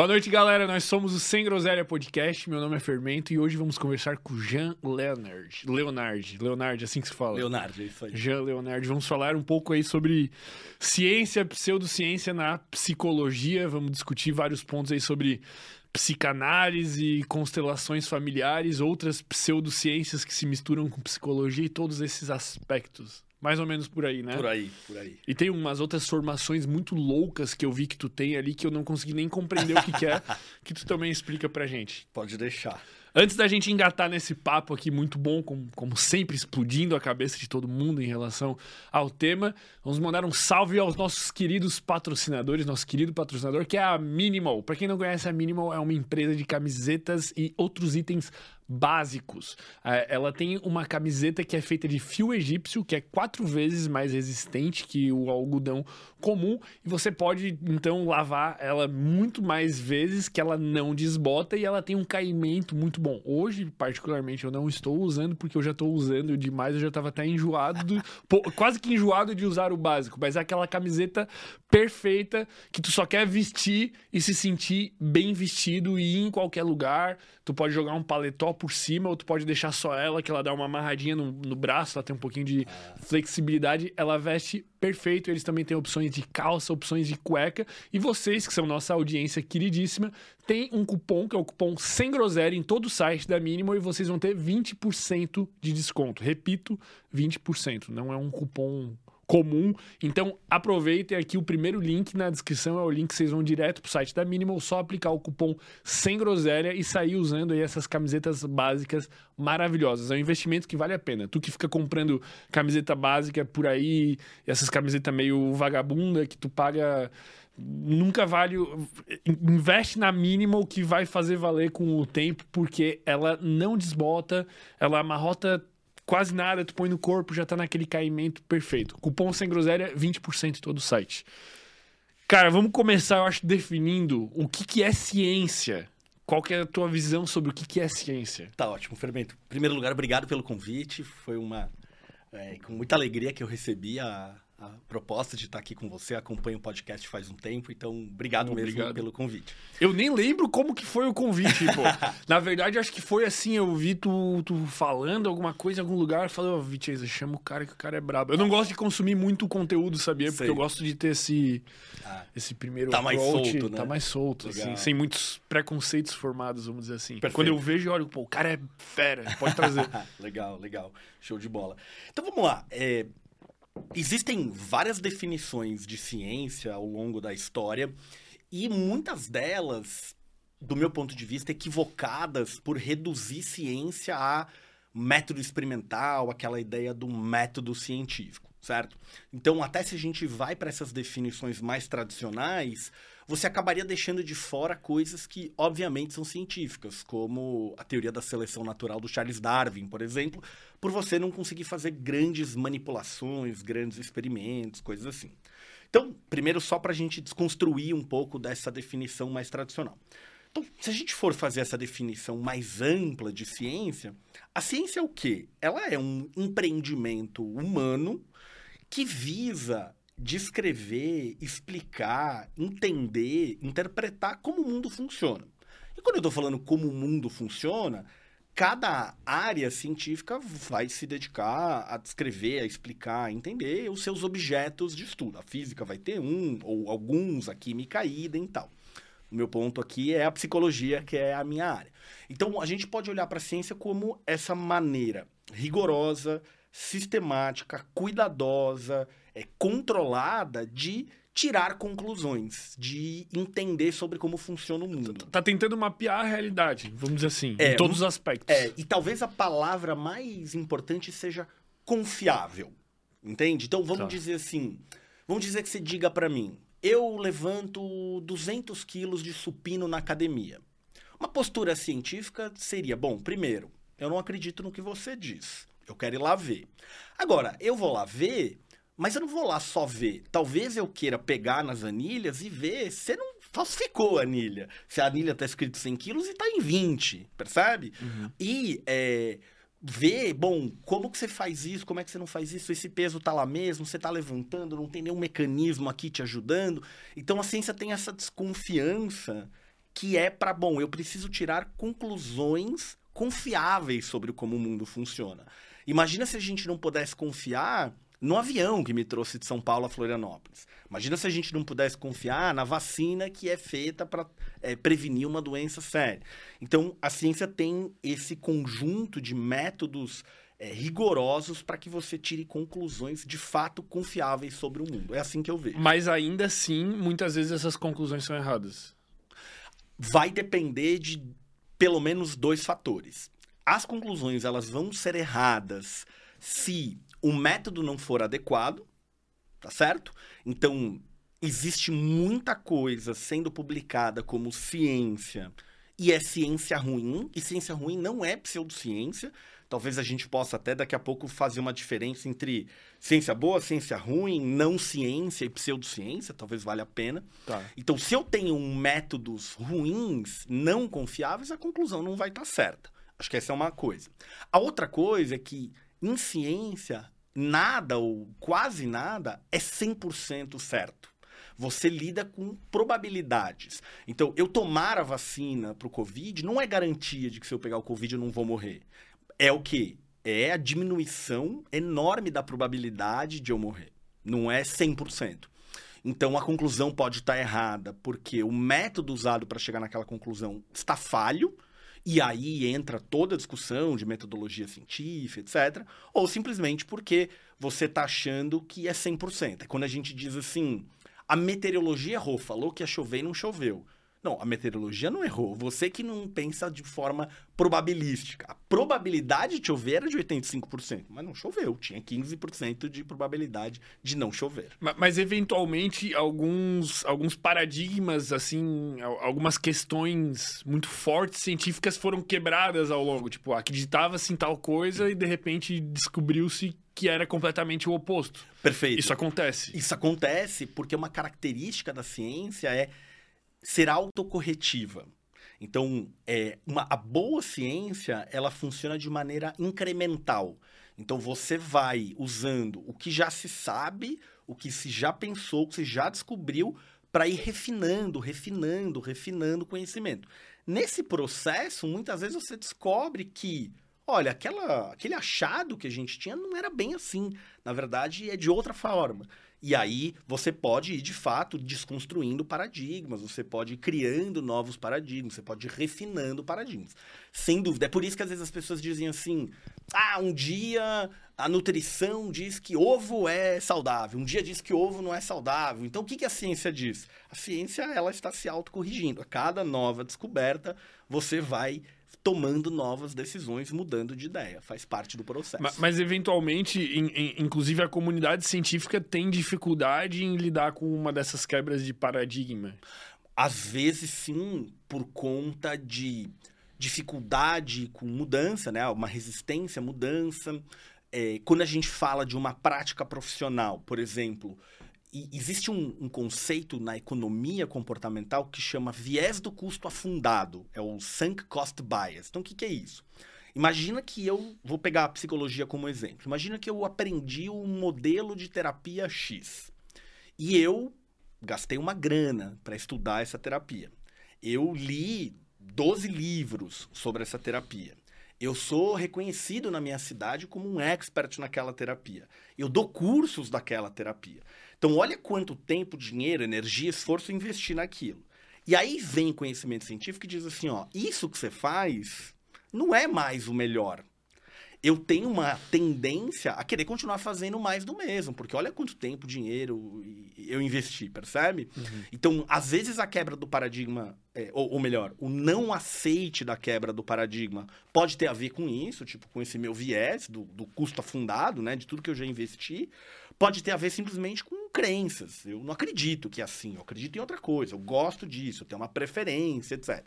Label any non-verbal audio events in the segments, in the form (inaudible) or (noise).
Boa noite, galera. Nós somos o Sem Groselha Podcast. Meu nome é Fermento e hoje vamos conversar com o Jean Leonard. Leonard. Leonard, assim que se fala. Leonard, é isso aí. Jean Leonard. Vamos falar um pouco aí sobre ciência, pseudociência na psicologia. Vamos discutir vários pontos aí sobre psicanálise, constelações familiares, outras pseudociências que se misturam com psicologia e todos esses aspectos. Mais ou menos por aí, né? Por aí, por aí. E tem umas outras formações muito loucas que eu vi que tu tem ali que eu não consegui nem compreender o que, que é, (laughs) que tu também explica pra gente. Pode deixar. Antes da gente engatar nesse papo aqui muito bom, como, como, sempre explodindo a cabeça de todo mundo em relação ao tema, vamos mandar um salve aos nossos queridos patrocinadores, nosso querido patrocinador que é a Minimal. Para quem não conhece, a Minimal é uma empresa de camisetas e outros itens básicos. É, ela tem uma camiseta que é feita de fio egípcio, que é quatro vezes mais resistente que o algodão comum, e você pode então lavar ela muito mais vezes que ela não desbota e ela tem um caimento muito bom. Hoje, particularmente, eu não estou usando porque eu já estou usando demais, eu já estava até enjoado, do, (laughs) quase que enjoado de usar o básico, mas é aquela camiseta perfeita que tu só quer vestir e se sentir bem vestido e ir em qualquer lugar. Tu pode jogar um paletó por cima, ou tu pode deixar só ela, que ela dá uma amarradinha no, no braço, ela tem um pouquinho de flexibilidade. Ela veste perfeito. Eles também têm opções de calça, opções de cueca. E vocês, que são nossa audiência queridíssima, tem um cupom, que é o cupom sem groselha em todo o site da Minimal, e vocês vão ter 20% de desconto. Repito, 20%. Não é um cupom comum. Então, aproveitem aqui o primeiro link na descrição, é o link que vocês vão direto pro site da Minimal, só aplicar o cupom sem groselha e sair usando aí essas camisetas básicas maravilhosas. É um investimento que vale a pena. Tu que fica comprando camiseta básica por aí, essas camisetas meio vagabunda que tu paga nunca vale. Investe na Minimal que vai fazer valer com o tempo, porque ela não desbota, ela amarrota quase nada, tu põe no corpo, já tá naquele caimento perfeito. Cupom sem groselha, 20% em todo o site. Cara, vamos começar, eu acho, definindo o que, que é ciência. Qual que é a tua visão sobre o que, que é ciência? Tá ótimo, Fermento. Em primeiro lugar, obrigado pelo convite. Foi uma... É, com muita alegria que eu recebi a, a proposta de estar aqui com você. Acompanho o podcast faz um tempo, então obrigado mesmo obrigado. pelo convite. Eu nem lembro como que foi o convite, pô. (laughs) Na verdade, acho que foi assim, eu vi tu, tu falando alguma coisa em algum lugar, eu falei, ó, oh, chama o cara que o cara é brabo. Eu não gosto de consumir muito conteúdo, sabia? Porque Sei. eu gosto de ter esse, ah, esse primeiro Tá mais solto, né? Tá mais solto, assim, sem muitos preconceitos formados, vamos dizer assim. Perfeito. Quando eu vejo, eu olho, pô, o cara é fera, pode trazer. (laughs) legal, legal. Show de bola. Então vamos lá. É, Existem várias definições de ciência ao longo da história e muitas delas, do meu ponto de vista, equivocadas por reduzir ciência a método experimental, aquela ideia do método científico, certo? Então, até se a gente vai para essas definições mais tradicionais, você acabaria deixando de fora coisas que, obviamente, são científicas, como a teoria da seleção natural do Charles Darwin, por exemplo, por você não conseguir fazer grandes manipulações, grandes experimentos, coisas assim. Então, primeiro, só para a gente desconstruir um pouco dessa definição mais tradicional. Então, se a gente for fazer essa definição mais ampla de ciência, a ciência é o quê? Ela é um empreendimento humano que visa descrever, explicar, entender, interpretar como o mundo funciona. E quando eu estou falando como o mundo funciona, cada área científica vai se dedicar a descrever, a explicar, a entender os seus objetos de estudo. A física vai ter um ou alguns, a química idem e tal. O meu ponto aqui é a psicologia, que é a minha área. Então, a gente pode olhar para a ciência como essa maneira rigorosa, sistemática, cuidadosa, é, controlada de tirar conclusões, de entender sobre como funciona o mundo. Tá tentando mapear a realidade, vamos dizer assim, é, em todos os aspectos. É, e talvez a palavra mais importante seja confiável, entende? Então vamos tá. dizer assim, vamos dizer que você diga para mim, eu levanto 200 quilos de supino na academia. Uma postura científica seria, bom, primeiro, eu não acredito no que você diz. Eu quero ir lá ver. Agora, eu vou lá ver, mas eu não vou lá só ver. Talvez eu queira pegar nas anilhas e ver se não falsificou a anilha. Se a anilha está escrito 100 quilos e está em 20, percebe? Uhum. E é, ver, bom, como que você faz isso, como é que você não faz isso, esse peso está lá mesmo, você está levantando, não tem nenhum mecanismo aqui te ajudando. Então a ciência tem essa desconfiança que é para, bom, eu preciso tirar conclusões confiáveis sobre como o mundo funciona. Imagina se a gente não pudesse confiar no avião que me trouxe de São Paulo a Florianópolis. Imagina se a gente não pudesse confiar na vacina que é feita para é, prevenir uma doença séria. Então, a ciência tem esse conjunto de métodos é, rigorosos para que você tire conclusões de fato confiáveis sobre o mundo. É assim que eu vejo. Mas ainda assim, muitas vezes essas conclusões são erradas. Vai depender de pelo menos dois fatores. As conclusões elas vão ser erradas se o método não for adequado, tá certo? Então, existe muita coisa sendo publicada como ciência e é ciência ruim, e ciência ruim não é pseudociência. Talvez a gente possa até daqui a pouco fazer uma diferença entre ciência boa, ciência ruim, não ciência e pseudociência, talvez valha a pena. Tá. Então, se eu tenho métodos ruins, não confiáveis, a conclusão não vai estar certa. Acho que essa é uma coisa. A outra coisa é que em ciência, nada ou quase nada é 100% certo. Você lida com probabilidades. Então, eu tomar a vacina para o Covid não é garantia de que se eu pegar o Covid eu não vou morrer. É o quê? É a diminuição enorme da probabilidade de eu morrer. Não é 100%. Então, a conclusão pode estar errada, porque o método usado para chegar naquela conclusão está falho, e aí entra toda a discussão de metodologia científica, etc. Ou simplesmente porque você está achando que é 100%. É quando a gente diz assim, a meteorologia errou, falou que ia chover e não choveu. Não, a meteorologia não errou. Você que não pensa de forma probabilística. A probabilidade de chover era de 85%, mas não choveu. Tinha 15% de probabilidade de não chover. Mas, mas, eventualmente, alguns, alguns paradigmas, assim, algumas questões muito fortes científicas foram quebradas ao longo. Tipo, acreditava-se em tal coisa e, de repente, descobriu-se que era completamente o oposto. Perfeito. Isso acontece. Isso acontece porque uma característica da ciência é ser autocorretiva. Então, é, uma, a boa ciência, ela funciona de maneira incremental. Então, você vai usando o que já se sabe, o que se já pensou, o que se já descobriu, para ir refinando, refinando, refinando o conhecimento. Nesse processo, muitas vezes você descobre que, olha, aquela, aquele achado que a gente tinha não era bem assim. Na verdade, é de outra forma. E aí você pode ir, de fato, desconstruindo paradigmas, você pode ir criando novos paradigmas, você pode ir refinando paradigmas. Sem dúvida. É por isso que às vezes as pessoas dizem assim: ah, um dia a nutrição diz que ovo é saudável, um dia diz que ovo não é saudável. Então o que, que a ciência diz? A ciência ela está se autocorrigindo. A cada nova descoberta, você vai tomando novas decisões, mudando de ideia. Faz parte do processo. Mas, mas eventualmente, in, in, inclusive a comunidade científica tem dificuldade em lidar com uma dessas quebras de paradigma. Às vezes, sim, por conta de dificuldade com mudança, né? Uma resistência à mudança. É, quando a gente fala de uma prática profissional, por exemplo, existe um, um, conceito na economia comportamental que chama viés do custo afundado, é o sunk cost bias. Então, o que, que é isso? Imagina que eu vou pegar a psicologia como exemplo. Imagina que eu aprendi um modelo de terapia X e eu gastei uma grana para estudar essa terapia. Eu li 12 livros sobre essa terapia. Eu sou reconhecido na minha cidade como um expert naquela terapia. Eu dou cursos daquela terapia. Então, olha quanto tempo, dinheiro, energia, esforço investir naquilo. E aí vem conhecimento científico e diz assim: ó, isso que você faz não é mais o melhor. Eu tenho uma tendência a querer continuar fazendo mais do mesmo, porque olha quanto tempo, dinheiro eu investi, percebe? Uhum. Então, às vezes a quebra do paradigma, é, ou, ou, melhor, o não aceite da quebra do paradigma pode ter a ver com isso, tipo, com esse meu viés do, do custo afundado, né, de tudo que eu já investi, pode ter a ver simplesmente com crenças. Eu não acredito que é assim, eu acredito em outra coisa, eu gosto disso, eu tenho uma preferência, etc.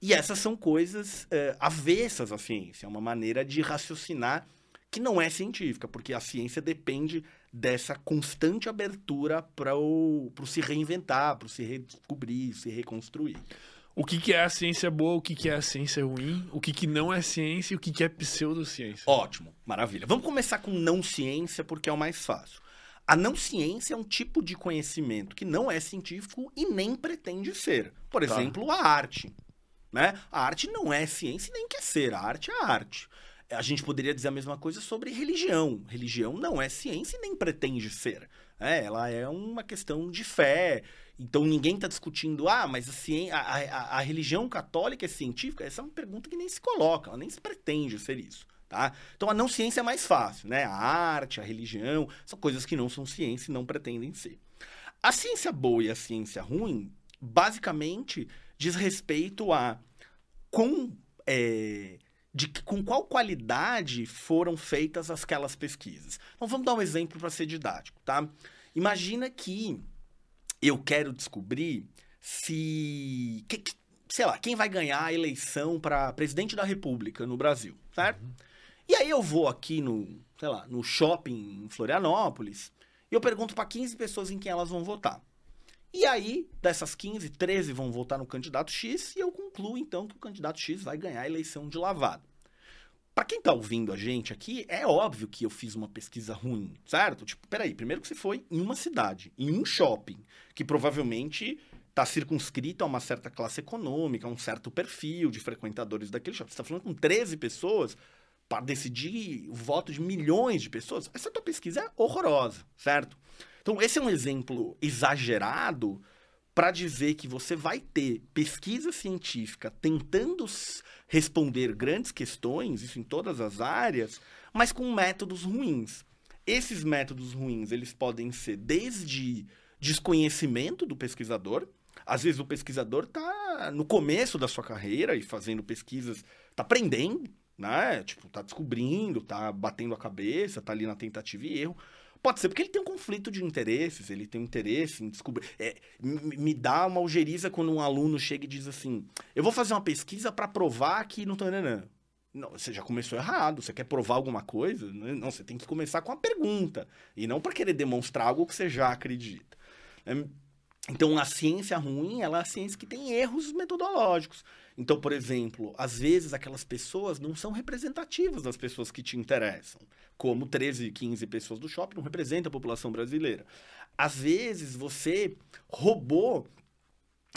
E essas são coisas é, avessas à ciência, é uma maneira de raciocinar que não é científica, porque a ciência depende dessa constante abertura para o se reinventar, para se redescobrir, se reconstruir. O que, que é a ciência boa, o que, que é a ciência ruim, o que, que não é ciência e o que, que é pseudociência. Ótimo, maravilha. Vamos começar com não ciência, porque é o mais fácil. A não ciência é um tipo de conhecimento que não é científico e nem pretende ser. Por Tá. exemplo, a arte. Né? A arte não é ciência e nem quer ser. A arte é arte. A gente poderia dizer a mesma coisa sobre religião. Religião não é ciência e nem pretende ser. É, ela é uma questão de fé. Então ninguém está discutindo, ah, mas a, a, a- a religião católica é científica? Essa é uma pergunta que nem se coloca, ela nem se pretende ser isso. Tá? Então a não ciência é mais fácil, né? A arte, a religião, são coisas que não são ciência e não pretendem ser. A ciência boa e a ciência ruim, basicamente, diz respeito a com, é, de com qual qualidade foram feitas aquelas pesquisas. Então vamos dar um exemplo para ser didático, tá? Imagina que eu quero descobrir se, que- sei lá, quem vai ganhar a eleição para presidente da República no Brasil, certo? E aí eu vou aqui no, sei lá, no shopping em Florianópolis e eu pergunto para 15 pessoas em quem elas vão votar. E aí, dessas 15, 13 vão votar no candidato X e eu concluo então que o candidato X vai ganhar a eleição de lavado. Para quem tá ouvindo a gente aqui, é óbvio que eu fiz uma pesquisa ruim, certo? Tipo, peraí, primeiro que você foi em uma cidade, em um shopping, que provavelmente tá circunscrito a uma certa classe econômica, a um certo perfil de frequentadores daquele shopping. Você tá falando com 13 pessoas para decidir o voto de milhões de pessoas. Essa tua pesquisa é horrorosa, certo? Então, esse é um exemplo exagerado para dizer que você vai ter pesquisa científica tentando responder grandes questões, isso em todas as áreas, mas com métodos ruins. Esses métodos ruins, eles podem ser desde desconhecimento do pesquisador, às vezes o pesquisador está no começo da sua carreira e fazendo pesquisas, está aprendendo, né? Tipo, tá descobrindo, tá batendo a cabeça, tá ali na tentativa e erro. Pode ser porque ele tem um conflito de interesses, ele tem um interesse em descobrir. É, me dá uma algeriza quando um aluno chega e diz assim: Eu vou fazer uma pesquisa para provar que não tô. Nanã. Não, você já começou errado. Você quer provar alguma coisa? Não, você tem que começar com a pergunta. E não para querer demonstrar algo que você já acredita. Então, a ciência ruim, ela é a ciência que tem erros metodológicos. Então, por exemplo, às vezes aquelas pessoas não são representativas das pessoas que te interessam. Como 13, 15 pessoas do shopping não representam a população brasileira. Às vezes você roubou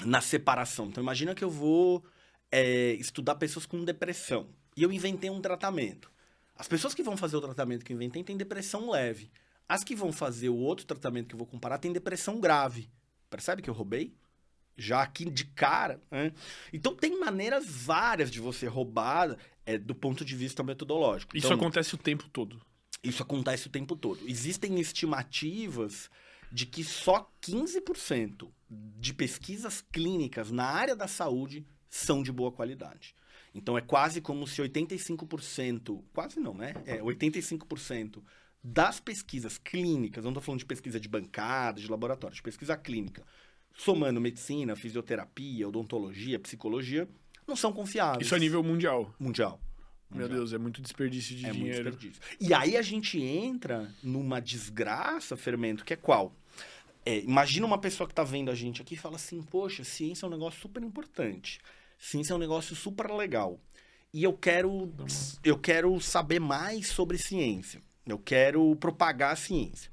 na separação. Então, imagina que eu vou é, estudar pessoas com depressão. E eu inventei um tratamento. As pessoas que vão fazer o tratamento que eu inventei têm depressão leve. As que vão fazer o outro tratamento que eu vou comparar têm depressão grave. Percebe que eu roubei? Já aqui de cara. né? Então tem maneiras várias de você roubar é, do ponto de vista metodológico. Isso Então, acontece o tempo todo. isso acontece o tempo todo. Existem estimativas de que só 15% de pesquisas clínicas na área da saúde são de boa qualidade. Então é quase como se 85%, quase não, né? É 85% das pesquisas clínicas, não estou falando de pesquisa de bancada, de laboratório, de pesquisa clínica, somando medicina, fisioterapia, odontologia, psicologia, não são confiáveis. Isso a nível mundial. mundial. Meu Mundial. Deus, é muito desperdício de É muito dinheiro. desperdício. E aí a gente entra numa desgraça, Fermento, que é qual? É, imagina uma pessoa que tá vendo a gente aqui e fala assim, poxa, ciência é um negócio super importante. Ciência é um negócio super legal. E eu quero, eu quero saber mais sobre ciência. Eu quero propagar a ciência.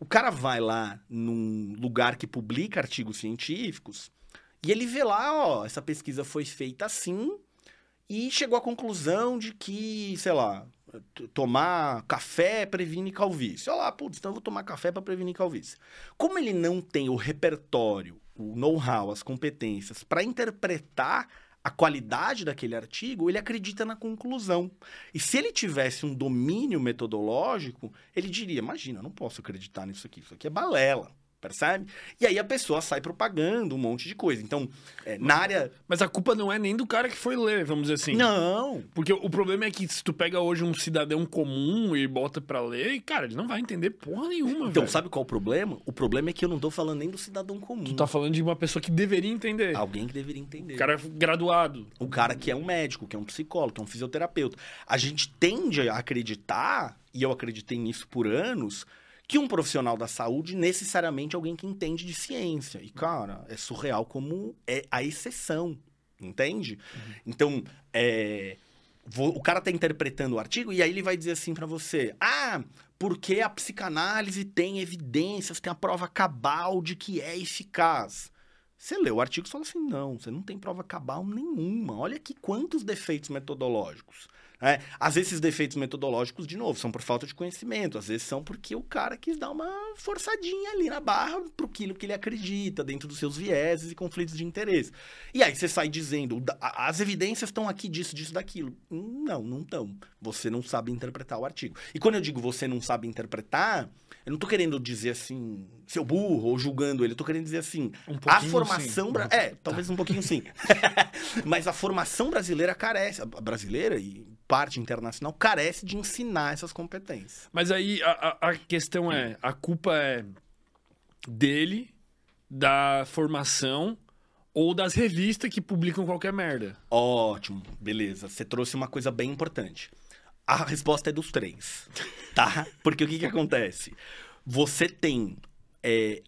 O cara vai lá num lugar que publica artigos científicos e ele vê lá, ó, essa pesquisa foi feita assim e chegou à conclusão de que, sei lá, tomar café previne calvície. Olha lá, putz, então eu vou tomar café para prevenir calvície. Como ele não tem o repertório, o know-how, as competências para interpretar a qualidade daquele artigo, ele acredita na conclusão. E se ele tivesse um domínio metodológico, ele diria: imagina, não posso acreditar nisso aqui, isso aqui é balela. Percebe? E aí a pessoa sai propagando um monte de coisa. Então, é, na área. Mas a culpa não é nem do cara que foi ler, vamos dizer assim. Não, Porque o problema é que se tu pega hoje um cidadão comum e bota pra ler, cara, ele não vai entender porra nenhuma, Então, sabe qual é o problema? O problema é que eu não tô falando nem do cidadão comum. Tu tá falando de uma pessoa que deveria entender. Alguém que deveria entender. O cara é graduado. O cara que é um médico, que é um psicólogo, que é um fisioterapeuta. A gente tende a acreditar, e eu acreditei nisso por anos, que um profissional da saúde necessariamente é alguém que entende de ciência. E, cara, é surreal como é a exceção. Entende? Então, é, vo- o cara tá interpretando o artigo e aí ele vai dizer assim pra você: "Ah, porque a psicanálise tem evidências, tem a prova cabal de que é eficaz". Você lê o artigo e fala assim: "Não, você não tem prova cabal nenhuma. Olha aqui quantos defeitos metodológicos". É, às vezes esses defeitos metodológicos, de novo, são por falta de conhecimento, às vezes são porque o cara quis dar uma forçadinha ali na barra pro aquilo que ele acredita, dentro dos seus vieses e conflitos de interesse. E aí você sai dizendo, "Da- a- as evidências estão aqui disso, disso, daquilo. Não, não estão. Você não sabe interpretar o artigo. E quando eu digo você não sabe interpretar, eu não tô querendo dizer assim, seu burro, ou julgando ele, eu tô querendo dizer assim, Um a formação... bra- É, talvez um pouquinho sim. (laughs) Mas a formação brasileira carece, a brasileira e parte internacional carece de ensinar essas competências. Mas aí a, a- a questão é: a culpa é dele, da formação ou das revistas que publicam qualquer merda? Ótimo, beleza. Você trouxe uma coisa bem importante. A resposta é dos três, tá? Porque o que, que acontece? Você tem é,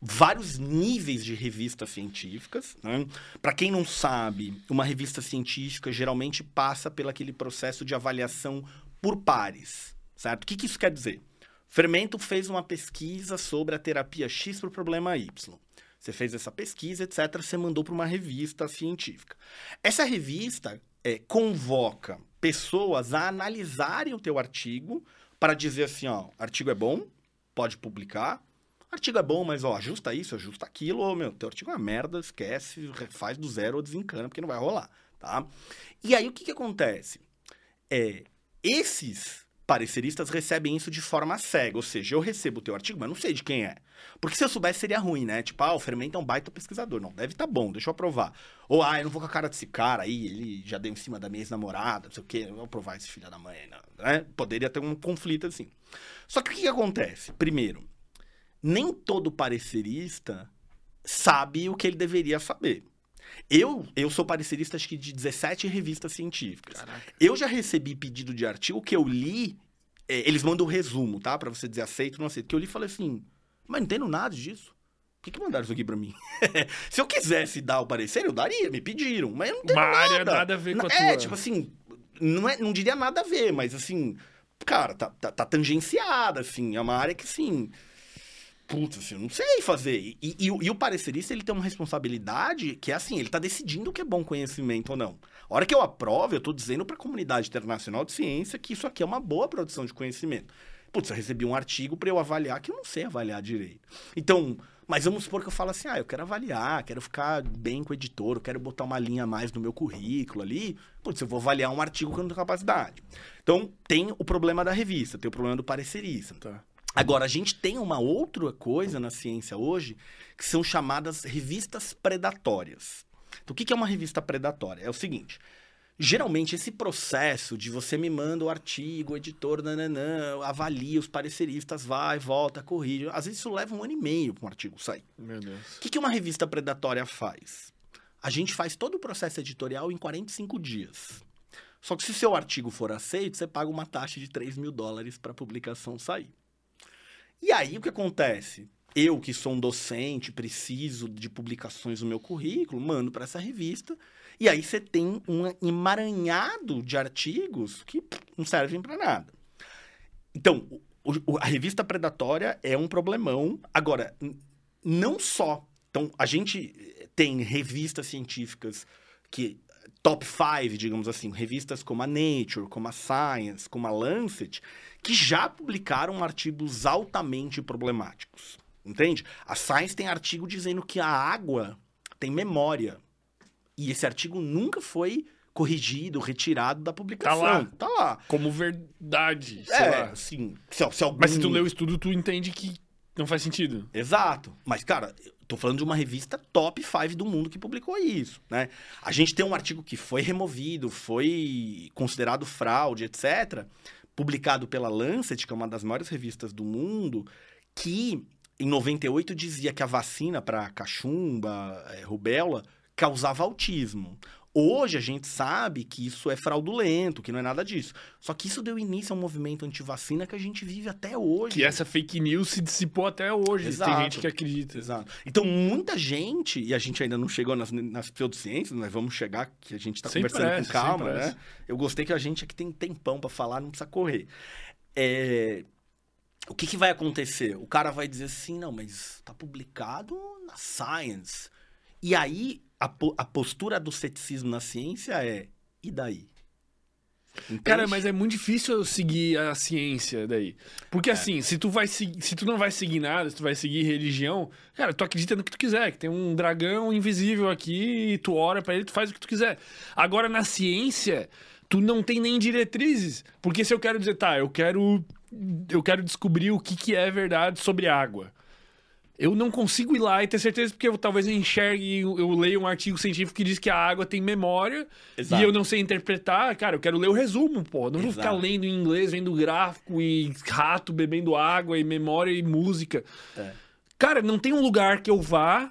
vários níveis de revistas científicas. Né? Para quem não sabe, uma revista científica geralmente passa pelo aquele processo de avaliação por pares, certo? O que, que isso quer dizer? Fermento fez uma pesquisa sobre a terapia X para o problema Y. Você fez essa pesquisa, etc. Você mandou para uma revista científica. Essa revista é, convoca pessoas a analisarem o teu artigo para dizer assim, ó, artigo é bom, pode publicar. Artigo é bom, mas ó, ajusta isso, ajusta aquilo, ou, meu, teu artigo é uma merda, esquece, refaz do zero ou desencana, porque não vai rolar, tá? E aí o que que acontece? É, esses pareceristas recebem isso de forma cega, ou seja, eu recebo o teu artigo, mas não sei de quem é. Porque se eu soubesse seria ruim, né? Tipo, ah, o Fermento é um baita pesquisador. Não, deve estar tá bom, deixa eu aprovar. Ou, ah, eu não vou com a cara desse cara aí, ele já deu em cima da minha ex-namorada, não sei o quê, eu vou aprovar esse filho da mãe, não, né? Poderia ter um conflito assim. Só que o que, que acontece? Primeiro, nem todo parecerista sabe o que ele deveria saber. Eu, eu sou parecerista, acho que de 17 revistas científicas. Caraca. Eu já recebi pedido de artigo que eu li, é, eles mandam o resumo, tá? Pra você dizer aceito ou não aceito. Que eu li e falei assim, mas não entendo nada disso. Por que, que mandaram isso aqui pra mim? (laughs) Se eu quisesse dar o parecer, eu daria, me pediram, mas eu não entendo Uma nada. área nada a ver com a é, tua. tipo assim, não, é, não diria nada a ver, mas assim, cara, tá, tá, tá tangenciada, assim, é uma área que, assim, putz, assim, eu não sei fazer. E, e- e o- parecerista, ele tem uma responsabilidade que é assim, ele tá decidindo o que é bom conhecimento ou não. A hora que eu aprovo, eu tô dizendo pra comunidade internacional de ciência que isso aqui é uma boa produção de conhecimento. Putz, eu recebi um artigo pra eu avaliar que eu não sei avaliar direito. Então, mas vamos supor que eu falo assim, ah, eu quero avaliar, quero ficar bem com o editor, eu quero botar uma linha a mais no meu currículo ali. Putz, eu vou avaliar um artigo que eu não tenho capacidade. Então, tem o problema da revista, tem o problema do parecerista. Tá. Agora, a gente tem uma outra coisa na ciência hoje que são chamadas revistas predatórias. Então, o que é uma revista predatória? É o seguinte. Geralmente, esse processo de você me manda o artigo, o editor, nananã, avalia os pareceristas, vai, volta, corrige. Às vezes isso leva um ano e meio para um artigo sair. Meu Deus. O que, que uma revista predatória faz? A gente faz todo o processo editorial em 45 dias. Só que se o seu artigo for aceito, você paga uma taxa de 3 mil dólares para a publicação sair. E aí o que acontece? Eu, que sou um docente, preciso de publicações no meu currículo, mando para essa revista. E aí você tem um emaranhado de artigos que pff, não servem para nada. Então, o- o- a revista predatória é um problemão. Agora, não só. Então, a gente tem revistas científicas que. Top 5, digamos assim, revistas como a Nature, como a Science, como a Lancet, que já publicaram artigos altamente problemáticos. Entende? A Science tem artigo dizendo que a água tem memória. E esse artigo nunca foi corrigido, retirado da publicação. lá. Tá lá. Como verdade, É, assim, se, se algum... Mas se tu lê o estudo, tu entende que não faz sentido. Exato. Mas, cara, tô falando de uma revista top 5 do mundo que publicou isso, né? A gente tem um artigo que foi removido, foi considerado fraude, etc., publicado pela Lancet, que é uma das maiores revistas do mundo, que em 98 dizia que a vacina para cachumba, eh, rubéola, causava autismo. Hoje a gente sabe que isso é fraudulento, que não é nada disso. Só que isso deu início a um movimento anti-vacina que a gente vive até hoje. Que essa fake news se dissipou até hoje. Exato. Tem gente que acredita. Exato. Então, muita gente, e a gente ainda não chegou nas, nas pseudociências, nós vamos chegar, que a gente está conversando pressa, com calma, né? Eu gostei que a gente aqui tem tempão para falar, não precisa correr. É, O que, que vai acontecer? O cara vai dizer assim, não, mas tá publicado na Science. E aí, a, po- a postura do ceticismo na ciência é, e daí? Entende? Cara, mas é muito difícil eu seguir a ciência daí. Porque É. assim, se tu vai seguir, se tu não vai seguir nada, se tu vai seguir religião, cara, tu acredita no que tu quiser, que tem um dragão invisível aqui, e tu ora pra ele, tu faz o que tu quiser. Agora na ciência, tu não tem nem diretrizes, porque se eu quero dizer, tá, eu quero eu quero descobrir o que que é verdade sobre água. Eu não consigo ir lá e ter certeza, porque eu, talvez eu enxergue, eu, eu leia um artigo científico que diz que a água tem memória Exato. e eu não sei interpretar. Cara, eu quero ler o resumo, pô. Não vou Exato. ficar lendo em inglês, vendo gráfico e rato bebendo água e memória e música. É. Cara, não tem um lugar que eu vá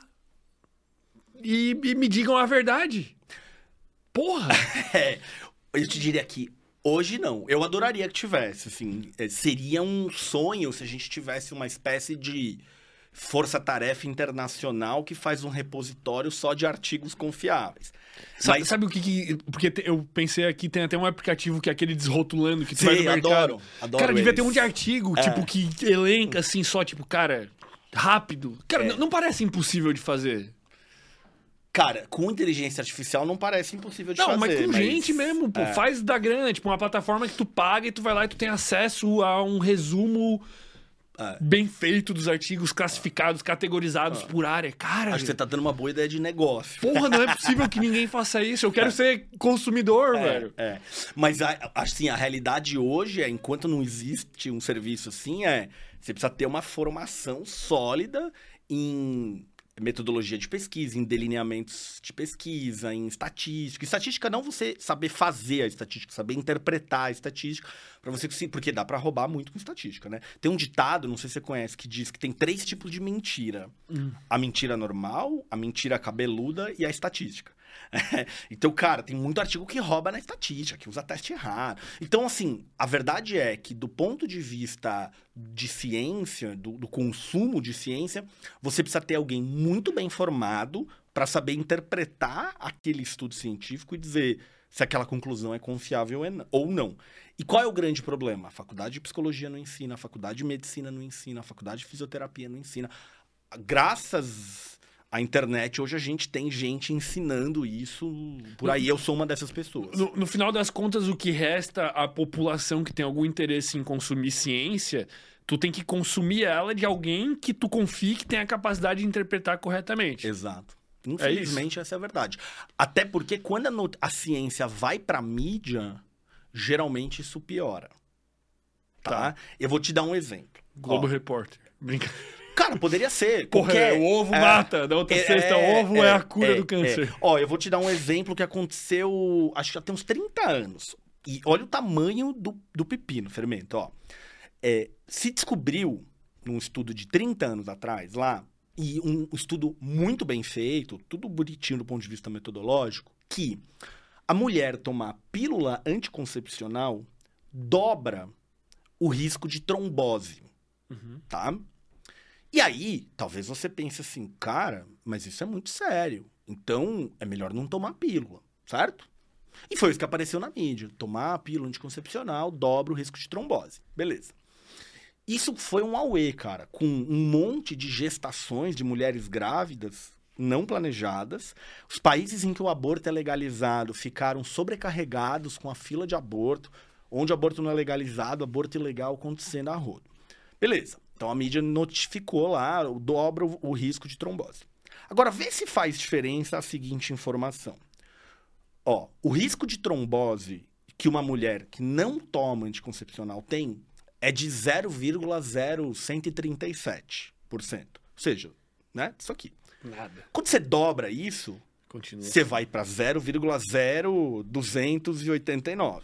e, e me digam a verdade. Porra! (laughs) É, eu te diria que hoje não. Eu adoraria que tivesse, assim. é, Seria um sonho se a gente tivesse uma espécie de força-tarefa internacional que faz um repositório só de artigos confiáveis. Sabe, Mas- sabe o que, que- Porque eu pensei aqui, tem até um aplicativo que é aquele desrotulando que tu Sim, vai no mercado. adoro, adoro cara, devia ter um eles. de artigo, É. tipo, que elenca assim, só, tipo, cara, rápido. Cara, É. não- não parece impossível de fazer. Cara, com inteligência artificial não parece impossível de Não, fazer. mas com gente mesmo, pô. é. Faz da grana, tipo, uma plataforma que tu paga e tu vai lá e tu tem acesso a um resumo É. bem feito dos artigos classificados, categorizados por área. Cara, Acho que você tá dando uma boa ideia de negócio. porra, não é (laughs) possível que ninguém faça isso. Eu quero ser consumidor, velho. É, é. Mas assim, a realidade hoje é, enquanto não existe um serviço assim, é você precisa ter uma formação sólida em metodologia de pesquisa, em delineamentos de pesquisa, em estatística. Estatística não você saber fazer a estatística, saber interpretar a estatística, para você conseguir, porque dá para roubar muito com estatística, né? Tem um ditado, não sei se você conhece, que diz que tem três tipos de mentira: a mentira normal, a mentira cabeluda e a estatística. (laughs) então, cara, tem muito artigo que rouba na estatística, que usa teste errado. Então, assim, a verdade é que, do ponto de vista de ciência, do, do consumo de ciência, você precisa ter alguém muito bem formado para saber interpretar aquele estudo científico e dizer se aquela conclusão é confiável ou não. E qual é o grande problema? A faculdade de psicologia não ensina, a faculdade de medicina não ensina, a faculdade de fisioterapia não ensina. Graças à internet, hoje a gente tem gente ensinando isso por aí. Eu sou uma dessas pessoas. No, no final das contas, o que resta à população que tem algum interesse em consumir ciência, tu tem que consumir ela de alguém que tu confie que tem a capacidade de interpretar corretamente. Exato. Infelizmente, essa é a verdade. Até porque quando a, not- a ciência vai pra mídia, geralmente isso piora. Tá? Eu vou te dar um exemplo. Globo Ó, Repórter. Brincadeira. Cara, poderia ser. Porra, qualquer- o ovo é, mata. Da outra é, sexta, é, ovo é, a cura é, do câncer. é. Ó, eu vou te dar um exemplo que aconteceu, acho que já tem uns 30 anos. E olha o tamanho do, do pepino, fermento, ó. É, se descobriu, num estudo de 30 anos atrás, lá, e um estudo muito bem feito, tudo bonitinho do ponto de vista metodológico, que a mulher tomar pílula anticoncepcional dobra o risco de trombose, Uhum. tá? E aí, talvez você pense assim, cara, mas isso é muito sério. Então, é melhor não tomar pílula, certo? E foi isso que apareceu na mídia. Tomar pílula anticoncepcional dobra o risco de trombose. Beleza. Isso foi um auê, cara, com um monte de gestações de mulheres grávidas não planejadas. Os países em que o aborto é legalizado ficaram sobrecarregados com a fila de aborto, onde aborto não é legalizado, aborto ilegal acontecendo a rodo. Beleza. Então a mídia notificou lá, o- dobra o, o risco de trombose. Agora, vê se faz diferença a seguinte informação. Ó, o risco de trombose que uma mulher que não toma anticoncepcional tem é de 0,0137%. Ou seja, né? Isso aqui. Nada. Quando você dobra isso, Continua. você vai para 0,0289.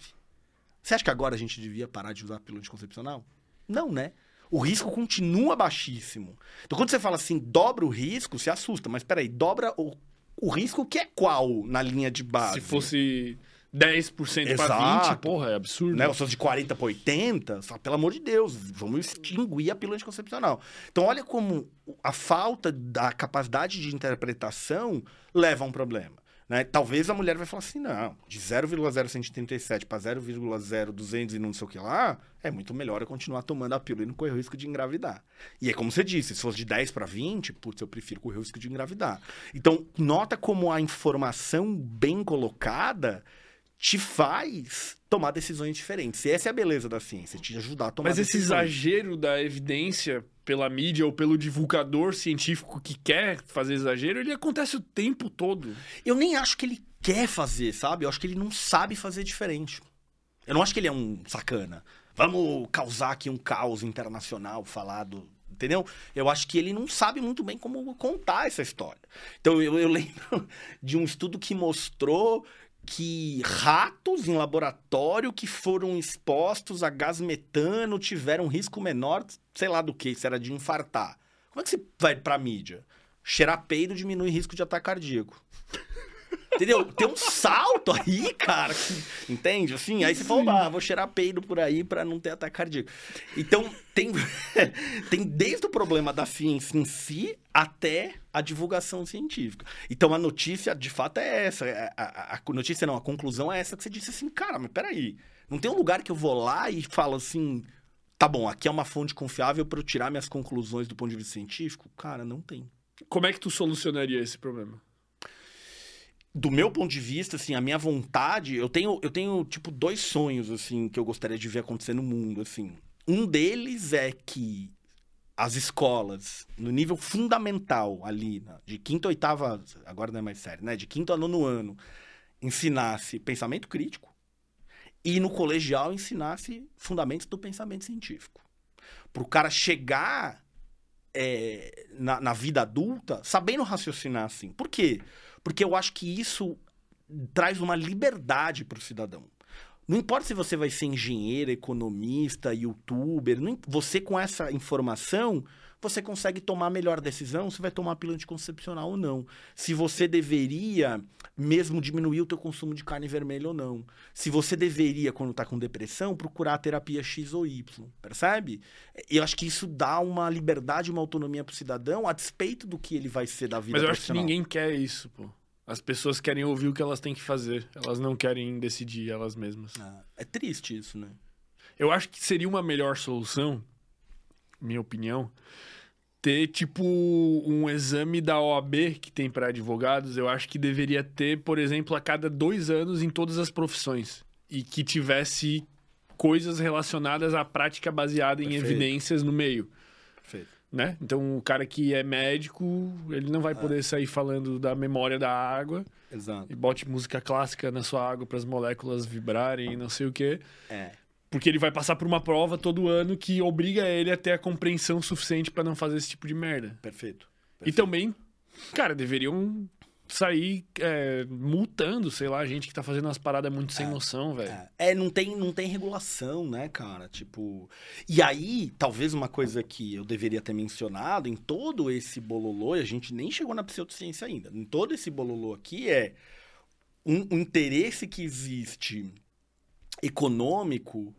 Você acha que agora a gente devia parar de usar pílula anticoncepcional? Não, né? O risco continua baixíssimo. Então, quando você fala assim, dobra o risco, você assusta. Mas peraí, dobra o o risco que é qual na linha de base? Se fosse 10% para 20%, Exato. porra, é absurdo. né? Ou seja, de 40 para 80, só, pelo amor de Deus, vamos extinguir a pílula anticoncepcional. Então, olha como a falta da capacidade de interpretação leva a um problema. Né? Talvez a mulher vai falar assim, não, de 0,0137 para 0,0200 e não sei o que lá, é muito melhor eu continuar tomando a pílula e não correr o risco de engravidar. E é como você disse, se fosse de 10 para 20, putz, eu prefiro correr o risco de engravidar. Então, nota como a informação bem colocada te faz tomar decisões diferentes. E essa é a beleza da ciência, te ajudar a tomar Mas esse decisões. exagero da evidência pela mídia ou pelo divulgador científico que quer fazer exagero, ele acontece o tempo todo. Eu nem acho que ele quer fazer, sabe? Eu acho que ele não sabe fazer diferente. Eu não acho que ele é um sacana. Vamos causar aqui um caos internacional falado. Entendeu? Eu acho que ele não sabe muito bem como contar essa história. Então eu, eu (laughs) lembro de um estudo que mostrou que ratos em laboratório que foram expostos a gás metano tiveram risco menor, sei lá do que, se era de infartar. Como é que você vai pra mídia? Cheirar peido diminui risco de ataque cardíaco. Entendeu? Tem um salto aí, cara. que- entende? Assim, aí você fala, vou cheirar peido por aí pra não ter ataque cardíaco. Então, tem, (laughs) tem desde o problema da ciência em si até a divulgação científica. Então, a notícia, de fato, é essa. A, a- a notícia não, a conclusão é essa que você disse assim, cara, mas peraí. Não tem um lugar que eu vou lá e falo assim, tá bom, aqui é uma fonte confiável pra eu tirar minhas conclusões do ponto de vista científico? Cara, não tem. Como é que tu solucionaria esse problema? Do meu ponto de vista, assim, a minha vontade, eu tenho, eu tenho tipo dois sonhos assim que eu gostaria de ver acontecer no mundo, assim. Um deles é que as escolas, no nível fundamental ali, de quinta a oitava, agora não é mais sério, né, de quinto a nono ano, ensinasse pensamento crítico e no colegial ensinasse fundamentos do pensamento científico. Para o cara chegar é, na, na vida adulta sabendo raciocinar assim. Por quê? Porque eu acho que isso traz uma liberdade para o cidadão. Não importa se você vai ser engenheiro, economista, youtuber, não você com essa informação, você consegue tomar a melhor decisão se vai tomar a pílula anticoncepcional ou não. Se você deveria mesmo diminuir o teu consumo de carne vermelha ou não. Se você deveria, quando está com depressão, procurar a terapia X ou Y, percebe? Eu acho que isso dá uma liberdade, uma autonomia para o cidadão, a despeito do que ele vai ser da vida Mas eu acho que ninguém quer isso, pô. As pessoas querem ouvir o que elas têm que fazer. Elas não querem decidir elas mesmas. Ah, é triste isso, né? Eu acho que seria uma melhor solução, minha opinião, ter tipo um exame da OAB que tem para advogados. Eu acho que deveria ter, por exemplo, a cada dois anos em todas as profissões e que tivesse coisas relacionadas à prática baseada em Perfeito. evidências no meio. Perfeito. Né? Então, o cara que é médico, ele não vai É. poder sair falando da memória da água Exato. e bote música clássica na sua água para as moléculas vibrarem e não sei o quê. É. Porque ele vai passar por uma prova todo ano que obriga ele a ter a compreensão suficiente pra não fazer esse tipo de merda. Perfeito. E também, cara, deveriam sair é, multando, sei lá, gente que tá fazendo umas paradas muito sem noção, velho. É, é, não tem, não tem regulação, né, cara? Tipo. E aí, talvez uma coisa que eu deveria ter mencionado em todo esse bololô, e a gente nem chegou na pseudociência ainda, em todo esse bololô aqui é um, um interesse que existe econômico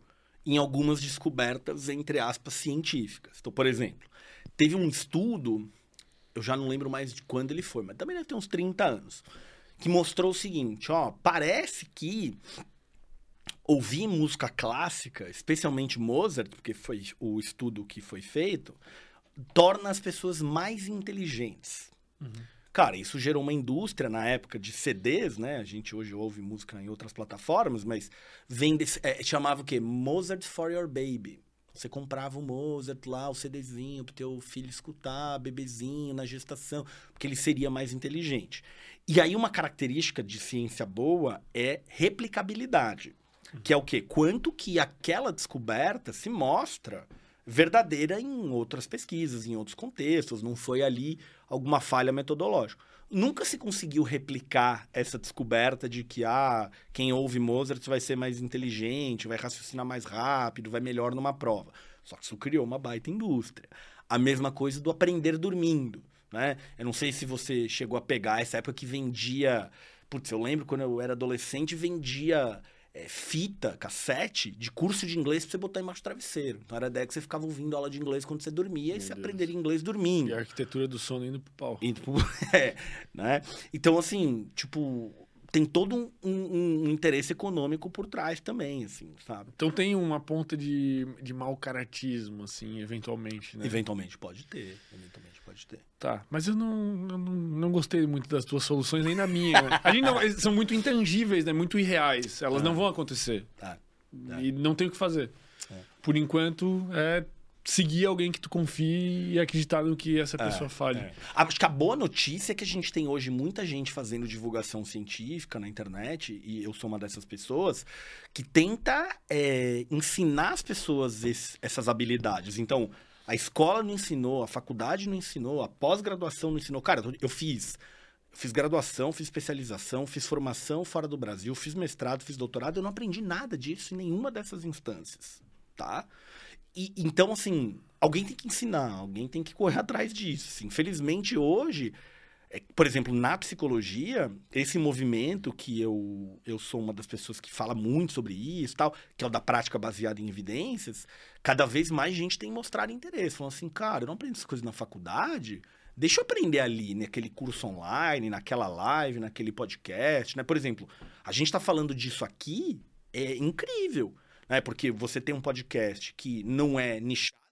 em algumas descobertas, entre aspas, científicas. Então, por exemplo, teve um estudo, eu já não lembro mais de quando ele foi, mas também deve ter uns 30 anos, que mostrou o seguinte, ó, parece que ouvir música clássica, especialmente Mozart, porque foi o estudo que foi feito, torna as pessoas mais inteligentes. Cara, isso gerou uma indústria na época de CDs, né? A gente hoje ouve música em outras plataformas, mas vende, é, chamava o quê? Mozart for your baby. Você comprava o Mozart lá, o CDzinho, pro teu filho escutar, bebezinho, na gestação, porque ele seria mais inteligente. E aí uma característica de ciência boa é replicabilidade. Que é o quê? Quanto que aquela descoberta se mostra verdadeira em outras pesquisas, em outros contextos, não foi ali alguma falha metodológica. Nunca se conseguiu replicar essa descoberta de que ah, quem ouve Mozart vai ser mais inteligente, vai raciocinar mais rápido, vai melhor numa prova. Só que isso criou uma baita indústria. A mesma coisa do aprender dormindo. né? Eu não sei se você chegou a pegar essa época que vendia. Putz, eu lembro quando eu era adolescente, vendia é, fita, cassete de curso de inglês pra você botar embaixo do travesseiro. Então era a ideia que você ficava ouvindo aula de inglês quando você dormia Meu e você Deus. aprenderia inglês dormindo. E a arquitetura do sono indo pro pau. Indo pro- (laughs) é, né? Então, assim, tipo, tem todo um, um- um interesse econômico por trás também, assim, sabe? Então tem uma ponta de, de mau caratismo, assim, eventualmente, né? Eventualmente pode ter, eventualmente pode ter. Tá, mas eu não, eu não, não gostei muito das tuas soluções, nem da minha. (laughs) A gente não, são muito intangíveis, né? Muito irreais. Elas Ah. não vão acontecer. Tá. E não tem o que fazer. É. Por enquanto, é seguir alguém que tu confie e acreditar no que essa pessoa fale. É. Acho que a boa notícia é que a gente tem hoje muita gente fazendo divulgação científica na internet, e eu sou uma dessas pessoas, que tenta é, ensinar as pessoas esse- essas habilidades. Então, a escola não ensinou, a faculdade não ensinou, a pós-graduação não ensinou. Cara, eu fiz. eu Fiz graduação, fiz especialização, fiz formação fora do Brasil, fiz mestrado, fiz doutorado, eu não aprendi nada disso em nenhuma dessas instâncias, tá? E, então, assim, alguém tem que ensinar, alguém tem que correr atrás disso. assim. Infelizmente, hoje, é, por exemplo, na psicologia, esse movimento que eu, eu sou uma das pessoas que fala muito sobre isso, tal, que é o da prática baseada em evidências, cada vez mais gente tem mostrado interesse. Falando assim, cara, eu não aprendo essas coisas na faculdade, deixa eu aprender ali, naquele curso online, naquela live, naquele podcast, né? Por exemplo, a gente está falando disso aqui, é incrível né? Porque você tem um podcast que não é nichado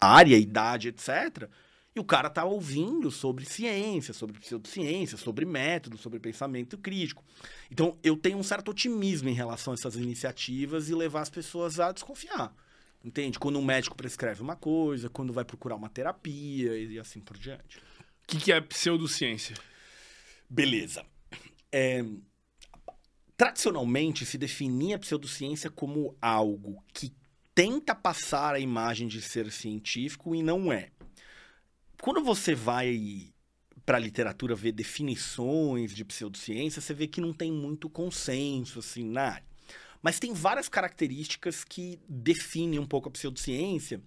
área, idade, etc. E o cara tá ouvindo sobre ciência, sobre pseudociência, sobre método, sobre pensamento crítico. Então, eu tenho um certo otimismo em relação a essas iniciativas e levar as pessoas a desconfiar. Entende? Quando um médico prescreve uma coisa, quando vai procurar uma terapia e assim por diante. O que, que é pseudociência? Beleza. É, tradicionalmente se definia a pseudociência como algo que tenta passar a imagem de ser científico e não é. Quando você vai para a literatura ver definições de pseudociência, você vê que não tem muito consenso assim na área. Mas tem várias características que definem um pouco a pseudociência.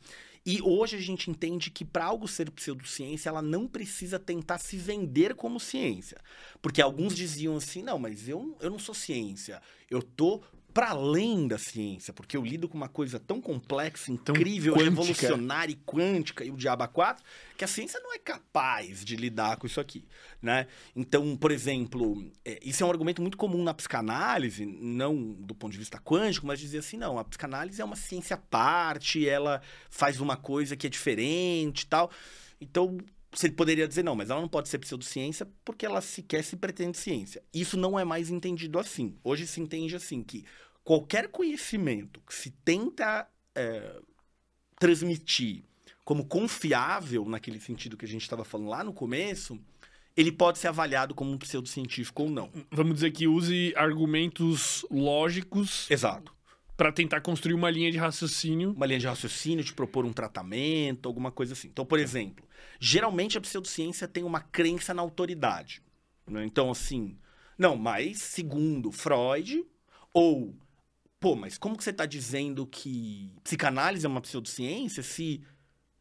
E hoje a gente entende que para algo ser pseudociência, ela não precisa tentar se vender como ciência. Porque alguns diziam assim: não, mas eu, eu não sou ciência. Eu tô para além da ciência, porque eu lido com uma coisa tão complexa, incrível, revolucionária e quântica e o diabo 4, que a ciência não é capaz de lidar com isso aqui, né? Então, por exemplo, é, isso é um argumento muito comum na psicanálise, não do ponto de vista quântico, mas dizer assim, não, a psicanálise é uma ciência à parte, ela faz uma coisa que é diferente e tal. Então, você poderia dizer, não, mas ela não pode ser pseudociência porque ela sequer se pretende ciência. Isso não é mais entendido assim. Hoje se entende assim que qualquer conhecimento que se tenta é, transmitir como confiável, naquele sentido que a gente estava falando lá no começo, ele pode ser avaliado como um pseudocientífico ou não. Vamos dizer que use argumentos lógicos Exato. para tentar construir uma linha de raciocínio. Uma linha de raciocínio, te propor um tratamento, alguma coisa assim. Então, por exemplo, geralmente a pseudociência tem uma crença na autoridade. né? Então, assim, não, mas segundo Freud, ou, pô, mas como que você está dizendo que psicanálise é uma pseudociência se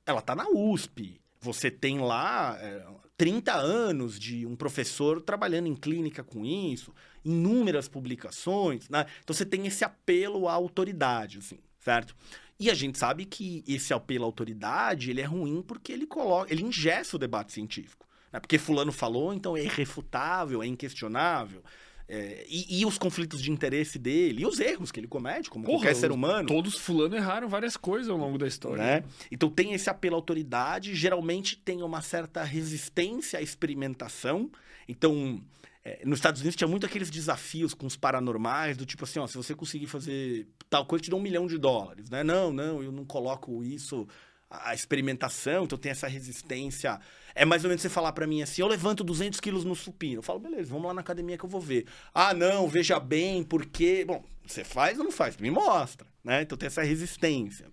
ela está na USP? Você tem lá é, 30 anos de um professor trabalhando em clínica com isso, inúmeras publicações, né? Então você tem esse apelo à autoridade, assim, certo? E a gente sabe que esse apelo à autoridade, ele é ruim porque ele coloca, ele ingessa o debate científico. Né? Porque fulano falou, então é irrefutável, é inquestionável. É, e, e os conflitos de interesse dele, e os erros que ele comete, como Porra, qualquer ser humano. Todos fulano erraram várias coisas ao longo da história. Né? Então tem esse apelo à autoridade, geralmente tem uma certa resistência à experimentação. Então, é, nos Estados Unidos tinha muito aqueles desafios com os paranormais, do tipo assim, ó, se você conseguir fazer tal coisa, te dou um milhão de dólares, né? Não, não, eu não coloco isso, a experimentação, então tem essa resistência. É mais ou menos você falar pra mim assim, eu levanto 200 quilos no supino. Eu falo, beleza, vamos lá na academia que eu vou ver. Ah, não, veja bem, porque... Bom, você faz ou não faz? Me mostra, né? Então tem essa resistência.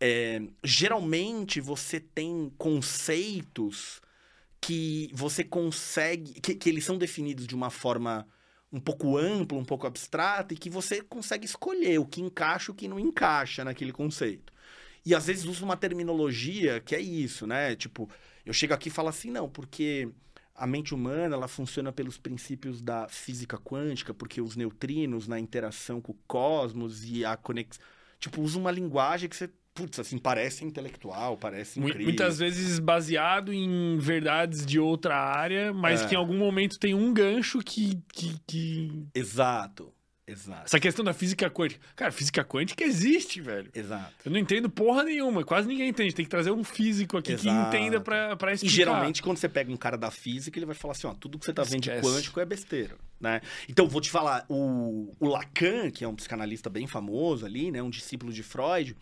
É, geralmente você tem conceitos que você consegue. Que, que eles são definidos de uma forma um pouco ampla, um pouco abstrata, e que você consegue escolher o que encaixa e o que não encaixa naquele conceito. E às vezes usa uma terminologia que é isso, né? Tipo, eu chego aqui e falo assim, não, porque a mente humana ela funciona pelos princípios da física quântica, porque os neutrinos na interação com o cosmos e a conexão. Tipo, usa uma linguagem que você putz, assim, parece intelectual, parece incrível. Muitas vezes baseado em verdades de outra área, mas É. que em algum momento tem um gancho que, que, que- Exato, exato, Essa questão da física quântica. Cara, física quântica existe, velho. exato. Eu não entendo porra nenhuma, quase ninguém entende. Tem que trazer um físico aqui que Exato. entenda pra, pra E explicar. geralmente, quando você pega um cara da física, ele vai falar assim, ó, tudo que você tá vendo de Esquece. quântico é besteira, né? Então, vou te falar, o, o Lacan, que é um psicanalista bem famoso ali, né, um discípulo de Freud,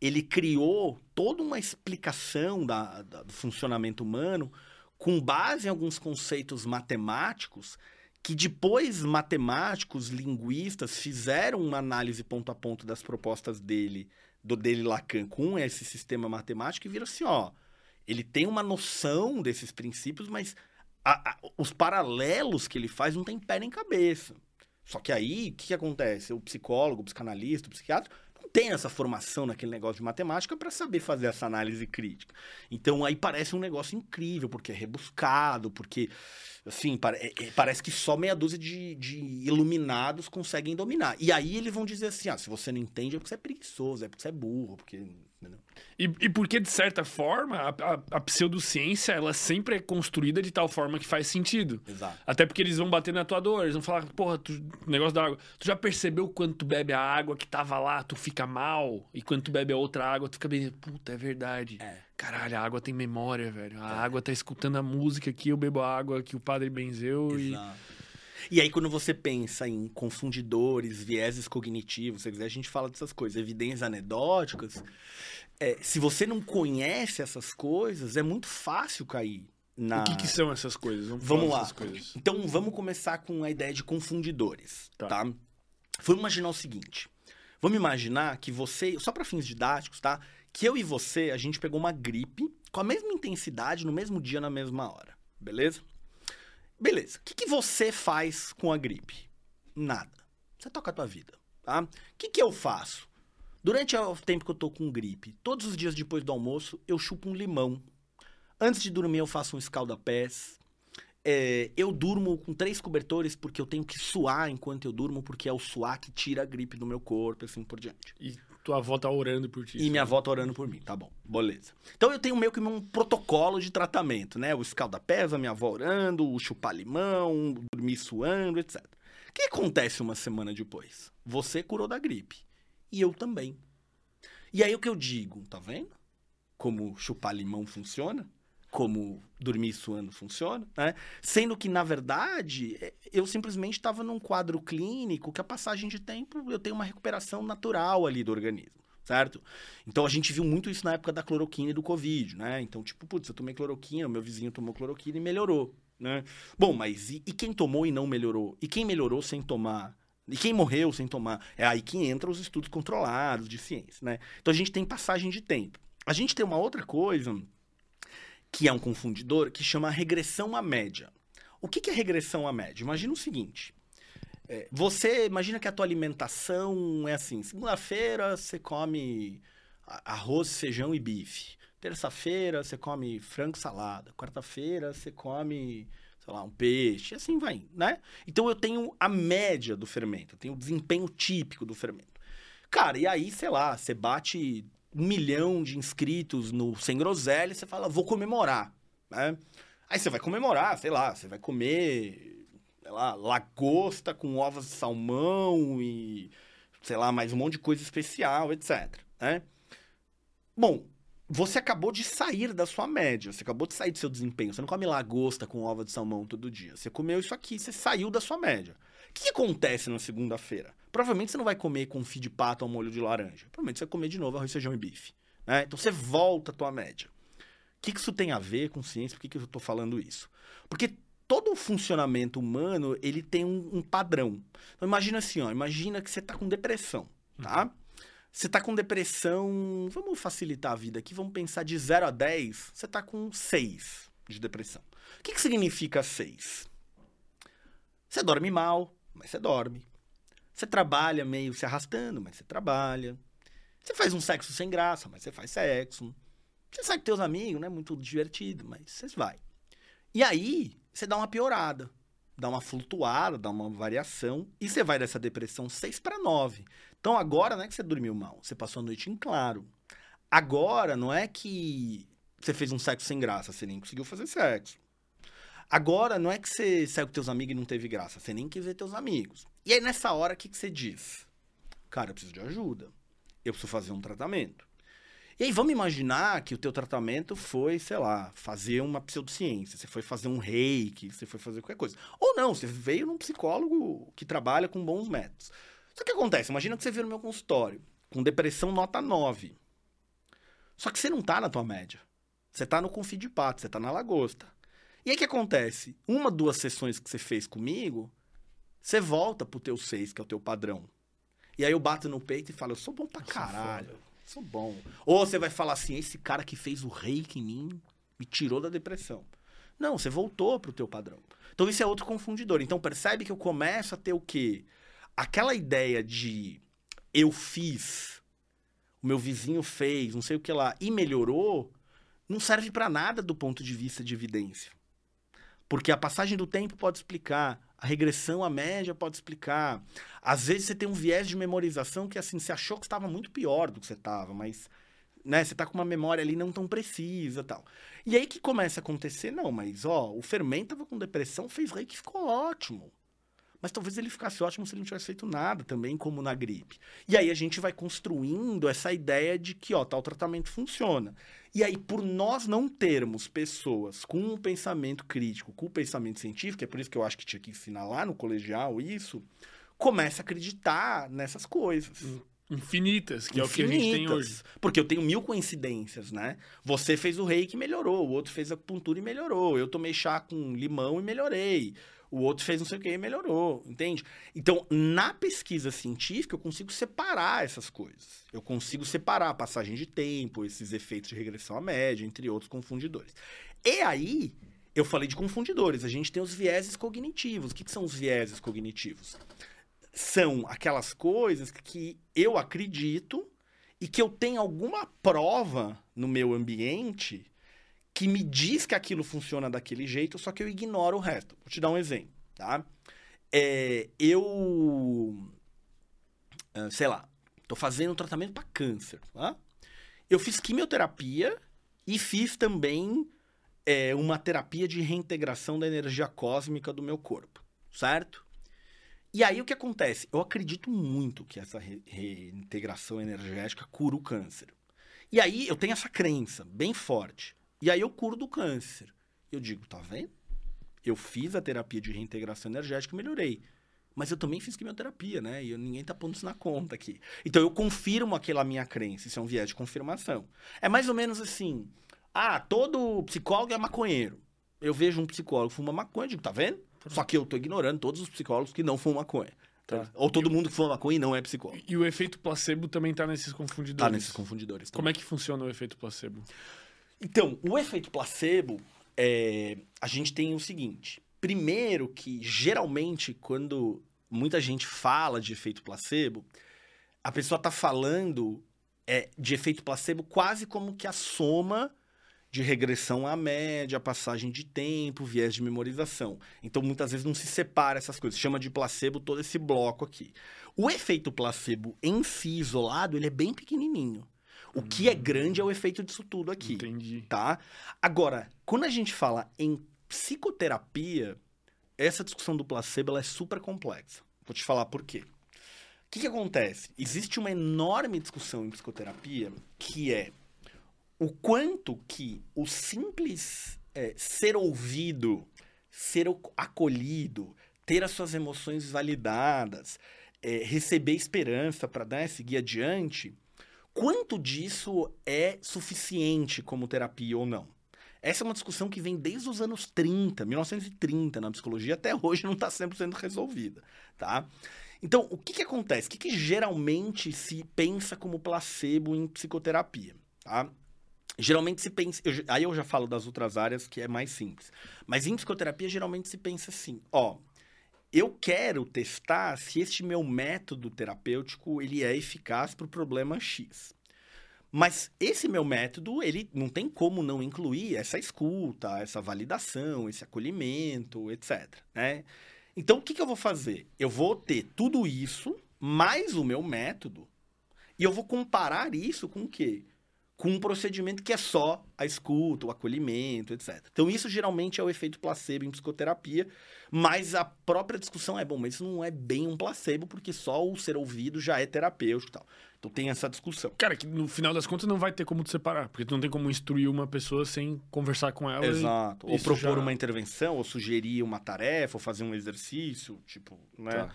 ele criou toda uma explicação da- da- do funcionamento humano com base em alguns conceitos matemáticos que depois matemáticos, linguistas fizeram uma análise ponto a ponto das propostas dele, do dele Lacan com esse sistema matemático e viram assim, ó, ele tem uma noção desses princípios, mas a- a- os paralelos que ele faz não tem pé nem cabeça. Só que aí, o que, que acontece? O psicólogo, o psicanalista, o psiquiatra tem essa formação naquele negócio de matemática para saber fazer essa análise crítica. Então aí parece um negócio incrível, porque é rebuscado, porque, assim, é- é- parece que só meia dúzia de, de iluminados conseguem dominar. E aí eles vão dizer assim: ah, se você não entende é porque você é preguiçoso, é porque você é burro, porque. E, e porque, de certa forma, a, a- a pseudociência, ela sempre é construída de tal forma que faz sentido. Exato. Até porque eles vão bater na tua dor, eles vão falar, porra, tu, negócio da água. Tu já percebeu quando tu bebe a água que tava lá, tu fica mal? E quando tu bebe a outra água, tu fica bem. Puta, é verdade. É. Caralho, a água tem memória, velho. A água tá escutando a música aqui, eu bebo a água que o padre benzeu. Exato. E aí, quando você pensa em confundidores, vieses cognitivos, se quiser, a gente fala dessas coisas, evidências anedóticas. é, se você não conhece essas coisas, é muito fácil cair na. O que, que são essas coisas? Vamos falar lá. coisas. Então, vamos começar com a ideia de confundidores, Tá. tá? Vamos imaginar o seguinte. Vamos imaginar que você, só para fins didáticos, tá? Que eu e você, a gente pegou uma gripe com a mesma intensidade, no mesmo dia, na mesma hora. Beleza? Beleza. O que, que você faz com a gripe? Nada. Você toca a tua vida, tá? O que, que eu faço? Durante o tempo que eu tô com gripe, todos os dias depois do almoço, eu chupo um limão. Antes de dormir, eu faço um escalda-pés. É, eu durmo com três cobertores porque eu tenho que suar enquanto eu durmo, porque é o suar que tira a gripe do meu corpo, assim por diante. E tua avó tá orando por ti. E minha avó tá orando por mim, tá bom, beleza. Então eu tenho meio que um protocolo de tratamento, né? O escalda-pés, a minha avó orando, o chupar limão, dormir suando, etc. O que acontece uma semana depois? Você curou da gripe. E eu também. E aí o que eu digo, tá vendo? Como chupar limão funciona? Como dormir suando funciona, né? Sendo que, na verdade, é, eu simplesmente estava num quadro clínico que a passagem de tempo eu tenho uma recuperação natural ali do organismo, certo? Então a gente viu muito isso na época da cloroquina e do Covid, né? Então, tipo, putz, eu tomei cloroquina, meu vizinho tomou cloroquina e melhorou, né? Bom, mas e, e quem tomou e não melhorou? E quem melhorou sem tomar? E quem morreu sem tomar? É aí que entram os estudos controlados de ciência, né? Então a gente tem passagem de tempo. A gente tem uma outra coisa que é um confundidor que chama regressão à média. O que que é regressão à média? Imagina o seguinte. é, você imagina que a tua alimentação é assim: segunda-feira você come arroz, feijão e bife. Terça-feira você come frango salada. Quarta-feira você come, sei lá, um peixe. E assim vai, né? Então eu tenho a média do fermento, eu tenho o desempenho típico do fermento. Cara, e aí, sei lá, você bate um milhão de inscritos no Sem Groselha você fala, vou comemorar, né? Aí você vai comemorar, sei lá, você vai comer, sei lá, lagosta com ovos de salmão e, sei lá, mais um monte de coisa especial, etc, né? Bom, você acabou de sair da sua média, você acabou de sair do seu desempenho. Você não come lagosta com ova de salmão todo dia. Você comeu isso aqui, você saiu da sua média. O que acontece na segunda-feira? Provavelmente você não vai comer confit de pato ao molho de laranja. Provavelmente você vai comer de novo arroz, feijão e bife. né? Então você volta à tua média. O que que isso tem a ver com ciência? Por que, que eu estou falando isso? Porque todo o funcionamento humano, ele tem um, um padrão. Então imagina assim, ó, imagina que você está com depressão, tá? Você está com depressão, vamos facilitar a vida aqui, vamos pensar de 0 a 10, você está com 6 de depressão. O que, que significa 6? Você dorme mal, mas você dorme. Você trabalha meio se arrastando, mas você trabalha. Você faz um sexo sem graça, mas você faz sexo. Você sai com teus amigos, né? Muito divertido, mas você vai. E aí, você dá uma piorada, dá uma flutuada, dá uma variação, e você vai dessa depressão 6 para 9. Então agora não é que você dormiu mal, você passou a noite em claro. Agora não é que você fez um sexo sem graça, você nem conseguiu fazer sexo. Agora não é que você saiu com teus amigos e não teve graça, você nem quis ver teus amigos. E aí nessa hora, o que, que você diz? Cara, eu preciso de ajuda. Eu preciso fazer um tratamento. E aí vamos imaginar que o teu tratamento foi, sei lá, fazer uma pseudociência, você foi fazer um reiki, você foi fazer qualquer coisa. Ou não, você veio num psicólogo que trabalha com bons métodos. Só que acontece, imagina que você veio no meu consultório com depressão nota 9. Só que você não tá na tua média. Você tá no confio de pato, você tá na lagosta. E aí o que acontece? Uma, duas sessões que você fez comigo, você volta pro teu 6, que é o teu padrão. E aí eu bato no peito e falo, eu sou bom pra caralho. Sou bom. Ou você vai falar assim, esse cara que fez o reiki em mim me tirou da depressão. Não, você voltou pro teu padrão. Então isso é outro confundidor. Então percebe que eu começo a ter o quê? Aquela ideia de eu fiz, o meu vizinho fez, não sei o que lá, e melhorou, não serve para nada do ponto de vista de evidência. Porque a passagem do tempo pode explicar, a regressão à média pode explicar. Às vezes você tem um viés de memorização que assim, você achou que estava muito pior do que você estava, mas né, você está com uma memória ali não tão precisa, tal. E aí que começa a acontecer, não, mas ó, o fermento estava com depressão, fez rei que ficou ótimo. Mas talvez ele ficasse ótimo se ele não tivesse feito nada, também como na gripe. E aí a gente vai construindo essa ideia de que, ó, tal tratamento funciona. E aí, por nós não termos pessoas com um pensamento crítico, com o um pensamento científico, é por isso que eu acho que tinha que ensinar lá no colegial isso, começa a acreditar nessas coisas. Infinitas, que Infinitas, é o que a gente tem hoje. Porque eu tenho mil coincidências, né? Você fez o reiki e melhorou, o outro fez a acupuntura e melhorou, eu tomei chá com limão e melhorei o outro fez não sei o que e melhorou, entende? Então, na pesquisa científica, eu consigo separar essas coisas. Eu consigo separar a passagem de tempo, esses efeitos de regressão à média, entre outros confundidores. E aí, eu falei de confundidores. A gente tem os vieses cognitivos. O que, que são os vieses cognitivos? São aquelas coisas que eu acredito e que eu tenho alguma prova no meu ambiente que me diz que aquilo funciona daquele jeito, só que eu ignoro o resto. Vou te dar um exemplo, tá? É, eu, ah, sei lá, tô fazendo um tratamento para câncer, tá? Eu fiz quimioterapia e fiz também é, uma terapia de reintegração da energia cósmica do meu corpo, certo? E aí o que acontece? Eu acredito muito que essa re reintegração energética cura o câncer. E aí eu tenho essa crença bem forte. E aí eu curo do câncer. Eu digo, tá vendo? Eu fiz a terapia de reintegração energética e melhorei. Mas eu também fiz quimioterapia, né? E eu, ninguém tá pondo isso na conta aqui. Então eu confirmo aquela minha crença. Isso é um viés de confirmação. É mais ou menos assim: ah, todo psicólogo é maconheiro. Eu vejo um psicólogo fuma maconha e digo, tá vendo? Só que eu tô ignorando todos os psicólogos que não fumam maconha. Tá. Ou todo mundo que fuma maconha e não é psicólogo. E o efeito placebo também tá nesses confundidores. Tá nesses confundidores. Também. Como é que funciona o efeito placebo? Então, o efeito placebo, é, a gente tem o seguinte. Primeiro que, geralmente, quando muita gente fala de efeito placebo, a pessoa está falando é, de efeito placebo quase como que a soma de regressão à média, passagem de tempo, viés de memorização. Então, muitas vezes não se separa essas coisas. Chama de placebo todo esse bloco aqui. O efeito placebo em si, isolado, ele é bem pequenininho. O que é grande é o efeito disso tudo aqui. Entendi. Tá? Agora, quando a gente fala em psicoterapia, essa discussão do placebo é super complexa. Vou te falar por quê. O que, que acontece? Existe uma enorme discussão em psicoterapia que é o quanto que o simples é, ser ouvido, ser acolhido, ter as suas emoções validadas, é, receber esperança para né, seguir adiante, quanto disso é suficiente como terapia ou não? Essa é uma discussão que vem desde os anos 30, 1930 na psicologia, até hoje não está sempre sendo resolvida, tá? Então, o que, que acontece? O que, que geralmente se pensa como placebo em psicoterapia, tá? Geralmente se pensa, eu, aí eu já falo das outras áreas que é mais simples, mas em psicoterapia geralmente se pensa assim, ó, eu quero testar se este meu método terapêutico ele é eficaz para o problema X. Mas esse meu método, ele não tem como não incluir essa escuta, essa validação, esse acolhimento, etc. Né? Então, o que, que eu vou fazer? Eu vou ter tudo isso, mais o meu método, e eu vou comparar isso com o quê? Com um procedimento que é só a escuta, o acolhimento, etc. Então, isso geralmente é o efeito placebo em psicoterapia, mas a própria discussão é, bom, mas isso não é bem um placebo, porque só o ser ouvido já é terapêutico e tal. Então tem essa discussão. Cara, que no final das contas não vai ter como te separar, porque tu não tem como instruir uma pessoa sem conversar com ela. Exato. Ou propor já... uma intervenção, ou sugerir uma tarefa, ou fazer um exercício, tipo, né? Tá.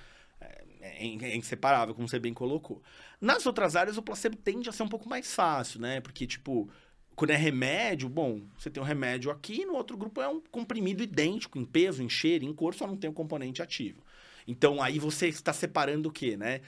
É, é, inseparável, como você bem colocou. Nas outras áreas, o placebo tende a ser um pouco mais fácil, né? Porque, tipo, quando é remédio, bom, você tem um remédio aqui, no outro grupo é um comprimido idêntico, em peso, em cheiro, em cor, só não tem o um componente ativo. Então, aí você está separando o quê, né?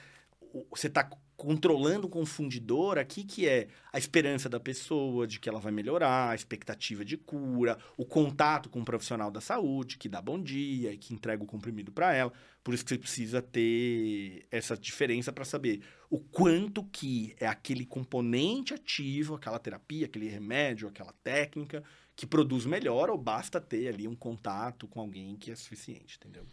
Você está controlando o confundidor aqui, que é a esperança da pessoa de que ela vai melhorar, a expectativa de cura, o contato com o profissional da saúde, que dá bom dia e que entrega o comprimido para ela. Por isso que você precisa ter essa diferença para saber o quanto que é aquele componente ativo, aquela terapia, aquele remédio, aquela técnica que produz melhor ou basta ter ali um contato com alguém que é suficiente, entendeu?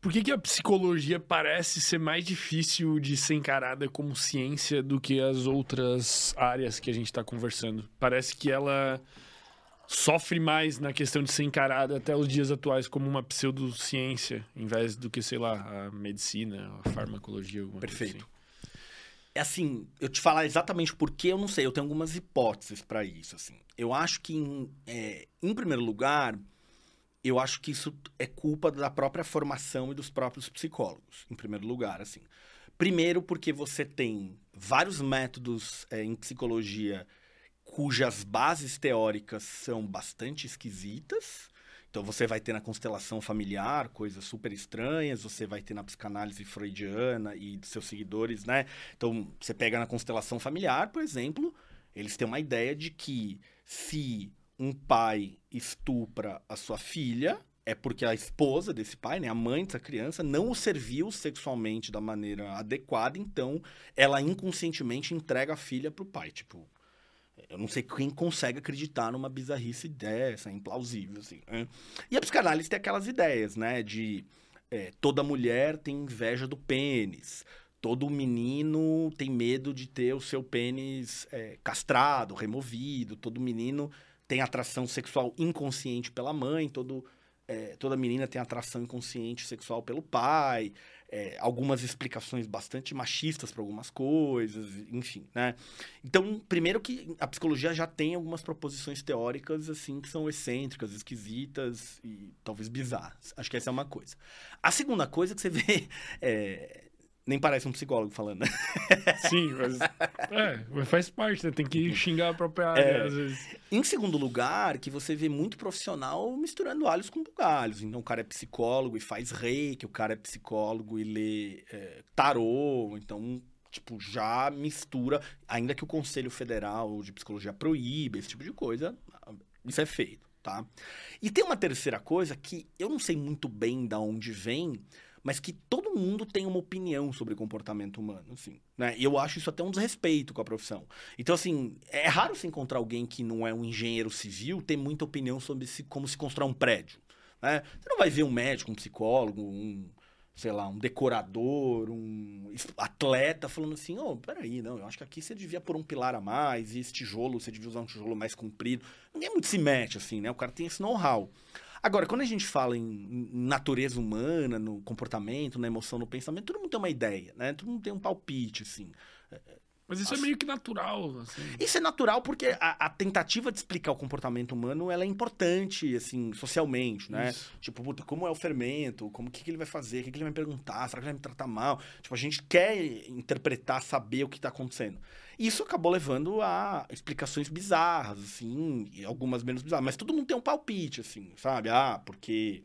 Por que, que a psicologia parece ser mais difícil de ser encarada como ciência do que as outras áreas que a gente está conversando? Parece que ela sofre mais na questão de ser encarada até os dias atuais como uma pseudociência, em vez do que, sei lá, a medicina, a farmacologia. Perfeito. Assim. É assim, eu te falar exatamente por que eu não sei, eu tenho algumas hipóteses para isso. Assim. Eu acho que, em, é, em primeiro lugar, eu acho que isso é culpa da própria formação e dos próprios psicólogos, em primeiro lugar, assim. Primeiro, porque você tem vários métodos é, em psicologia cujas bases teóricas são bastante esquisitas. Então, você vai ter na constelação familiar coisas super estranhas, você vai ter na psicanálise freudiana e dos seus seguidores, né? Então, você pega na constelação familiar, por exemplo, eles têm uma ideia de que se um pai estupra a sua filha, é porque a esposa desse pai, né, a mãe dessa criança, não o serviu sexualmente da maneira adequada, então ela inconscientemente entrega a filha pro pai. Tipo, eu não sei quem consegue acreditar numa bizarrice dessa, implausível, assim. Né? E a psicanálise tem aquelas ideias, né, de é, toda mulher tem inveja do pênis, todo menino tem medo de ter o seu pênis é, castrado, removido, todo menino tem atração sexual inconsciente pela mãe, todo, é, toda menina tem atração inconsciente sexual pelo pai, é, algumas explicações bastante machistas para algumas coisas, enfim, né? Então, primeiro que a psicologia já tem algumas proposições teóricas, assim, que são excêntricas, esquisitas e talvez bizarras. Acho que essa é uma coisa. A segunda coisa que você vê (laughs) é, nem parece um psicólogo falando. (laughs) Sim, mas, é, mas faz parte, né? Tem que xingar a própria área, é. às vezes. Em segundo lugar, que você vê muito profissional misturando alhos com bugalhos. Então, o cara é psicólogo e faz reiki, o cara é psicólogo e lê é, tarô. Então, tipo, já mistura, ainda que o Conselho Federal de Psicologia proíba esse tipo de coisa, isso é feito, tá? E tem uma terceira coisa que eu não sei muito bem da onde vem, mas que todo mundo tem uma opinião sobre comportamento humano, assim, né? E eu acho isso até um desrespeito com a profissão. Então, assim, é raro se encontrar alguém que não é um engenheiro civil ter muita opinião sobre se, como se constrói um prédio, né? Você não vai ver um médico, um psicólogo, um, sei lá, um decorador, um atleta falando assim, ô, oh, peraí, não, eu acho que aqui você devia pôr um pilar a mais, e esse tijolo, você devia usar um tijolo mais comprido. Ninguém muito se mete, assim, né? O cara tem esse know-how. Agora, quando a gente fala em natureza humana, no comportamento, na emoção, no pensamento, todo mundo tem uma ideia, né? Todo mundo tem um palpite, assim. Mas isso é é meio que natural, assim. Isso é natural porque a, a, tentativa de explicar o comportamento humano, ela é importante, assim, socialmente, né? Isso. Tipo, puta, como é o fermento? Como que, que ele vai fazer? O que, que ele vai me perguntar? Será que ele vai me tratar mal? Tipo, a gente quer interpretar, saber o que está acontecendo. Isso acabou levando a explicações bizarras, assim, e algumas menos bizarras. Mas todo mundo tem um palpite, assim, sabe? Ah, porque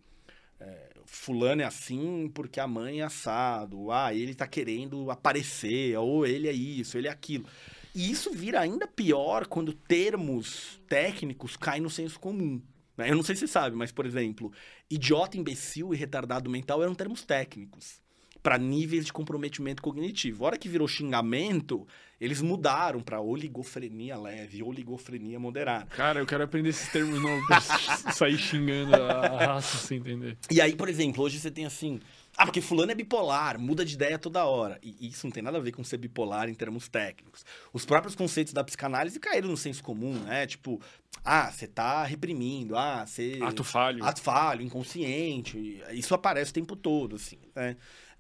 é, fulano é assim porque a mãe é assado. Ah, ele tá querendo aparecer. Ou ele é isso, ele é aquilo. E isso vira ainda pior quando termos técnicos caem no senso comum. Né? Eu não sei se você sabe, mas, por exemplo, idiota, imbecil e retardado mental eram termos técnicos para níveis de comprometimento cognitivo. A hora que virou xingamento, eles mudaram para oligofrenia leve, oligofrenia moderada. Cara, eu quero aprender esses termos novos pra (laughs) sair xingando a raça sem entender. E aí, por exemplo, hoje você tem assim, ah, porque fulano é bipolar, muda de ideia toda hora. E isso não tem nada a ver com ser bipolar em termos técnicos. Os próprios conceitos da psicanálise caíram no senso comum, né? Tipo, ah, você tá reprimindo, ah, você... Ato falho. Ato falho, inconsciente. Isso aparece o tempo todo, assim, né?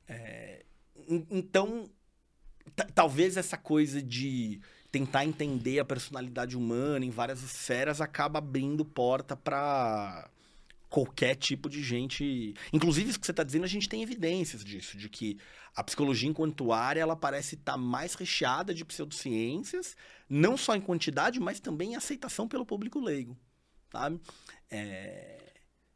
É... Então, talvez essa coisa de tentar entender a personalidade humana em várias esferas acaba abrindo porta para qualquer tipo de gente. Inclusive, isso que você está dizendo, a gente tem evidências disso, de que a psicologia, enquanto área, ela parece estar tá mais recheada de pseudociências, não só em quantidade, mas também em aceitação pelo público leigo. Sabe? É...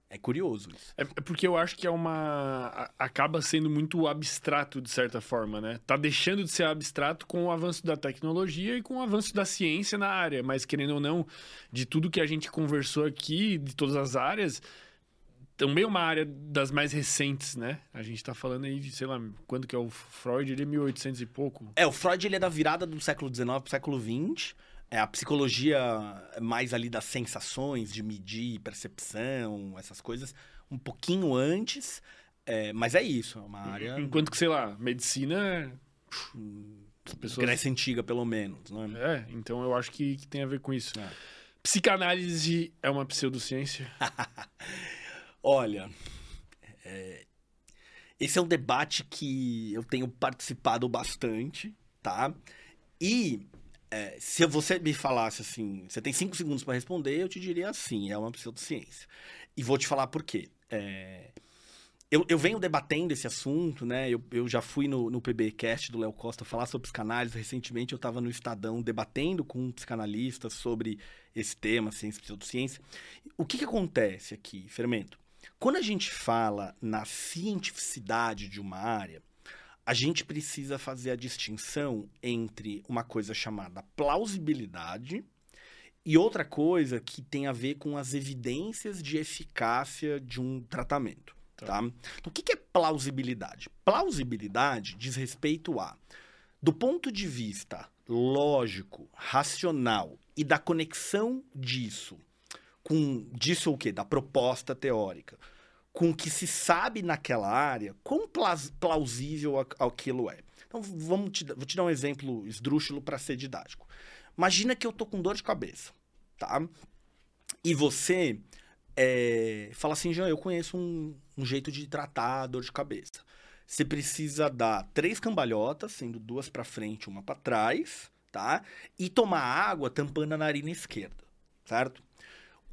É curioso isso. É, é porque eu acho que é uma. acaba sendo muito abstrato, de certa forma, né? Tá deixando de ser abstrato com o avanço da tecnologia e com o avanço da ciência na área. Mas, querendo ou não, de tudo que a gente conversou aqui, de todas as áreas, também é uma área das mais recentes, né? A gente tá falando aí de, sei lá, quando que é o Freud? Ele é 1800 e pouco. É, o Freud ele é da virada do século XIX pro século XX. É a psicologia mais ali das sensações, de medir percepção, essas coisas, um pouquinho antes. É, mas é isso, é uma área... Enquanto que, sei lá, medicina... As pessoas... Grécia Antiga, pelo menos, né? É, então eu acho que, que tem a ver com isso. É. Psicanálise é uma pseudociência? (laughs) Olha, é, esse é um debate que eu tenho participado bastante, tá? E é, se você me falasse assim, você tem cinco segundos para responder, eu te diria assim, é uma pseudociência. E vou te falar por quê. É, eu, eu, venho debatendo esse assunto, né? Eu, eu já fui no, no PBcast do Léo Costa falar sobre psicanálise. Recentemente eu estava no Estadão debatendo com um psicanalista sobre esse tema, ciência e pseudociência. O que, que acontece aqui, Fermento? Quando a gente fala na cientificidade de uma área, a gente precisa fazer a distinção entre uma coisa chamada plausibilidade e outra coisa que tem a ver com as evidências de eficácia de um tratamento. Tá. tá? Então, o que é plausibilidade? Plausibilidade diz respeito a, do ponto de vista lógico, racional e da conexão disso com disso o quê? Da proposta teórica, com o que se sabe naquela área, quão plausível aquilo é. Então, vamos te, vou te dar um exemplo esdrúxulo para ser didático. Imagina que eu tô com dor de cabeça, tá? E você é, fala assim, Jean, eu conheço um, um jeito de tratar a dor de cabeça. Você precisa dar três cambalhotas, sendo duas para frente, uma para trás, tá? E tomar água tampando a narina esquerda, certo?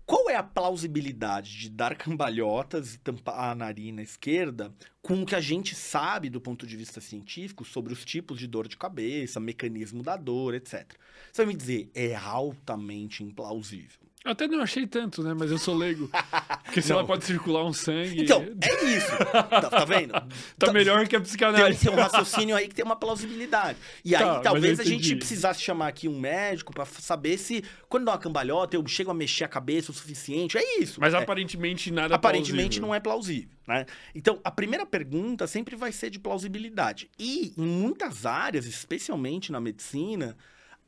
Qual é a plausibilidade de dar cambalhotas e tampar a narina esquerda com o que a gente sabe do ponto de vista científico sobre os tipos de dor de cabeça, mecanismo da dor, etc? Você vai me dizer, é altamente implausível. Eu até não achei tanto, né? Mas eu sou leigo. (laughs) Porque se ela pode circular um sangue. Então, é isso. tá, tá vendo? tá, (laughs) tá melhor que a psicanálise. Tem, tem, um raciocínio aí que tem uma plausibilidade. E aí, tá, talvez a gente precisasse chamar aqui um médico para saber se, quando dá uma cambalhota, eu chego a mexer a cabeça o suficiente. É isso. Mas é. aparentemente nada Aparentemente plausível. não é plausível. Né? Então, a primeira pergunta sempre vai ser de plausibilidade. E em muitas áreas, especialmente na medicina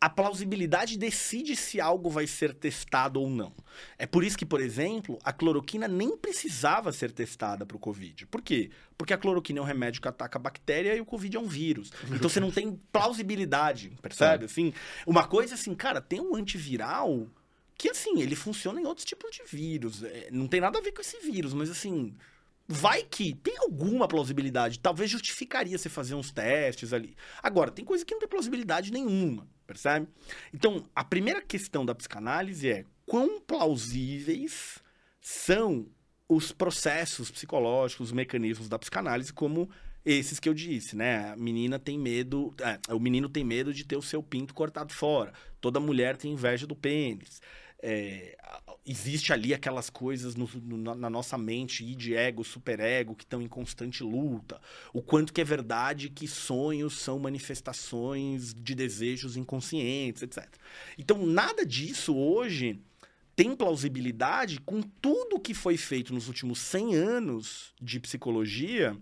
a plausibilidade decide se algo vai ser testado ou não. É por isso que, por exemplo, a cloroquina nem precisava ser testada para o Covid. Por quê? Porque a cloroquina é um remédio que ataca a bactéria e o Covid é um vírus. Então você não tem plausibilidade, percebe? Assim, uma coisa assim, cara, tem um antiviral que, assim, ele funciona em outros tipos de vírus. É, não tem nada a ver com esse vírus, mas assim vai que tem alguma plausibilidade. Talvez justificaria você fazer uns testes ali. Agora, tem coisa que não tem plausibilidade nenhuma, percebe? Então, a primeira questão da psicanálise é quão plausíveis são os processos psicológicos, os mecanismos da psicanálise, como esses que eu disse, né? A menina tem medo, é, o menino tem medo de ter o seu pinto cortado fora. Toda mulher tem inveja do pênis. É, existe ali aquelas coisas no, no, na nossa mente, de ego, superego, que estão em constante luta. O quanto que é verdade que sonhos são manifestações de desejos inconscientes, etc. Então, nada disso hoje tem plausibilidade com tudo que foi feito nos últimos 100 anos de psicologia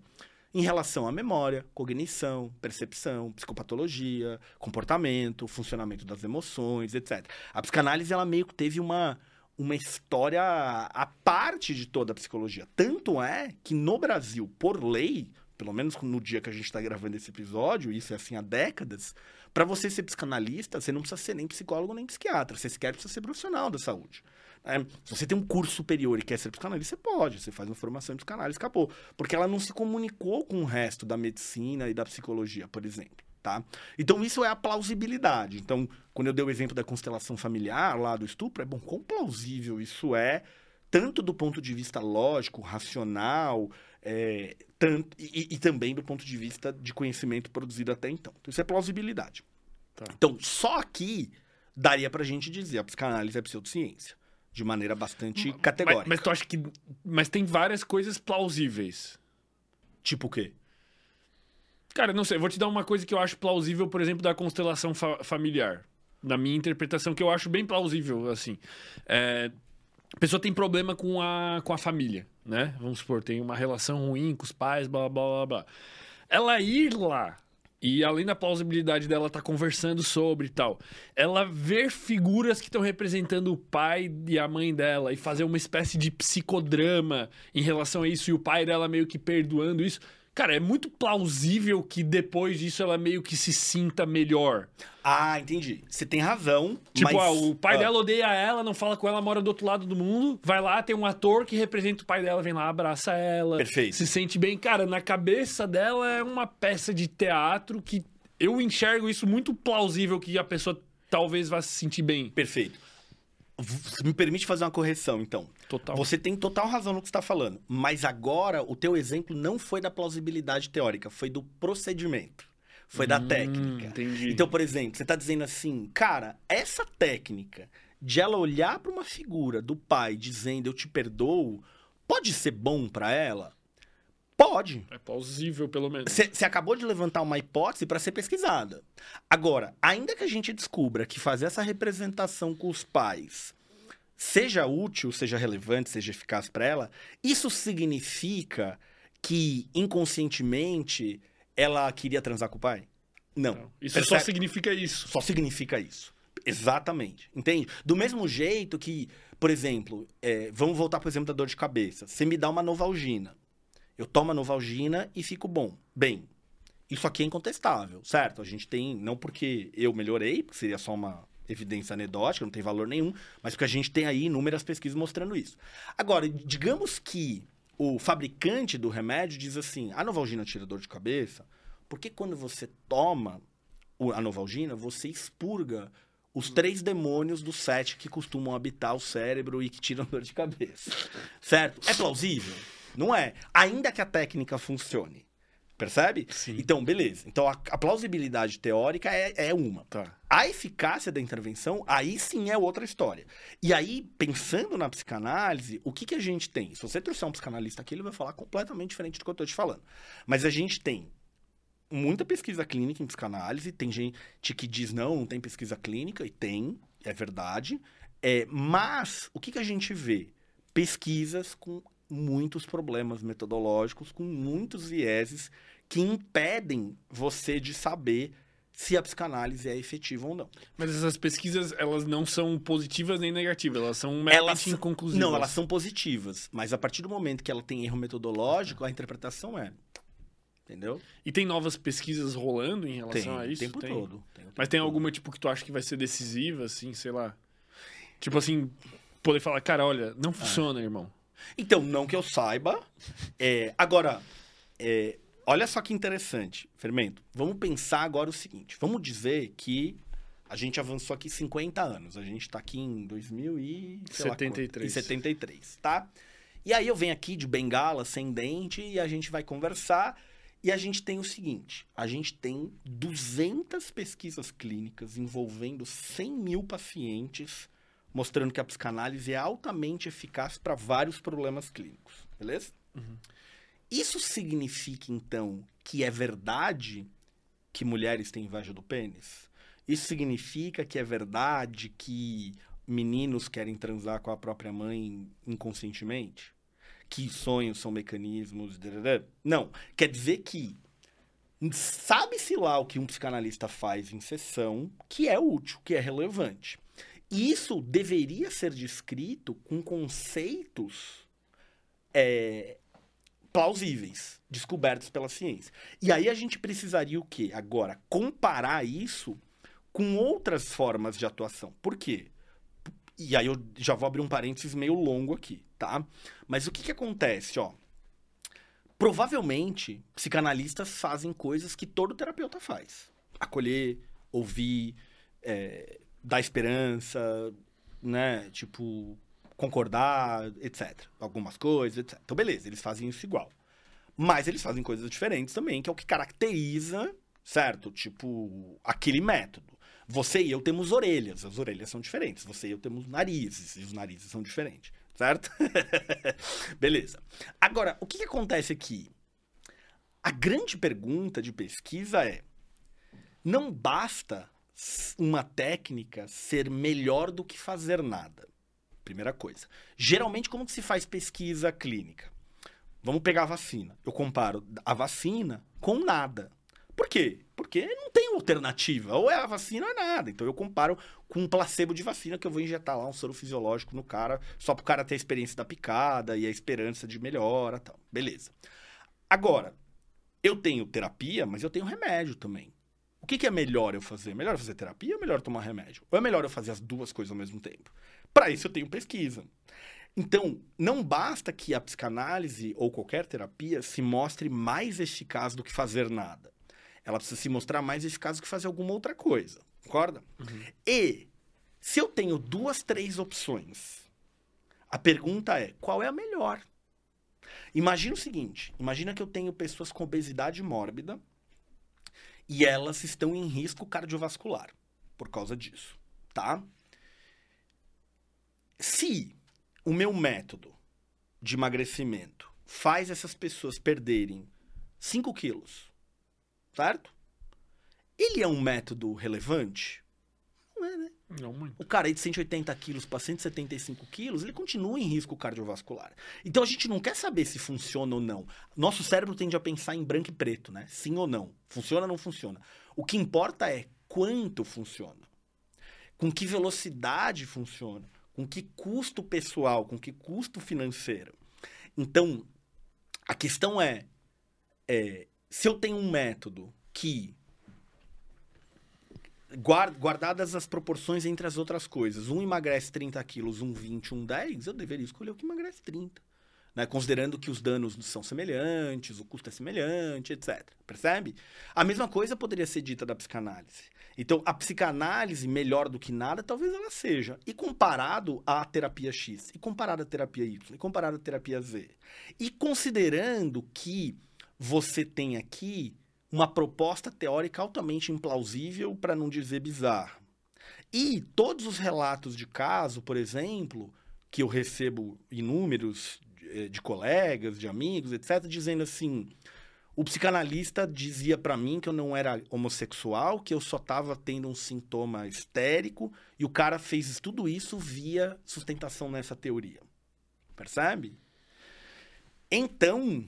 em relação à memória, cognição, percepção, psicopatologia, comportamento, funcionamento das emoções, etc. A psicanálise ela meio que teve uma uma história à parte de toda a psicologia. Tanto é que no Brasil, por lei, pelo menos no dia que a gente está gravando esse episódio, isso é assim há décadas, para você ser psicanalista, você não precisa ser nem psicólogo nem psiquiatra. Você sequer precisa ser profissional da saúde. É, se você tem um curso superior e quer ser psicanalista, você pode. Você faz uma formação em psicanálise, acabou. Porque ela não se comunicou com o resto da medicina e da psicologia, por exemplo. Tá? Então, isso é a plausibilidade. Então, quando eu dei o exemplo da constelação familiar lá do estupro, é bom, quão plausível isso é, tanto do ponto de vista lógico, racional, é, tanto, e, e, também do ponto de vista de conhecimento produzido até então. então isso é plausibilidade. Tá. Então, só aqui daria pra gente dizer a psicanálise é pseudociência de maneira bastante categórica. Mas, mas tu acha que. Mas tem várias coisas plausíveis. Tipo o quê? Cara, não sei. Vou te dar uma coisa que eu acho plausível, por exemplo, da constelação fa familiar. Na minha interpretação, que eu acho bem plausível, assim. É, a pessoa tem problema com a, com a família, né? Vamos supor, tem uma relação ruim com os pais, blá, blá, blá, blá. Ela ir lá e além da plausibilidade dela estar tá conversando sobre e tal, ela ver figuras que estão representando o pai e a mãe dela e fazer uma espécie de psicodrama em relação a isso e o pai dela meio que perdoando isso. Cara, é muito plausível que depois disso ela meio que se sinta melhor. Ah, entendi. Você tem razão. Tipo, mas... ah, o pai ah. dela odeia ela, não fala com ela, mora do outro lado do mundo. Vai lá, tem um ator que representa o pai dela, vem lá, abraça ela. Perfeito. Se sente bem. Cara, na cabeça dela é uma peça de teatro que eu enxergo isso muito plausível que a pessoa talvez vá se sentir bem. Perfeito. Me permite fazer uma correção, então. Total. Você tem total razão no que está falando. Mas agora, o teu exemplo não foi da plausibilidade teórica, foi do procedimento. Foi hum, da técnica. Entendi. Então, por exemplo, você está dizendo assim, cara, essa técnica de ela olhar para uma figura do pai dizendo eu te perdoo, pode ser bom para ela? Pode. É plausível, pelo menos. Você acabou de levantar uma hipótese para ser pesquisada. Agora, ainda que a gente descubra que fazer essa representação com os pais seja útil, seja relevante, seja eficaz para ela, isso significa que inconscientemente ela queria transar com o pai? Não. Não. Isso Percebe? só significa isso. Só significa isso. Exatamente. Entende? Do mesmo jeito que, por exemplo, é, vamos voltar para o exemplo da dor de cabeça. Você me dá uma novalgina. Eu tomo a novalgina e fico bom. Bem, isso aqui é incontestável, certo? A gente tem, não porque eu melhorei, porque seria só uma evidência anedótica, não tem valor nenhum, mas porque a gente tem aí inúmeras pesquisas mostrando isso. Agora, digamos que o fabricante do remédio diz assim: a novalgina tira dor de cabeça, porque quando você toma a novalgina, você expurga os três demônios dos sete que costumam habitar o cérebro e que tiram dor de cabeça. Certo? É plausível? Não é. Ainda que a técnica funcione. Percebe? Sim. Então, beleza. Então, a, a plausibilidade teórica é, é uma. Tá. A eficácia da intervenção, aí sim é outra história. E aí, pensando na psicanálise, o que, que a gente tem? Se você trouxer um psicanalista aqui, ele vai falar completamente diferente do que eu estou te falando. Mas a gente tem muita pesquisa clínica em psicanálise, tem gente que diz não, não tem pesquisa clínica, e tem, é verdade. É, mas, o que, que a gente vê? Pesquisas com muitos problemas metodológicos, com muitos vieses que impedem você de saber se a psicanálise é efetiva ou não. Mas essas pesquisas, elas não são positivas nem negativas, elas são meramente elas, inconclusivas. Não, elas são positivas, mas a partir do momento que ela tem erro metodológico, a interpretação é. Entendeu? E tem novas pesquisas rolando em relação tem, a isso? Tempo tem. todo. Tem tempo mas tem todo. alguma, tipo, que tu acha que vai ser decisiva, assim, sei lá? Tipo assim, poder falar, cara, olha, não funciona, irmão. Então, não que eu saiba. É, agora, é, olha só que interessante, Fermento. Vamos pensar agora o seguinte. Vamos dizer que a gente avançou aqui 50 anos. A gente está aqui em 2073. Lá, em 73, tá? E aí eu venho aqui de bengala, sem dente, e a gente vai conversar. E a gente tem o seguinte: a gente tem 200 pesquisas clínicas envolvendo 100 mil pacientes mostrando que a psicanálise é altamente eficaz para vários problemas clínicos, beleza? Uhum. Isso significa, então, que é verdade que mulheres têm inveja do pênis? Isso significa que é verdade que meninos querem transar com a própria mãe inconscientemente? que sonhos são mecanismos. Não. Quer dizer que sabe-se lá o que um psicanalista faz em sessão que é útil, que é relevante. Isso deveria ser descrito com conceitos é, plausíveis, descobertos pela ciência. E aí a gente precisaria o quê? Agora, comparar isso com outras formas de atuação. Por quê? E aí eu já vou abrir um parênteses meio longo aqui, tá? Mas o que, que acontece, ó? Provavelmente, psicanalistas fazem coisas que todo terapeuta faz. Acolher, ouvir, é, dar esperança, né? Tipo, concordar, etc. Algumas coisas, etc. Então, beleza, eles fazem isso igual. Mas eles fazem coisas diferentes também, que é o que caracteriza, certo? Tipo, aquele método. Você e eu temos orelhas, as orelhas são diferentes. Você e eu temos narizes, e os narizes são diferentes, certo? (laughs) beleza. Agora, o que, que acontece aqui? A grande pergunta de pesquisa é: não basta uma técnica ser melhor do que fazer nada. Primeira coisa. Geralmente, como que se faz pesquisa clínica? Vamos pegar a vacina. Eu comparo a vacina com nada. Por quê? Porque não tem alternativa. Ou é a vacina ou é nada. Então eu comparo com um placebo de vacina que eu vou injetar lá um soro fisiológico no cara, só para o cara ter a experiência da picada e a esperança de melhora tal. Beleza. Agora, eu tenho terapia, mas eu tenho remédio também. O que, que é melhor eu fazer? Melhor eu fazer terapia ou melhor tomar remédio? Ou é melhor eu fazer as duas coisas ao mesmo tempo? Para isso eu tenho pesquisa. Então, não basta que a psicanálise ou qualquer terapia se mostre mais eficaz do que fazer nada. Ela precisa se mostrar mais eficaz do que fazer alguma outra coisa. Concorda? Uhum. E se eu tenho duas, três opções, a pergunta é: qual é a melhor? Imagina o seguinte: imagina que eu tenho pessoas com obesidade mórbida e elas estão em risco cardiovascular por causa disso, tá? Se o meu método de emagrecimento faz essas pessoas perderem 5 quilos, certo? Ele é um método relevante? Não muito. O cara aí de 180 quilos para 175 quilos, ele continua em risco cardiovascular. Então a gente não quer saber se funciona ou não. Nosso cérebro tende a pensar em branco e preto, né? Sim ou não. Funciona ou não funciona. O que importa é quanto funciona. Com que velocidade funciona com que custo pessoal, com que custo financeiro. Então, a questão é, é se eu tenho um método que, guardadas as proporções entre as outras coisas, um emagrece 30 quilos, um 20, um 10, eu deveria escolher o que emagrece 30 né? considerando que os danos são semelhantes, o custo é semelhante, etc. Percebe? A mesma coisa poderia ser dita da psicanálise. Então, a psicanálise, melhor do que nada, talvez ela seja. E comparado à terapia X, e comparado à terapia Y, e comparado à terapia Z. E considerando que você tem aqui uma proposta teórica altamente implausível, para não dizer bizarra. E todos os relatos de caso, por exemplo, que eu recebo inúmeros eh, de colegas, de amigos, etc., dizendo assim: o psicanalista dizia para mim que eu não era homossexual, que eu só estava tendo um sintoma histérico, e o cara fez tudo isso via sustentação nessa teoria. Percebe? Então,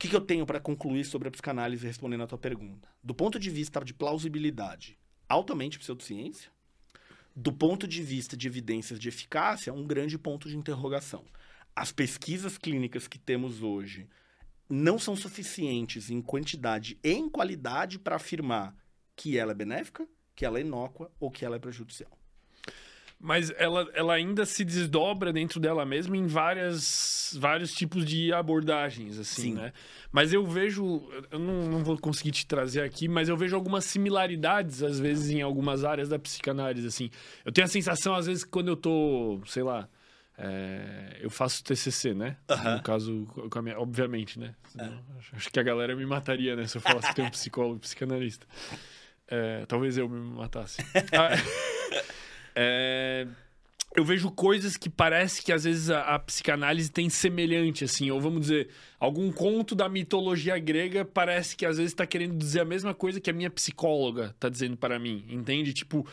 que, que eu tenho para concluir sobre a psicanálise respondendo à tua pergunta? Do ponto de vista de plausibilidade, altamente pseudociência. Do ponto de vista de evidências de eficácia, um grande ponto de interrogação as pesquisas clínicas que temos hoje não são suficientes em quantidade e em qualidade para afirmar que ela é benéfica, que ela é inócua ou que ela é prejudicial. Mas ela, ela ainda se desdobra dentro dela mesma em várias, vários tipos de abordagens, assim, Sim. né? Mas eu vejo, eu não, não vou conseguir te trazer aqui, mas eu vejo algumas similaridades, às vezes, em algumas áreas da psicanálise, assim. Eu tenho a sensação, às vezes, quando eu tô, sei lá, é, eu faço TCC, né? No caso, minha, obviamente, né? É. Acho que a galera me mataria, né? Se eu falasse que tem um psicólogo, psicanalista. É, talvez eu me matasse. (laughs) Ah, é, eu vejo coisas que parece que às vezes a, a, psicanálise tem semelhante, assim, ou vamos dizer, algum conto da mitologia grega parece que às vezes está querendo dizer a mesma coisa que a minha psicóloga está dizendo para mim, entende? Tipo,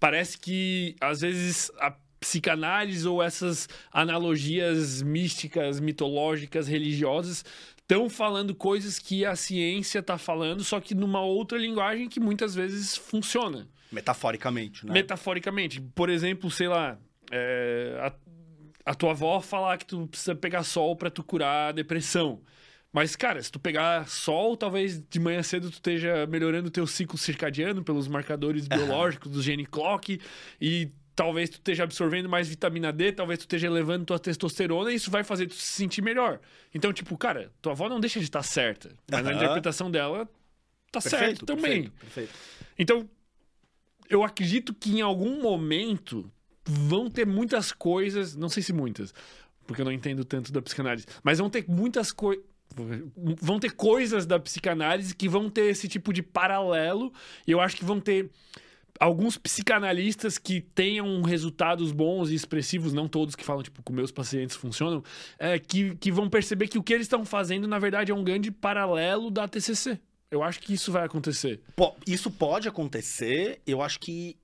parece que às vezes a psicanálise ou essas analogias místicas, mitológicas, religiosas estão falando coisas que a ciência está falando, só que numa outra linguagem que muitas vezes funciona. Metaforicamente, né? Metaforicamente. Por exemplo, sei lá, é, a, a, tua avó falar que tu precisa pegar sol para tu curar a depressão. Mas, cara, se tu pegar sol, talvez de manhã cedo tu esteja melhorando o teu ciclo circadiano pelos marcadores biológicos do gene clock e talvez tu esteja absorvendo mais vitamina D, talvez tu esteja elevando tua testosterona e isso vai fazer tu se sentir melhor. Então, tipo, cara, tua avó não deixa de estar certa, mas uhum. a interpretação dela tá perfeito, certo também. Perfeito, perfeito. Então, eu acredito que em algum momento vão ter muitas coisas, não sei se muitas, porque eu não entendo tanto da psicanálise, mas vão ter muitas coisas vão ter coisas da psicanálise que vão ter esse tipo de paralelo e eu acho que vão ter alguns psicanalistas que tenham resultados bons e expressivos, não todos que falam, tipo, com meus pacientes funcionam, é, que, que vão perceber que o que eles estão fazendo, na verdade, é um grande paralelo da TCC. Eu acho que isso vai acontecer. Isso pode acontecer, eu acho que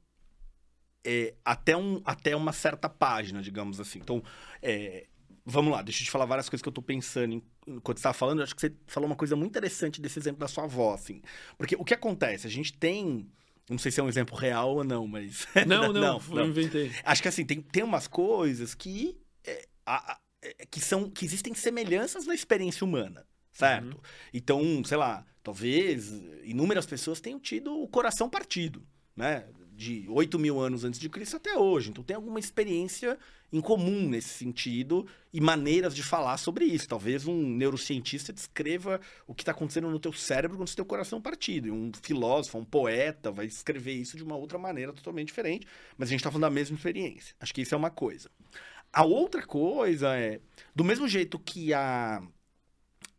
é, até, um, até uma certa página, digamos assim. Então, é, vamos lá, deixa eu te falar várias coisas que eu tô pensando em, enquanto você estava falando. Eu acho que você falou uma coisa muito interessante desse exemplo da sua avó, assim. Porque o que acontece? A gente tem não sei se é um exemplo real ou não, mas. (laughs) Não, não, não, não. inventei. Acho que assim, tem, tem umas coisas que. É, a, é, que são. que existem semelhanças na experiência humana, certo? Uhum. Então, sei lá, talvez inúmeras pessoas tenham tido o coração partido, né? De 8 mil anos antes de Cristo até hoje. Então tem alguma experiência em comum nesse sentido e maneiras de falar sobre isso. Talvez um neurocientista descreva o que está acontecendo no teu cérebro quando você tem o coração partido. E um filósofo, um poeta vai escrever isso de uma outra maneira totalmente diferente, mas a gente está falando da mesma experiência. Acho que isso é uma coisa. A outra coisa é, do mesmo jeito que a,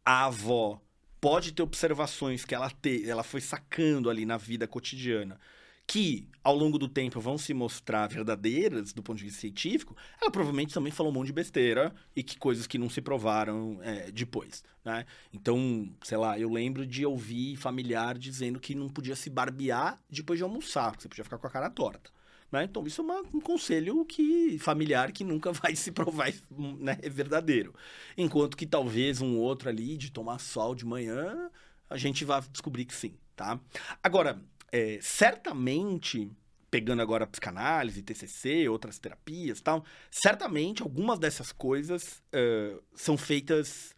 a avó pode ter observações que ela, te, ela foi sacando ali na vida cotidiana, que ao longo do tempo vão se mostrar verdadeiras do ponto de vista científico, ela provavelmente também falou um monte de besteira e que coisas que não se provaram é, depois, né? Então, sei lá, eu lembro de ouvir familiar dizendo que não podia se barbear depois de almoçar, que você podia ficar com a cara torta. Né? Então, isso é uma, um conselho que familiar que nunca (laughs) vai se provar né, é verdadeiro. Enquanto que talvez um outro ali de tomar sol de manhã, a gente vai descobrir que sim, tá? Agora, é, certamente, pegando agora psicanálise, TCC, outras terapias tal, certamente algumas dessas coisas uh, são feitas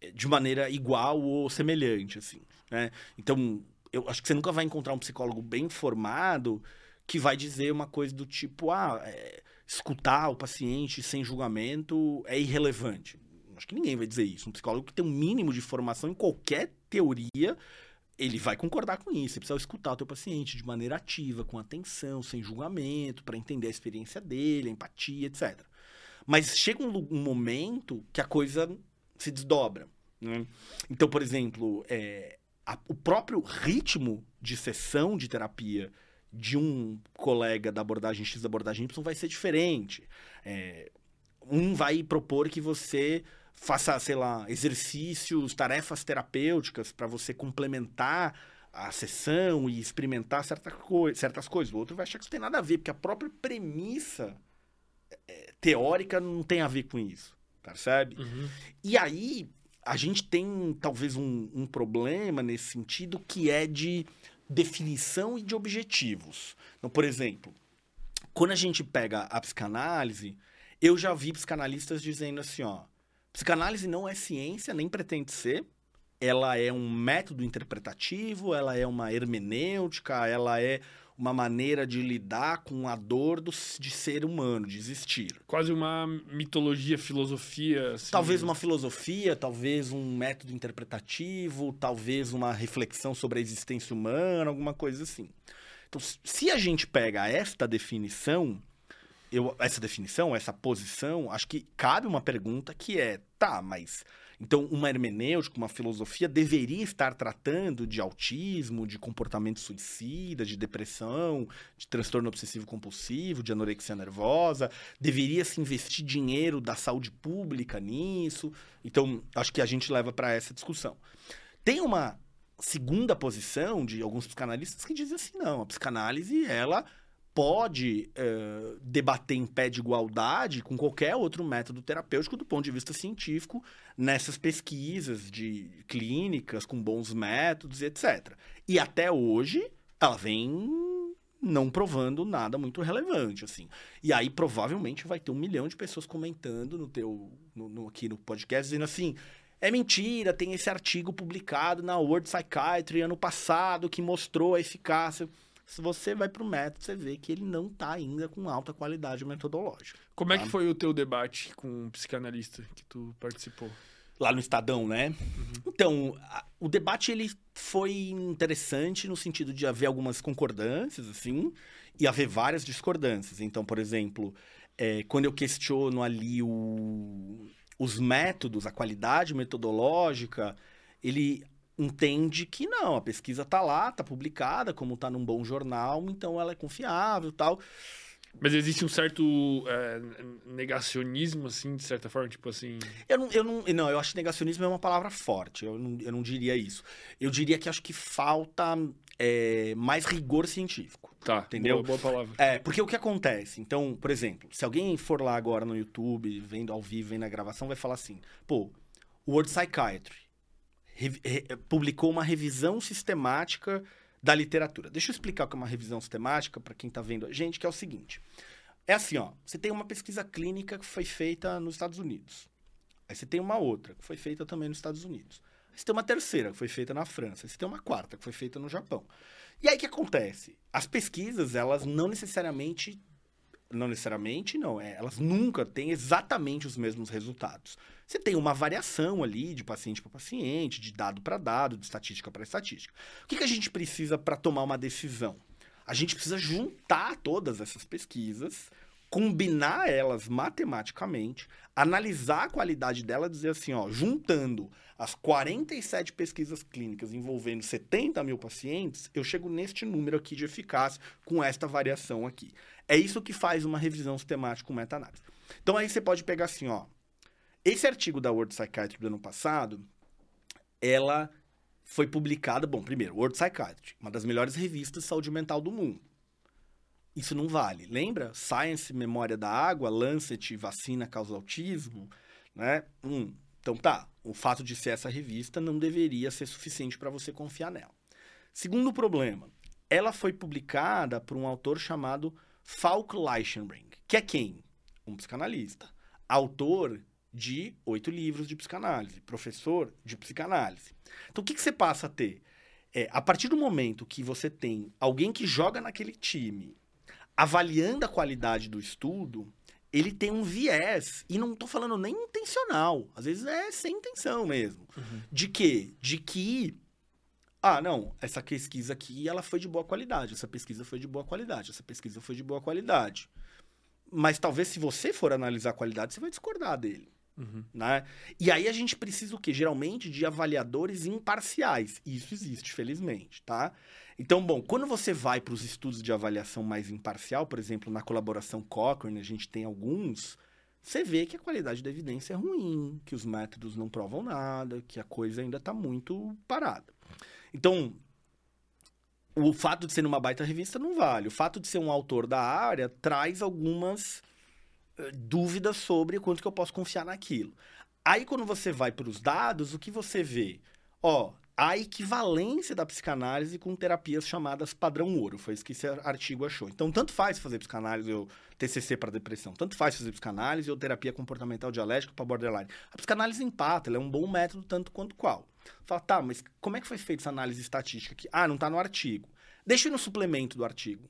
é, de maneira igual ou semelhante, assim, né? Então, eu acho que você nunca vai encontrar um psicólogo bem formado que vai dizer uma coisa do tipo, ah, é, escutar o paciente sem julgamento é irrelevante. Acho que ninguém vai dizer isso. Um psicólogo que tem um mínimo de formação em qualquer teoria ele vai concordar com isso. Você precisa escutar o teu paciente de maneira ativa, com atenção, sem julgamento, para entender a experiência dele, a empatia, etc. Mas chega um, um momento que a coisa se desdobra. Né? Então, por exemplo, é, a, o próprio ritmo de sessão de terapia de um colega da abordagem X da abordagem Y vai ser diferente. É, um vai propor que você faça, sei lá, exercícios, tarefas terapêuticas para você complementar a sessão e experimentar certa coi certas coisas. O outro vai achar que isso tem nada a ver, porque a própria premissa é, teórica não tem a ver com isso, percebe? Uhum. E aí a gente tem talvez um, um problema nesse sentido que é de definição e de objetivos. Então, por exemplo, quando a gente pega a psicanálise, eu já vi psicanalistas dizendo assim, ó, Psicanálise não é ciência, nem pretende ser. Ela é um método interpretativo, ela é uma hermenêutica, ela é uma maneira de lidar com a dor do, de ser humano, de existir. Quase uma mitologia, filosofia. Assim. Talvez uma filosofia, talvez um método interpretativo, talvez uma reflexão sobre a existência humana, alguma coisa assim. Então, se a gente pega esta definição, eu, essa definição, essa posição, acho que cabe uma pergunta que é, tá, mas então uma hermenêutica, uma filosofia deveria estar tratando de autismo, de comportamento suicida, de depressão, de transtorno obsessivo compulsivo, de anorexia nervosa, deveria se investir dinheiro da saúde pública nisso. Então, acho que a gente leva para essa discussão. Tem uma segunda posição de alguns psicanalistas que dizem assim, não, a psicanálise ela pode eh, debater em pé de igualdade com qualquer outro método terapêutico do ponto de vista científico nessas pesquisas de clínicas com bons métodos, etc. E até hoje ela vem não provando nada muito relevante, assim. E aí provavelmente vai ter um milhão de pessoas comentando no teu, no, no- aqui no podcast, dizendo assim, é mentira, tem esse artigo publicado na World Psychiatry ano passado que mostrou a eficácia. Se você vai pro método, você vê que ele não tá ainda com alta qualidade metodológica. Como é Tá. que foi o teu debate com um psicanalista que tu participou? Lá no Estadão, né? Então, a- o debate ele foi interessante no sentido de haver algumas concordâncias, assim, e haver várias discordâncias. Então, por exemplo, é, quando eu questiono ali o- os métodos, a qualidade metodológica, ele entende que não, a pesquisa tá lá, tá publicada, como tá num bom jornal, então ela é confiável, tal. Mas existe um certo é, negacionismo, assim, de certa forma, tipo assim. Eu não, eu não, não, eu acho que negacionismo é uma palavra forte. Eu não, eu não diria isso. Eu diria que acho que falta é, mais rigor científico. Tá, Entendeu? Boa, boa palavra. É, porque o que acontece? Então, por exemplo, se alguém for lá agora no YouTube, vendo ao vivo, vendo a gravação, vai falar assim: pô, World Psychiatry publicou uma revisão sistemática da literatura. Deixa eu explicar o que é uma revisão sistemática para quem tá vendo a gente, que é o seguinte. É assim, ó, você tem uma pesquisa clínica que foi feita nos Estados Unidos. Aí você tem uma outra que foi feita também nos Estados Unidos. Aí você tem uma terceira que foi feita na França. Aí você tem uma quarta que foi feita no Japão. E aí o que acontece? As pesquisas, elas não necessariamente não necessariamente, não. É, elas nunca têm exatamente os mesmos resultados. Você tem uma variação ali de paciente para paciente, de dado para dado, de estatística para estatística. O que, que a gente precisa para tomar uma decisão? A gente precisa juntar todas essas pesquisas, combinar elas matematicamente, analisar a qualidade dela dizer assim, ó, juntando as 47 pesquisas clínicas envolvendo 70 mil pacientes, eu chego neste número aqui de eficácia com esta variação aqui. É isso que faz uma revisão sistemática com meta-análise. Então aí você pode pegar assim, ó. Esse artigo da World Psychiatry do ano passado, ela foi publicada, bom, primeiro, World Psychiatry, uma das melhores revistas de saúde mental do mundo. Isso não vale. Lembra? Science, Memória da Água, Lancet, Vacina causa autismo, né? Hum, então tá, o fato de ser essa revista não deveria ser suficiente para você confiar nela. Segundo problema, ela foi publicada por um autor chamado Falk Leichenbring, que é quem? Um psicanalista, autor de oito livros de psicanálise, professor de psicanálise. Então, o que, que você passa a ter? É, a partir do momento que você tem alguém que joga naquele time, avaliando a qualidade do estudo, ele tem um viés, e não estou falando nem intencional, às vezes é sem intenção mesmo. De quê? De que ah, não, essa pesquisa aqui ela foi de boa qualidade, essa pesquisa foi de boa qualidade, essa pesquisa foi de boa qualidade. Mas talvez se você for analisar a qualidade, você vai discordar dele. Uhum. Né? E aí a gente precisa o quê? Geralmente de avaliadores imparciais. Isso existe, felizmente, tá? Então, bom, quando você vai para os estudos de avaliação mais imparcial, por exemplo, na colaboração Cochrane, a gente tem alguns, você vê que a qualidade da evidência é ruim, que os métodos não provam nada, que a coisa ainda está muito parada. Então, o fato de ser uma baita revista não vale. O fato de ser um autor da área traz algumas dúvidas sobre quanto que eu posso confiar naquilo. Aí, quando você vai para os dados, o que você vê? Ó, a equivalência da psicanálise com terapias chamadas padrão ouro. Foi isso que esse artigo achou. Então, tanto faz fazer psicanálise ou TCC para depressão, tanto faz fazer psicanálise ou terapia comportamental dialética para borderline. A psicanálise empata, ela é um bom método tanto quanto qual. Fala, tá, mas como é que foi feita essa análise estatística aqui? Ah, não tá no artigo. Deixa no suplemento do artigo.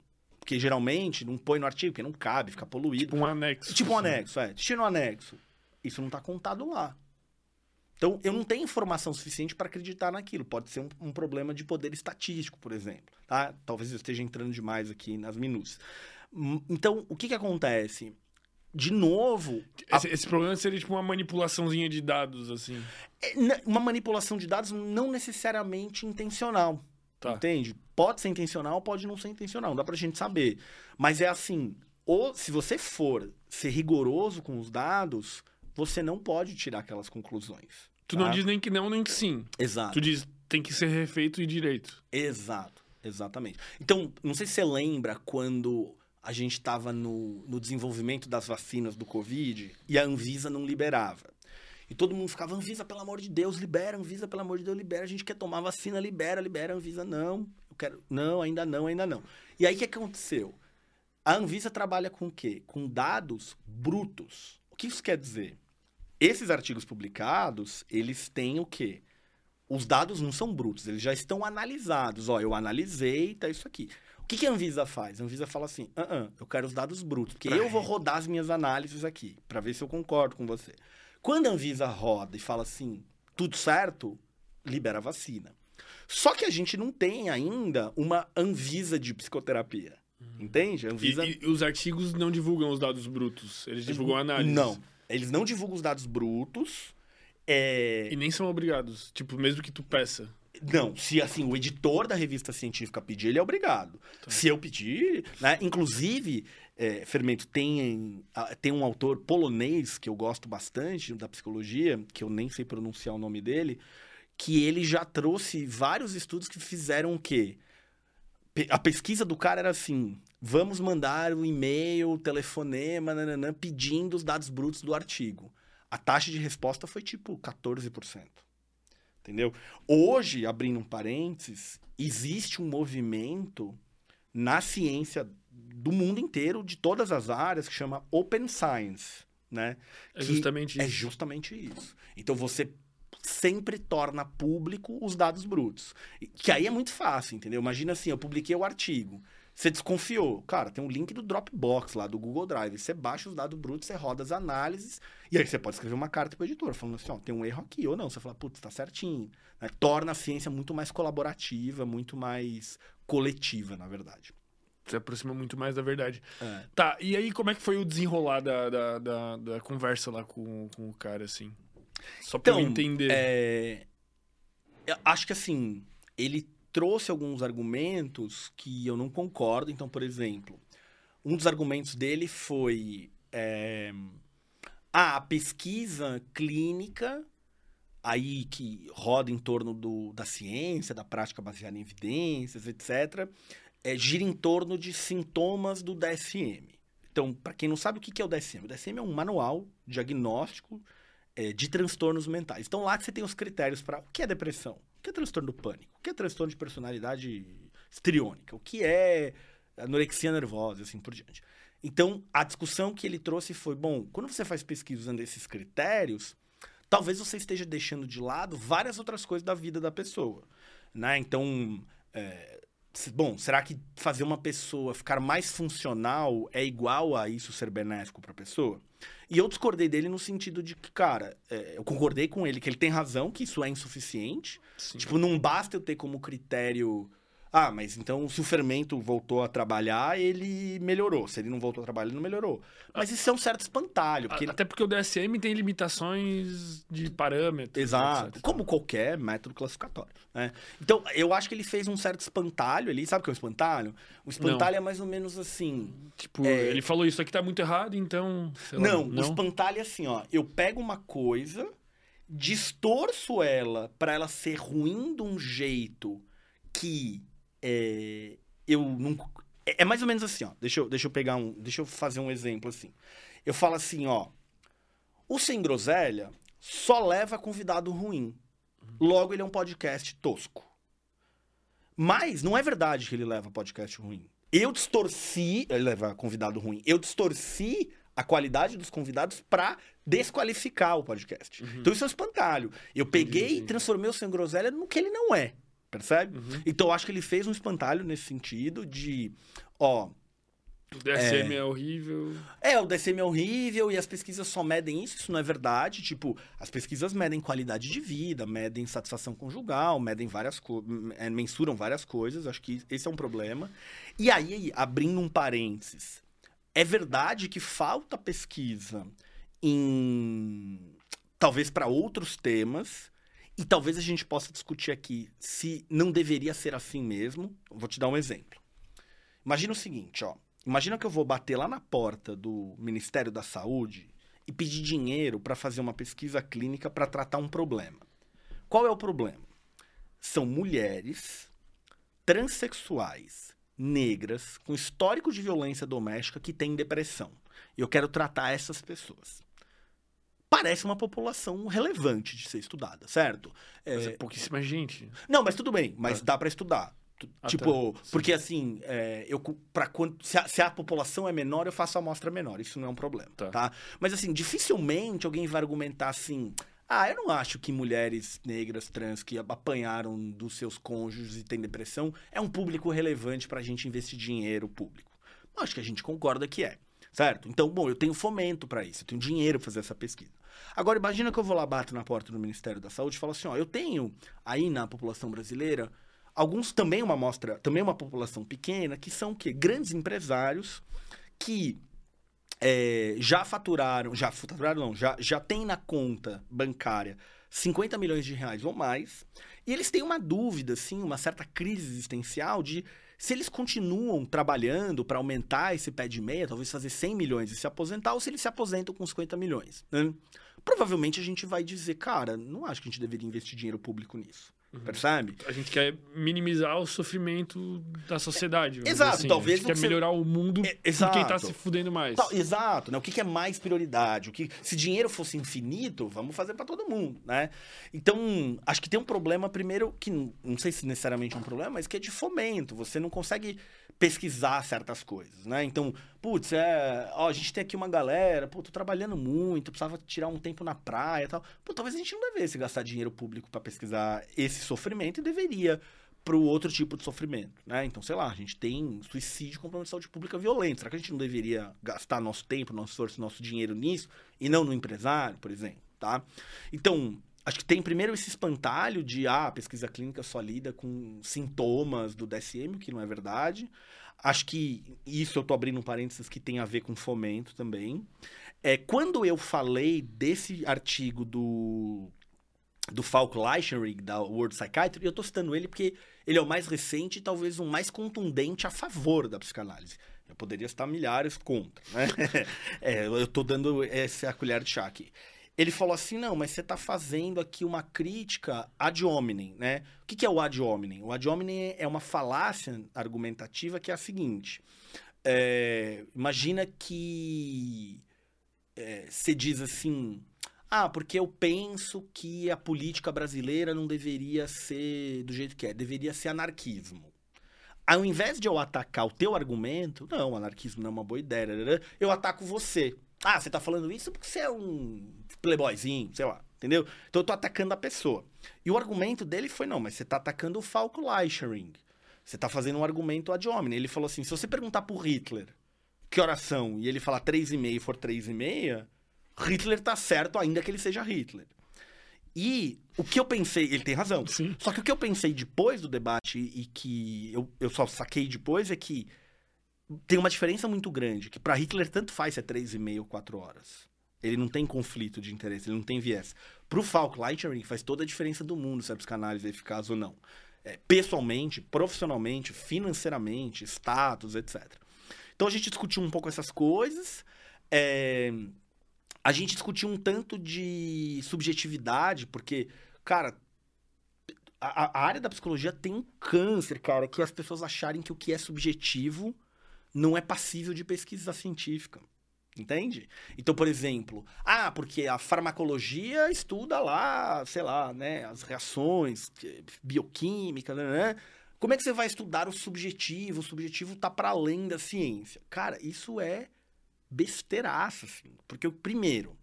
Porque geralmente não põe no artigo, porque não cabe, fica poluído. Tipo um anexo. Tipo um assim. anexo, é. Deixa no anexo. Isso não está contado lá. Então, eu não tenho informação suficiente para acreditar naquilo. Pode ser um, um problema de poder estatístico, por exemplo. Tá? Talvez eu esteja entrando demais aqui nas minúcias. Hum, Então, o que, que acontece? De novo, a- Esse, esse problema seria tipo uma manipulaçãozinha de dados, assim. é na- uma manipulação de dados não necessariamente intencional. Tá. Entende? Pode ser intencional, pode não ser intencional. Não dá pra gente saber. Mas é assim, ou se você for ser rigoroso com os dados, você não pode tirar aquelas conclusões. Tu não tá? diz nem que não, nem que sim. Exato. Tu diz tem que ser refeito e direito. Exato. Exatamente. Então, não sei se você lembra quando a gente estava no, no desenvolvimento das vacinas do Covid e a Anvisa não liberava. E todo mundo ficava, Anvisa, pelo amor de Deus, libera, Anvisa, pelo amor de Deus, libera. A gente quer tomar vacina, libera, libera, Anvisa, não. Eu quero. Não, ainda não, ainda não. E aí o que aconteceu? A Anvisa trabalha com o quê? Com dados brutos. O que isso quer dizer? Esses artigos publicados, eles têm o quê? Os dados não são brutos, eles já estão analisados. Ó, eu analisei, tá isso aqui. O que, que a Anvisa faz? A Anvisa fala assim: ah, ah, eu quero os dados brutos, porque eu vou rodar as minhas análises aqui, para ver se eu concordo com você. Quando a Anvisa roda e fala assim, tudo certo, libera a vacina. Só que a gente não tem ainda uma Anvisa de psicoterapia. Entende? A Anvisa... E, e os artigos não divulgam os dados brutos, eles divulgam análises. Não. Eles não divulgam os dados brutos. É... E nem são obrigados, tipo, mesmo que tu peça. Não, se assim, o editor da revista científica pedir, ele é obrigado. Tá. Se eu pedir, né? Inclusive, é, Fermento, tem, tem um autor polonês que eu gosto bastante da psicologia, que eu nem sei pronunciar o nome dele, que ele já trouxe vários estudos que fizeram o quê? A pesquisa do cara era assim: vamos mandar um e-mail, telefonema, nananã, pedindo os dados brutos do artigo. A taxa de resposta foi tipo 14%. Entendeu? Hoje, abrindo um parênteses, existe um movimento na ciência do mundo inteiro, de todas as áreas, que chama Open Science, né? É justamente é isso. É justamente isso. Então você sempre torna público os dados brutos. Que aí é muito fácil, entendeu? Imagina assim, eu publiquei o artigo. Você desconfiou. Cara, tem um link do Dropbox lá, do Google Drive. Você baixa os dados brutos, você roda as análises, e aí você pode escrever uma carta para o editor, falando assim, ó, tem um erro aqui, ou não. Você fala, putz, tá certinho. Né? Torna a ciência muito mais colaborativa, muito mais coletiva, na verdade se aproxima muito mais da verdade. É. Tá, e aí como é que foi o desenrolar da, da, da, da conversa lá com, com o cara, assim? Só pra então, eu entender. É... Eu acho que assim, ele trouxe alguns argumentos que eu não concordo. Então, por exemplo, um dos argumentos dele foi. É... Ah, a pesquisa clínica aí que roda em torno do, da ciência, da prática baseada em evidências, etc., é, gira em torno de sintomas do DSM. Então, para quem não sabe o que é o DSM, o DSM é um manual diagnóstico é, de transtornos mentais. Então, lá você tem os critérios para o que é depressão, o que é transtorno do pânico, o que é transtorno de personalidade histriônica, o que é anorexia nervosa, assim por diante. Então, a discussão que ele trouxe foi: bom, quando você faz pesquisa usando esses critérios, talvez você esteja deixando de lado várias outras coisas da vida da pessoa. Né? Então, é, Bom, será que fazer uma pessoa ficar mais funcional é igual a isso ser benéfico para a pessoa? E eu discordei dele no sentido de que, cara, é, eu concordei com ele que ele tem razão, que isso é insuficiente. Sim. Tipo, não basta eu ter como critério ah, mas então se o fermento voltou a trabalhar, ele melhorou. Se ele não voltou a trabalhar, ele não melhorou. Mas isso é um certo espantalho. Porque... Até porque o DSM tem limitações de parâmetros. Exato. Etc. Como qualquer método classificatório. Né? Então, eu acho que ele fez um certo espantalho ali. Sabe o que é o espantalho? O espantalho não. é mais ou menos assim. Tipo, é... ele falou isso aqui tá muito errado, então. Não, lá, não, o espantalho é assim, ó. Eu pego uma coisa, distorço ela para ela ser ruim de um jeito que é, eu não. É, é, mais ou menos assim, ó. Deixa eu, deixa eu pegar um. Deixa eu fazer um exemplo assim. Eu falo assim, ó. O Sem Groselha só leva convidado ruim. Logo, ele é um podcast tosco. Mas não é verdade que ele leva podcast ruim. Eu distorci. Ele leva convidado ruim. Eu distorci a qualidade dos convidados para desqualificar o podcast. Uhum. Então isso é um espantalho. Eu peguei e transformei o Sem Groselha no que ele não é. Percebe? Uhum. Então acho que ele fez um espantalho nesse sentido de, ó. O DSM é... é... horrível. É, o DSM é horrível e as pesquisas só medem isso, isso não é verdade. Tipo, as pesquisas medem qualidade de vida, medem satisfação conjugal, medem várias coisas, é, mensuram várias coisas. Acho que esse é um problema. E aí, abrindo um parênteses, é verdade que falta pesquisa em. talvez para outros temas e talvez a gente possa discutir aqui se não deveria ser assim mesmo. Vou te dar um exemplo. Imagina o seguinte, ó. Imagina que eu vou bater lá na porta do Ministério da Saúde e pedir dinheiro para fazer uma pesquisa clínica para tratar um problema. Qual é o problema? São mulheres transexuais negras com histórico de violência doméstica que têm depressão. Eu quero tratar essas pessoas. Parece uma população relevante de ser estudada, certo? Mas é pouquíssima gente. Não, mas tudo bem, mas Tá. dá pra estudar. Tu- Ah, tipo, tá. Porque assim, é, eu para quando se a, se a população é menor, eu faço a amostra menor, isso não é um problema, Tá. tá? Mas assim, dificilmente alguém vai argumentar assim: "Ah, eu não acho que mulheres negras trans que apanharam dos seus cônjuges e têm depressão é um público relevante pra gente investir dinheiro público". Acho que a gente concorda que é. Certo? Então, bom, eu tenho fomento pra isso, eu tenho dinheiro pra fazer essa pesquisa. Agora, imagina que eu vou lá, bato na porta do Ministério da Saúde e falo assim: ó, eu tenho aí na população brasileira alguns também uma amostra, também uma população pequena, que são o quê? Grandes empresários que é, já faturaram, já faturaram não, já, já tem na conta bancária 50 milhões de reais ou mais, e eles têm uma dúvida, assim, uma certa crise existencial de se eles continuam trabalhando para aumentar esse pé de meia, talvez fazer 100 milhões e se aposentar, ou se eles se aposentam com 50 milhões. né? Provavelmente a gente vai dizer, cara, não acho que a gente deveria investir dinheiro público nisso. Percebe? A gente quer minimizar o sofrimento da sociedade. Exato, assim. talvez A gente quer que você- melhorar o mundo É, quem tá exato. se fudendo mais. Tal- exato, né? O que, que é mais prioridade? O que, se dinheiro fosse infinito, vamos fazer para todo mundo, né? Então, acho que tem um problema primeiro que não sei se necessariamente é um problema, mas que é de fomento. Você não consegue pesquisar certas coisas, né? Então, putz, é, ó, a gente tem aqui uma galera, pô, tô trabalhando muito, precisava tirar um tempo na praia, e tal. Pô, talvez a gente não devesse gastar dinheiro público para pesquisar esse sofrimento e deveria para o outro tipo de sofrimento, né? Então, sei lá, a gente tem suicídio com problema de saúde pública violento. Será que a gente não deveria gastar nosso tempo, nosso esforço, nosso dinheiro nisso e não no empresário, por exemplo, tá? Então, acho que tem primeiro esse espantalho de, ah, a pesquisa clínica só lida com sintomas do DSM, que não é verdade. Acho que isso eu tô abrindo um parênteses que tem a ver com fomento também. É, quando eu falei desse artigo do do Falk Leichenring, da World Psychiatry, eu tô citando ele porque ele é o mais recente e talvez o mais contundente a favor da psicanálise. Eu poderia citar milhares contra, né? (laughs) É, eu tô dando essa colher de chá aqui. Ele falou assim, não, mas você tá fazendo aqui uma crítica ad hominem, né? O que, que é o ad hominem? O ad hominem é uma falácia argumentativa que é a seguinte. é, imagina que é, você diz assim... Ah, porque eu penso que a política brasileira não deveria ser do jeito que é, deveria ser anarquismo. Ao invés de eu atacar o teu argumento, não, anarquismo não é uma boa ideia, eu ataco você. Ah, você tá falando isso porque você é um playboyzinho, sei lá, entendeu? Então eu tô atacando a pessoa. E o argumento dele foi, não, mas você tá atacando o Falco Leichenring. Você tá fazendo um argumento ad hominem. Ele falou assim, se você perguntar pro Hitler que oração e ele falar três e meia e for três e meia, Hitler tá certo ainda que ele seja Hitler. E o que eu pensei, ele tem razão. Sim. Só que o que eu pensei depois do debate e que eu, eu só saquei depois é que tem uma diferença muito grande, que para Hitler tanto faz se é três e meia ou quatro horas. Ele não tem conflito de interesse, ele não tem viés. Pro Falk Leichenring faz toda a diferença do mundo se a psicanálise é eficaz ou não. É, pessoalmente, profissionalmente, financeiramente, status, etc. Então a gente discutiu um pouco essas coisas. é, a gente discutiu um tanto de subjetividade, porque, cara, a, a área da psicologia tem um câncer, cara, que as pessoas acharem que o que é subjetivo não é passível de pesquisa científica. Entende? Então, por exemplo, ah, porque a farmacologia estuda lá, sei lá, né, as reações que- bioquímicas, né, né? Como é que você vai estudar o subjetivo? O subjetivo tá para além da ciência. Cara, isso é besteiraça, assim. Porque, primeiro,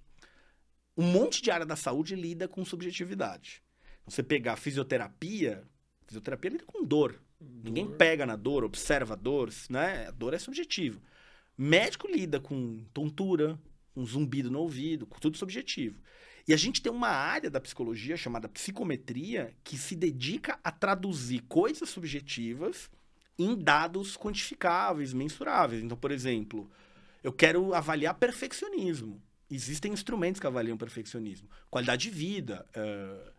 um monte de área da saúde lida com subjetividade. Você pegar fisioterapia, fisioterapia lida com dor. Ninguém pega na dor, observa a dor, né? A dor é subjetivo. Médico lida com tontura, com zumbido no ouvido, com tudo subjetivo. E a gente tem uma área da psicologia chamada psicometria que se dedica a traduzir coisas subjetivas em dados quantificáveis, mensuráveis. Então, por exemplo, eu quero avaliar perfeccionismo. Existem instrumentos que avaliam perfeccionismo. Qualidade de vida, eh,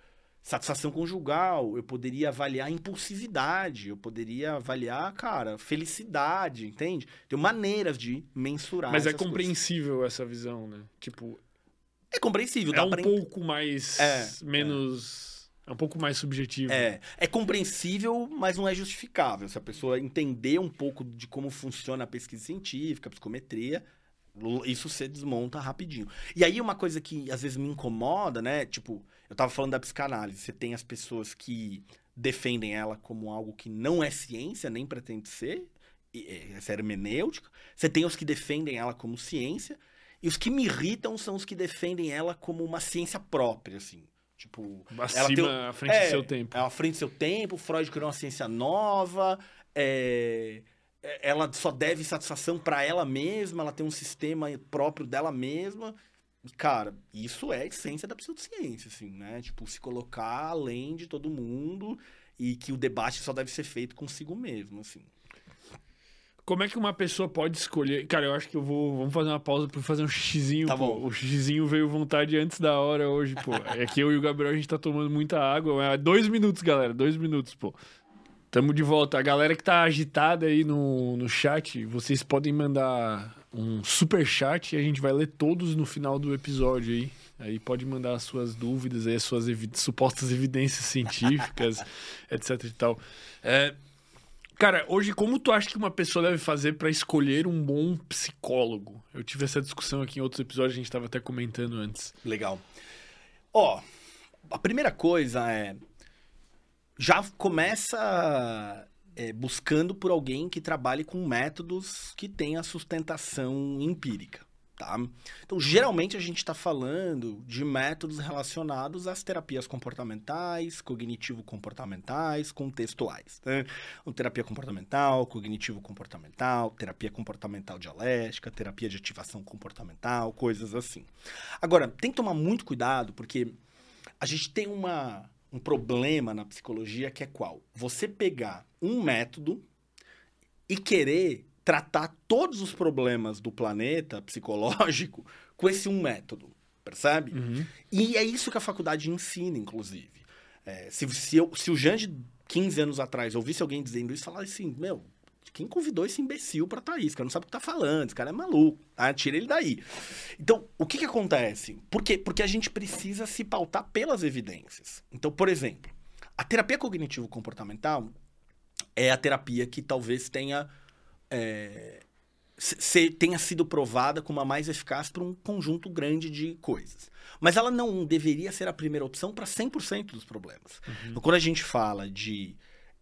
satisfação conjugal, eu poderia avaliar impulsividade, eu poderia avaliar, cara, felicidade, entende? Tem maneiras de mensurar Mas é essas coisas. compreensível essa visão, né? Tipo, É compreensível, é dá um pra... pouco mais. É, menos É um pouco mais subjetivo. É, é compreensível, mas não é justificável. Se a pessoa entender um pouco de como funciona a pesquisa científica, a psicometria, isso você desmonta rapidinho. E aí uma coisa que às vezes me incomoda, né? Tipo, eu tava falando da psicanálise. Você tem as pessoas que defendem ela como algo que não é ciência, nem pretende ser, essa é hermenêutica. Você tem os que defendem ela como ciência, e os que me irritam são os que defendem ela como uma ciência própria, assim. Tipo, Acima, ela tem, à frente é, do seu tempo. É à frente do seu tempo, Freud criou uma ciência nova, é, é ela só deve satisfação para ela mesma, ela tem um sistema próprio dela mesma. E, cara, isso é a essência da pseudociência, assim, né? Tipo, se colocar além de todo mundo e que o debate só deve ser feito consigo mesmo, assim. Como é que uma pessoa pode escolher? Cara, eu acho que eu vou. Vamos fazer uma pausa para fazer um xizinho. Tá bom. O xizinho veio vontade antes da hora hoje, pô. É que eu e o Gabriel a gente tá tomando muita água. É dois minutos, galera. Dois minutos, pô. Tamo de volta. A galera que tá agitada aí no, no chat, vocês podem mandar um super chat e a gente vai ler todos no final do episódio aí. Aí pode mandar as suas dúvidas, aí, as suas evi supostas evidências científicas, (laughs) etc e tal. É, Cara, hoje, como tu acha que uma pessoa deve fazer para escolher um bom psicólogo? Eu tive essa discussão aqui em outros episódios, a gente estava até comentando antes. Legal. Ó, a primeira coisa é. Já começa é, buscando por alguém que trabalhe com métodos que tenha sustentação empírica. Tá? Então, geralmente a gente está falando de métodos relacionados às terapias comportamentais, cognitivo-comportamentais, contextuais. Né? Então, terapia comportamental, cognitivo-comportamental, terapia comportamental dialética, terapia de ativação comportamental, coisas assim. Agora, tem que tomar muito cuidado, porque a gente tem uma, um problema na psicologia que é qual? Você pegar um método e querer tratar todos os problemas do planeta psicológico com esse um método, percebe? Uhum. E é isso que a faculdade ensina, inclusive. É, se, se, eu, se o Jange, 15 anos atrás, ouvisse alguém dizendo isso, falar assim, meu, quem convidou esse imbecil pra estar tá isso? cara não sabe o que tá falando, esse cara é maluco, tá? tira ele daí. Então, o que que acontece? Por quê? Porque a gente precisa se pautar pelas evidências. Então, por exemplo, a terapia cognitivo-comportamental é a terapia que talvez tenha é, se, tenha sido provada como a mais eficaz para um conjunto grande de coisas. Mas ela não deveria ser a primeira opção para 100% dos problemas. Uhum. Então, quando a gente fala de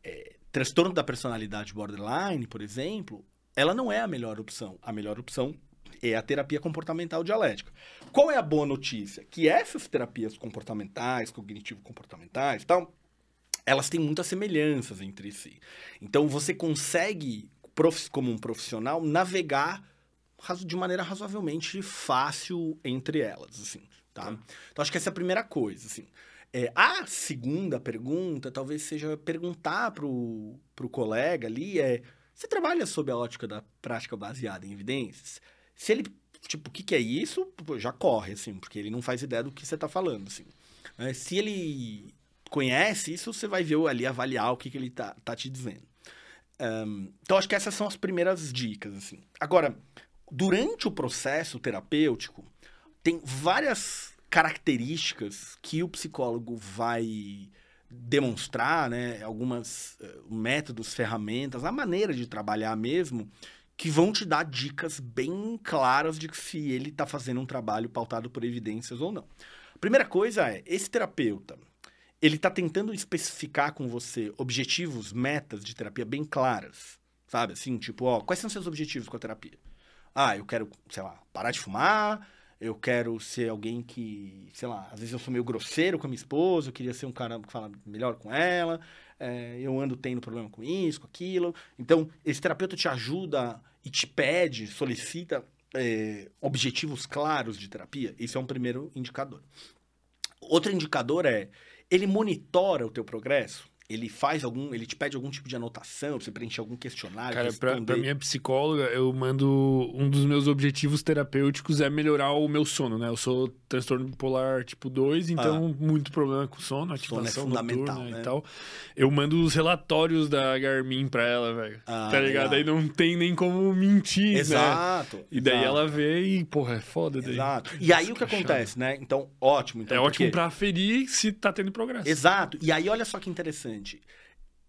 é, transtorno da personalidade borderline, por exemplo, ela não é a melhor opção. A melhor opção é a terapia comportamental dialética. Qual é a boa notícia? Que essas terapias comportamentais, cognitivo-comportamentais, tal, elas têm muitas semelhanças entre si. Então você consegue como um profissional, navegar de maneira razoavelmente fácil entre elas, assim, tá? tá? Então, acho que essa é a primeira coisa, assim. É, a segunda pergunta talvez seja perguntar pro, pro colega ali é você trabalha sob a ótica da prática baseada em evidências? Se ele, tipo, o que, que é isso? Já corre, assim, porque ele não faz ideia do que você está falando, assim. É, se ele conhece isso, você vai ver ali, avaliar o que, que ele tá, tá te dizendo. Um, então, acho que essas são as primeiras dicas. Assim. Agora, durante o processo terapêutico, tem várias características que o psicólogo vai demonstrar, né? Algumas uh, métodos, ferramentas, a maneira de trabalhar mesmo, que vão te dar dicas bem claras de se ele está fazendo um trabalho pautado por evidências ou não. Primeira coisa é, esse terapeuta, ele está tentando especificar com você objetivos, metas de terapia bem claras, sabe? Assim, tipo, ó, quais são seus objetivos com a terapia? Ah, eu quero, sei lá, parar de fumar, eu quero ser alguém que, sei lá, às vezes eu sou meio grosseiro com a minha esposa, eu queria ser um cara que fala melhor com ela, é, eu ando tendo problema com isso, com aquilo. Então, esse terapeuta te ajuda e te pede, solicita é, objetivos claros de terapia. Isso é um primeiro indicador. Outro indicador é ele monitora o teu progresso. Ele faz algum. Ele te pede algum tipo de anotação, pra você preencher algum questionário. Cara, pra, pra minha psicóloga, eu mando. Um dos meus objetivos terapêuticos é melhorar o meu sono, né? Eu sou transtorno bipolar tipo 2, então muito problema com sono, Sono é ativação fundamental, noturna né? e tal. Eu mando os relatórios da Garmin pra ela, velho. Ah, tá ligado? Aí não tem nem como mentir, né? Exato. E daí exato, ela vê e, porra, é foda daí. Exato. E aí o que acontece, né? Então, ótimo. Então, é ótimo porque- pra aferir se tá tendo progresso. Exato. E aí, olha só que interessante.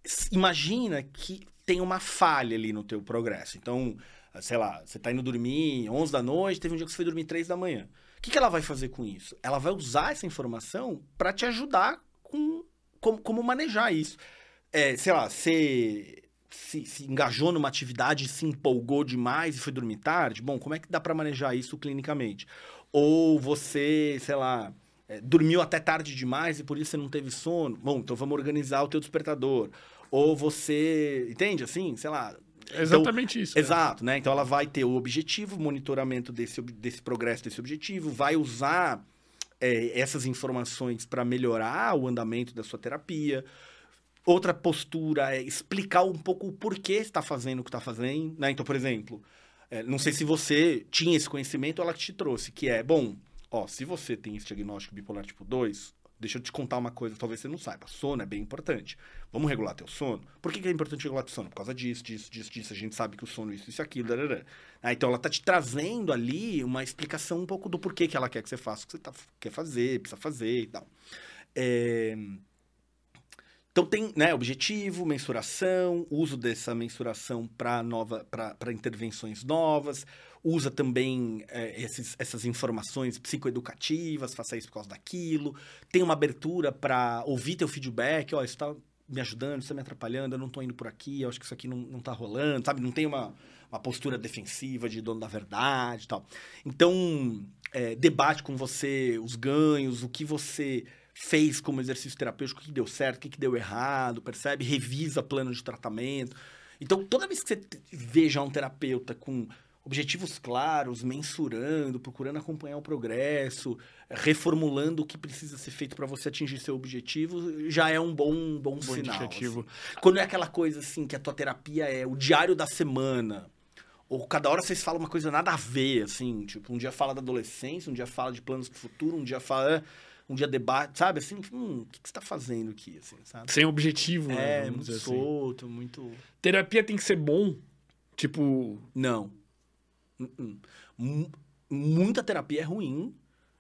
S- Imagina que tem uma falha ali no teu progresso. Então, sei lá, você tá indo dormir 11 da noite, teve um dia que você foi dormir 3 da manhã. O que, que ela vai fazer com isso? Ela vai usar essa informação para te ajudar com como, como manejar isso. É, sei lá, você se, se engajou numa atividade, se empolgou demais e foi dormir tarde. Bom, como é que dá para manejar isso clinicamente? Ou você, sei lá, é, dormiu até tarde demais e por isso você não teve sono. Bom, então vamos organizar o teu despertador. Ou você, entende assim, sei lá. É exatamente isso. Então, né? exato, né? Então ela vai ter o objetivo, monitoramento desse, desse progresso, desse objetivo, vai usar é, essas informações para melhorar o andamento da sua terapia. Outra postura é explicar um pouco o porquê está fazendo o que está fazendo. Né? Então, por exemplo, é, não sei se você tinha esse conhecimento ou ela que te trouxe, que é, bom, ó, se você tem esse diagnóstico bipolar tipo 2, deixa eu te contar uma coisa, talvez você não saiba. Sono é bem importante. Vamos regular teu sono? Por que, que é importante regular teu sono? Por causa disso, disso, disso, disso. A gente sabe que o sono, isso, isso, aquilo. Ah, então ela tá te trazendo ali uma explicação um pouco do porquê que ela quer que você faça o que você tá, quer fazer, precisa fazer e tal. É, Então tem, né, objetivo, mensuração, uso dessa mensuração para nova, para intervenções novas, usa também é, esses, essas informações psicoeducativas, faça isso por causa daquilo, tem uma abertura para ouvir teu feedback, ó, isso está me ajudando, isso tá me atrapalhando, eu não tô indo por aqui, eu acho que isso aqui não, não tá rolando, sabe? Não tem uma, uma postura defensiva de dono da verdade e tal. Então, é, debate com você os ganhos, o que você fez como exercício terapêutico, o que deu certo, o que deu errado, percebe? Revisa plano de tratamento. Então, toda vez que você veja um terapeuta com objetivos claros, mensurando, procurando acompanhar o progresso, reformulando o que precisa ser feito para você atingir seu objetivo, já é um bom, bom, Bom sinal. assim. Quando é aquela coisa assim, que a tua terapia é o diário da semana, ou cada hora vocês falam uma coisa nada a ver, assim, tipo, um dia fala da adolescência, um dia fala de planos pro futuro, um dia fala, um dia debate, sabe, assim, hum, o que, que você tá fazendo aqui, assim, sabe? Sem objetivo, né? É, muito assim. solto, muito... Terapia tem que ser bom. Tipo, Não. Uh-uh. Mu- Muita terapia é ruim.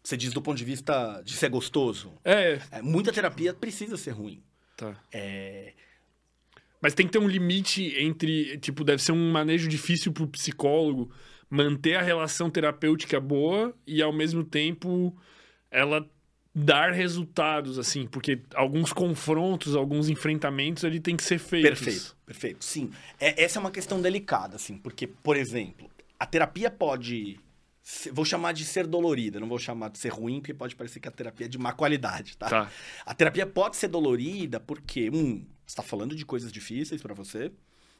Você diz do ponto de vista de ser gostoso. é. É, muita terapia precisa ser ruim. Tá. É, Mas tem que ter um limite entre. Tipo, deve ser um manejo difícil pro psicólogo manter a relação terapêutica boa e, ao mesmo tempo, ela dar resultados, assim. Porque alguns confrontos, alguns enfrentamentos, ele tem que ser feito. Perfeito, perfeito. Sim. É, essa é uma questão delicada, assim, porque, por exemplo, a terapia pode. Vou chamar de ser dolorida, não vou chamar de ser ruim, porque pode parecer que a terapia é de má qualidade, tá? Tá. A terapia pode ser dolorida porque, um, você está falando de coisas difíceis para você,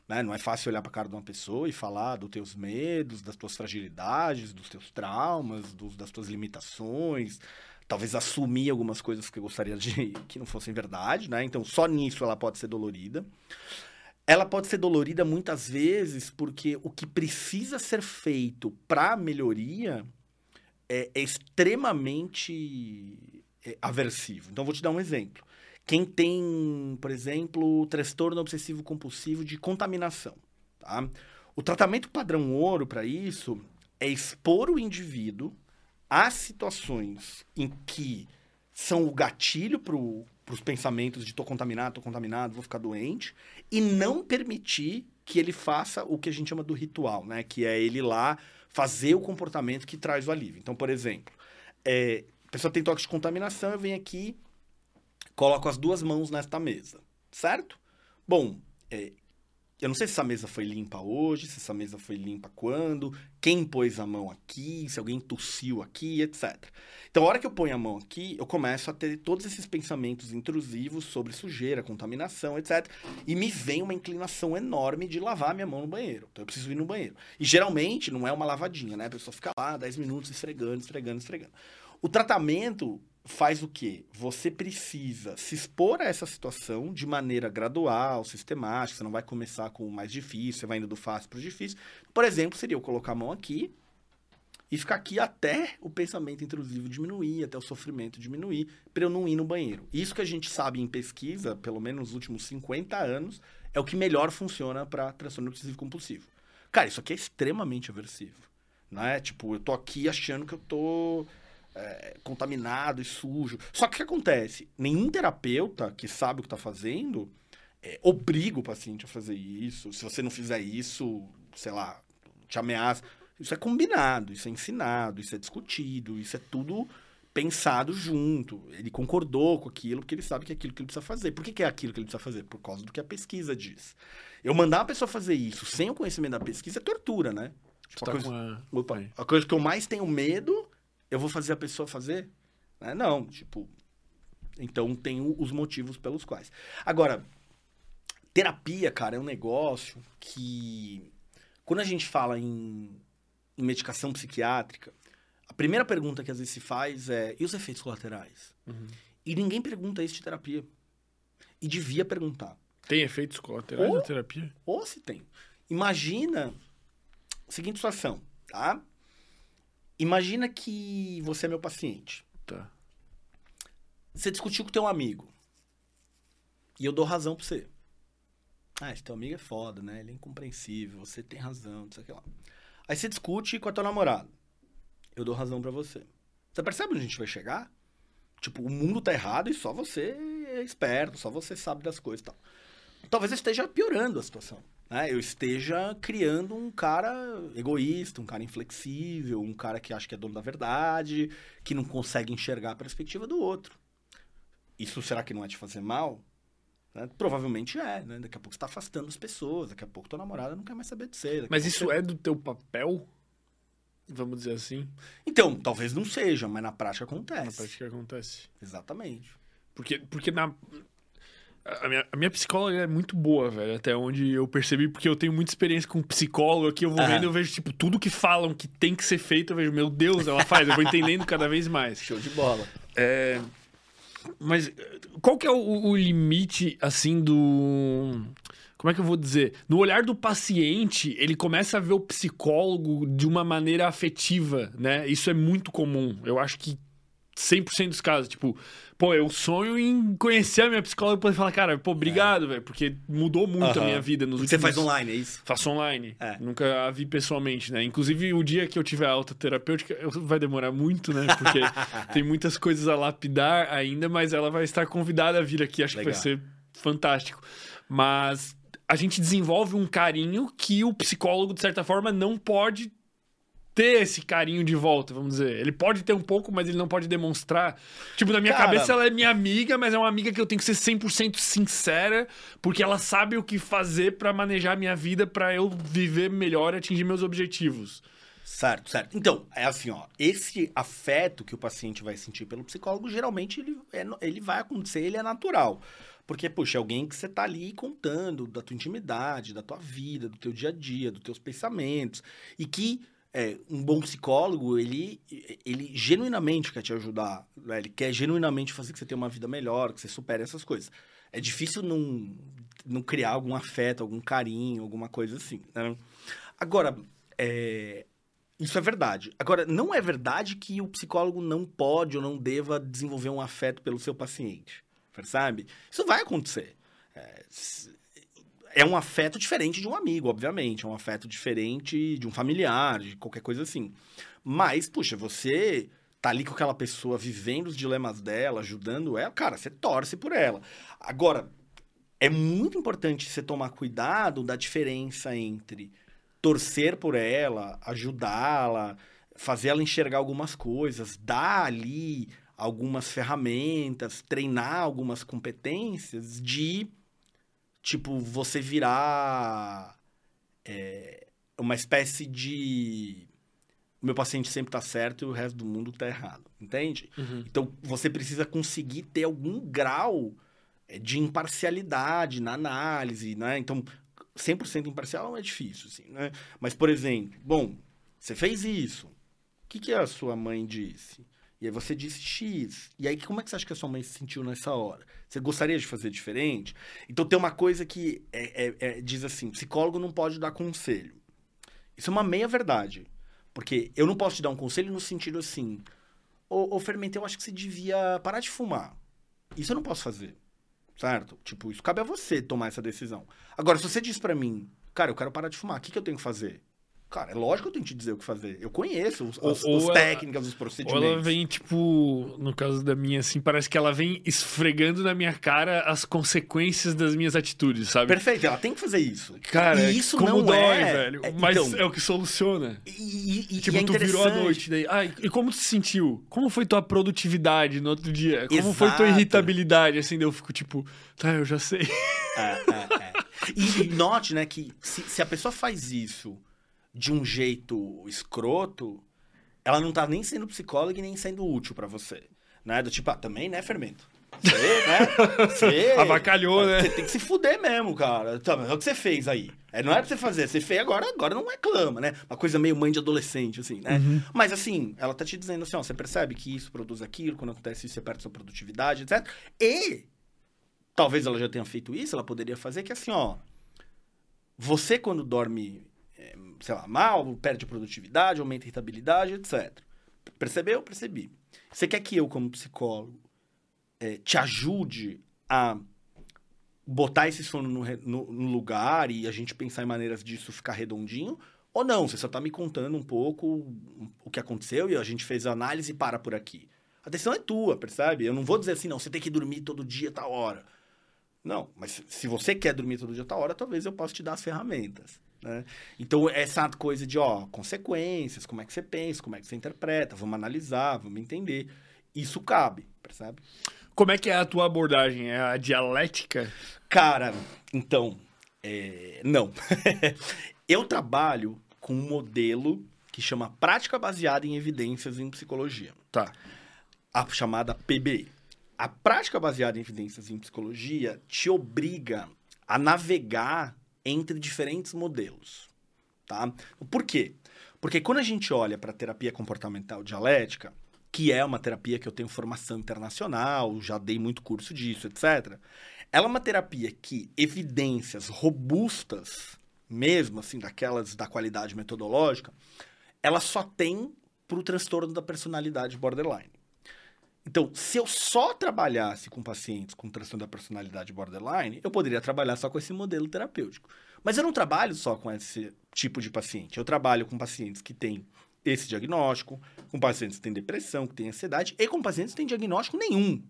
né? Não é fácil olhar para cara de uma pessoa e falar dos teus medos, das tuas fragilidades, dos teus traumas, dos, das tuas limitações, talvez assumir algumas coisas que eu gostaria de (laughs) que não fossem verdade, né? Então, só nisso ela pode ser dolorida. Ela pode ser dolorida muitas vezes porque o que precisa ser feito para melhoria é, é extremamente aversivo. Então, vou te dar um exemplo. Quem tem, por exemplo, transtorno obsessivo compulsivo de contaminação, tá? O tratamento padrão ouro para isso é expor o indivíduo a situações em que são o gatilho para os pensamentos de tô contaminado, tô contaminado, vou ficar doente, e não permitir que ele faça o que a gente chama do ritual, né? Que é ele lá fazer o comportamento que traz o alívio. Então, por exemplo, é, a pessoa tem toque de contaminação, eu venho aqui, coloco as duas mãos nesta mesa, certo? Bom, é, eu não sei se essa mesa foi limpa hoje, se essa mesa foi limpa quando, quem pôs a mão aqui, se alguém tossiu aqui, etc. Então, a hora que eu ponho a mão aqui, eu começo a ter todos esses pensamentos intrusivos sobre sujeira, contaminação, etc. E me vem uma inclinação enorme de lavar minha mão no banheiro. Então, eu preciso ir no banheiro. E geralmente não é uma lavadinha, né? A pessoa fica lá 10 minutos esfregando, esfregando, esfregando. O tratamento faz o quê? Você precisa se expor a essa situação de maneira gradual, sistemática. Você não vai começar com o mais difícil, você vai indo do fácil para o difícil. Por exemplo, seria eu colocar a mão aqui e ficar aqui até o pensamento intrusivo diminuir, até o sofrimento diminuir, para eu não ir no banheiro. Isso que a gente sabe em pesquisa, pelo menos nos últimos 50 anos, é o que melhor funciona para transtorno obsessivo compulsivo. Cara, isso aqui é extremamente aversivo. Não é? Tipo, eu tô aqui achando que eu tô é, contaminado e sujo. Só que o que acontece? Nenhum terapeuta que sabe o que está fazendo é, obriga o paciente a fazer isso. Se você não fizer isso, sei lá, te ameaça. Isso é combinado, isso é ensinado, isso é discutido, isso é tudo pensado junto. Ele concordou com aquilo porque ele sabe que é aquilo que ele precisa fazer. Por que, que é aquilo que ele precisa fazer? Por causa do que a pesquisa diz. Eu mandar a pessoa fazer isso sem o conhecimento da pesquisa é tortura, né? Tipo, Tá a, coisa, com a- opa, a coisa que eu mais tenho medo, eu vou fazer a pessoa fazer? Né? Não, tipo. Então tem os motivos pelos quais. Agora, terapia, cara, é um negócio que. Quando a gente fala em, em medicação psiquiátrica, a primeira pergunta que às vezes se faz é: e os efeitos colaterais? Uhum. E ninguém pergunta isso de terapia. E devia perguntar. Tem efeitos colaterais Ou- da terapia? Ou se tem. Imagina. Seguinte situação, tá? Imagina que você é meu paciente. Tá. Você discutiu com teu amigo. E eu dou razão pra você. Ah, esse teu amigo é foda, né? Ele é incompreensível, você tem razão, não sei o que lá. Aí você discute com a tua namorada. Eu dou razão pra você. Você percebe onde a gente vai chegar? Tipo, o mundo tá errado e só você é esperto, só você sabe das coisas e tal. Talvez esteja piorando a situação. Né? Eu esteja criando um cara egoísta, um cara inflexível, um cara que acha que é dono da verdade, que não consegue enxergar a perspectiva do outro. Isso será que não é te fazer mal? Né? Provavelmente é, né? Daqui a pouco você tá afastando as pessoas, daqui a pouco tua namorada não quer mais saber de você. Mas isso você- é do teu papel? Vamos dizer assim. Então, talvez não seja, mas na prática Na acontece. prática acontece. Exatamente. Porque, porque na. A minha, a minha psicóloga é muito boa, velho, até onde eu percebi, porque eu tenho muita experiência com psicólogo aqui, eu vou Aham. vendo, eu vejo, tipo, tudo que falam que tem que ser feito, eu vejo, meu Deus, ela faz, eu vou entendendo cada vez mais. Show de bola. É, mas qual que é o, o limite, assim, do. Como é que eu vou dizer? No olhar do paciente, ele começa a ver o psicólogo de uma maneira afetiva, né? Isso é muito comum. Eu acho que 100% dos casos, tipo, pô, eu sonho em conhecer a minha psicóloga e poder falar, cara, pô, obrigado, velho, porque mudou muito a É. Aham. minha vida nos Você últimos... faz online, é isso? Faço online. É. Nunca a vi pessoalmente, né? Inclusive, o dia que eu tiver alta terapêutica, eu- vai demorar muito, né? Porque (laughs) tem muitas coisas a lapidar ainda, mas ela vai estar convidada a vir aqui. Acho que Legal. vai ser fantástico. Mas a gente desenvolve um carinho que o psicólogo, de certa forma, não pode ter esse carinho de volta, vamos dizer. Ele pode ter um pouco, mas ele não pode demonstrar. Tipo, na minha Cara- cabeça ela é minha amiga, mas é uma amiga que eu tenho que ser 100% sincera, porque ela sabe o que fazer pra manejar a minha vida pra eu viver melhor e atingir meus objetivos. Certo, certo. Então, é assim, ó. Esse afeto que o paciente vai sentir pelo psicólogo, geralmente ele, é ele vai acontecer, ele é natural. Porque, puxa, é alguém que você tá ali contando da tua intimidade, da tua vida, do teu dia a dia, dos teus pensamentos. E que é, um bom psicólogo, ele, ele genuinamente quer te ajudar. né? Ele quer genuinamente fazer que você tenha uma vida melhor, que você supere essas coisas. É difícil não, não criar algum afeto, algum carinho, alguma coisa assim. né? Agora, é, isso é verdade. Agora, não é verdade que o psicólogo não pode ou não deva desenvolver um afeto pelo seu paciente. Percebe? Isso vai acontecer. É, é um afeto diferente de um amigo, obviamente. É um afeto diferente de um familiar, de qualquer coisa assim. Mas, puxa, você tá ali com aquela pessoa vivendo os dilemas dela, ajudando ela, cara, você torce por ela. Agora, é muito importante você tomar cuidado da diferença entre torcer por ela, ajudá-la, fazer ela enxergar algumas coisas, dar ali algumas ferramentas, treinar algumas competências de tipo você virar é, uma espécie de o meu paciente sempre tá certo e o resto do mundo tá errado, entende? Então você precisa conseguir ter algum grau é, de imparcialidade na análise, né? Então 100% imparcial é difícil, assim, né? Mas, por exemplo, bom, você fez isso. O que, que a sua mãe disse? E aí você disse X. E aí, como é que você acha que a sua mãe se sentiu nessa hora? Você gostaria de fazer diferente? Então tem uma coisa que é, é, é, diz assim: psicólogo não pode dar conselho. Isso é uma meia verdade. Porque eu não posso te dar um conselho no sentido assim: ô, ô Fermento, eu acho que você devia parar de fumar. Isso eu não posso fazer. Certo? Tipo, isso cabe a você tomar essa decisão. Agora, se você diz para mim, cara, eu quero parar de fumar, o que, que eu tenho que fazer? Cara, é lógico que eu tenho que te dizer o que fazer. Eu conheço os, Ou- as, ou as ela- técnicas, os procedimentos. Ou ela vem, tipo, no caso da minha, assim, parece que ela vem esfregando na minha cara as consequências das minhas atitudes, sabe? Perfeito, ela tem que fazer isso. Cara, e isso como não dói, é... velho. é- Mas então, é o que soluciona. e, e- e Tipo, é tu virou a noite, daí. Ai, e como tu se sentiu? Como foi tua produtividade no outro dia? Como foi tua Exato. irritabilidade? Assim, daí eu fico tipo, tá, eu já sei. É, é, é. E, e note, né, que se, se a pessoa faz isso de um jeito escroto, ela não tá nem sendo psicóloga e nem sendo útil pra você. Né? Do tipo, ah, também, né, fermento? Você, né? (laughs) Você, Avacalhou, né? Você tem que se fuder mesmo, cara. Tá, mas é o que você fez aí. É, não era pra você fazer. Você fez agora, agora não reclama, né? Uma coisa meio mãe de adolescente, assim, né? Uhum. Mas assim, ela tá te dizendo assim, ó, você percebe que isso produz aquilo, quando acontece isso, você perde sua produtividade, etc. E talvez ela já tenha feito isso, ela poderia fazer que assim, ó. Você quando dorme, é, sei lá, mal, perde produtividade, aumenta a irritabilidade, etc. Percebeu? Percebi. Você quer que eu, como psicólogo, é, te ajude a botar esse sono no, no- no lugar e a gente pensar em maneiras disso ficar redondinho? Ou não? Você só tá me contando um pouco o que aconteceu e a gente fez a análise e para por aqui. A decisão é tua, percebe? Eu não vou dizer assim, não, você tem que dormir todo dia, tal hora. Não, mas se- se você quer dormir todo dia, tal hora, talvez eu possa te dar as ferramentas. Né? Então, essa coisa de, ó, consequências, como é que você pensa, como é que você interpreta, vamos analisar, vamos entender. Isso cabe, percebe? Como é que é a tua abordagem? É a dialética? Cara, então, é, não. (laughs) eu trabalho com um modelo que chama Prática Baseada em Evidências em Psicologia. Tá. a chamada PBI. A prática baseada em evidências em psicologia te obriga a navegar entre diferentes modelos, tá? Por quê? Porque quando a gente olha para a terapia comportamental dialética, que é uma terapia que eu tenho formação internacional, já dei muito curso disso, etc. Ela é uma terapia que evidências robustas, mesmo assim, daquelas da qualidade metodológica, ela só tem para o transtorno da personalidade borderline. Então, se eu só trabalhasse com pacientes com transtorno da personalidade borderline, eu poderia trabalhar só com esse modelo terapêutico. Mas eu não trabalho só com esse tipo de paciente. Eu trabalho com pacientes que têm esse diagnóstico, com pacientes que têm depressão, que têm ansiedade, e com pacientes que têm diagnóstico nenhum.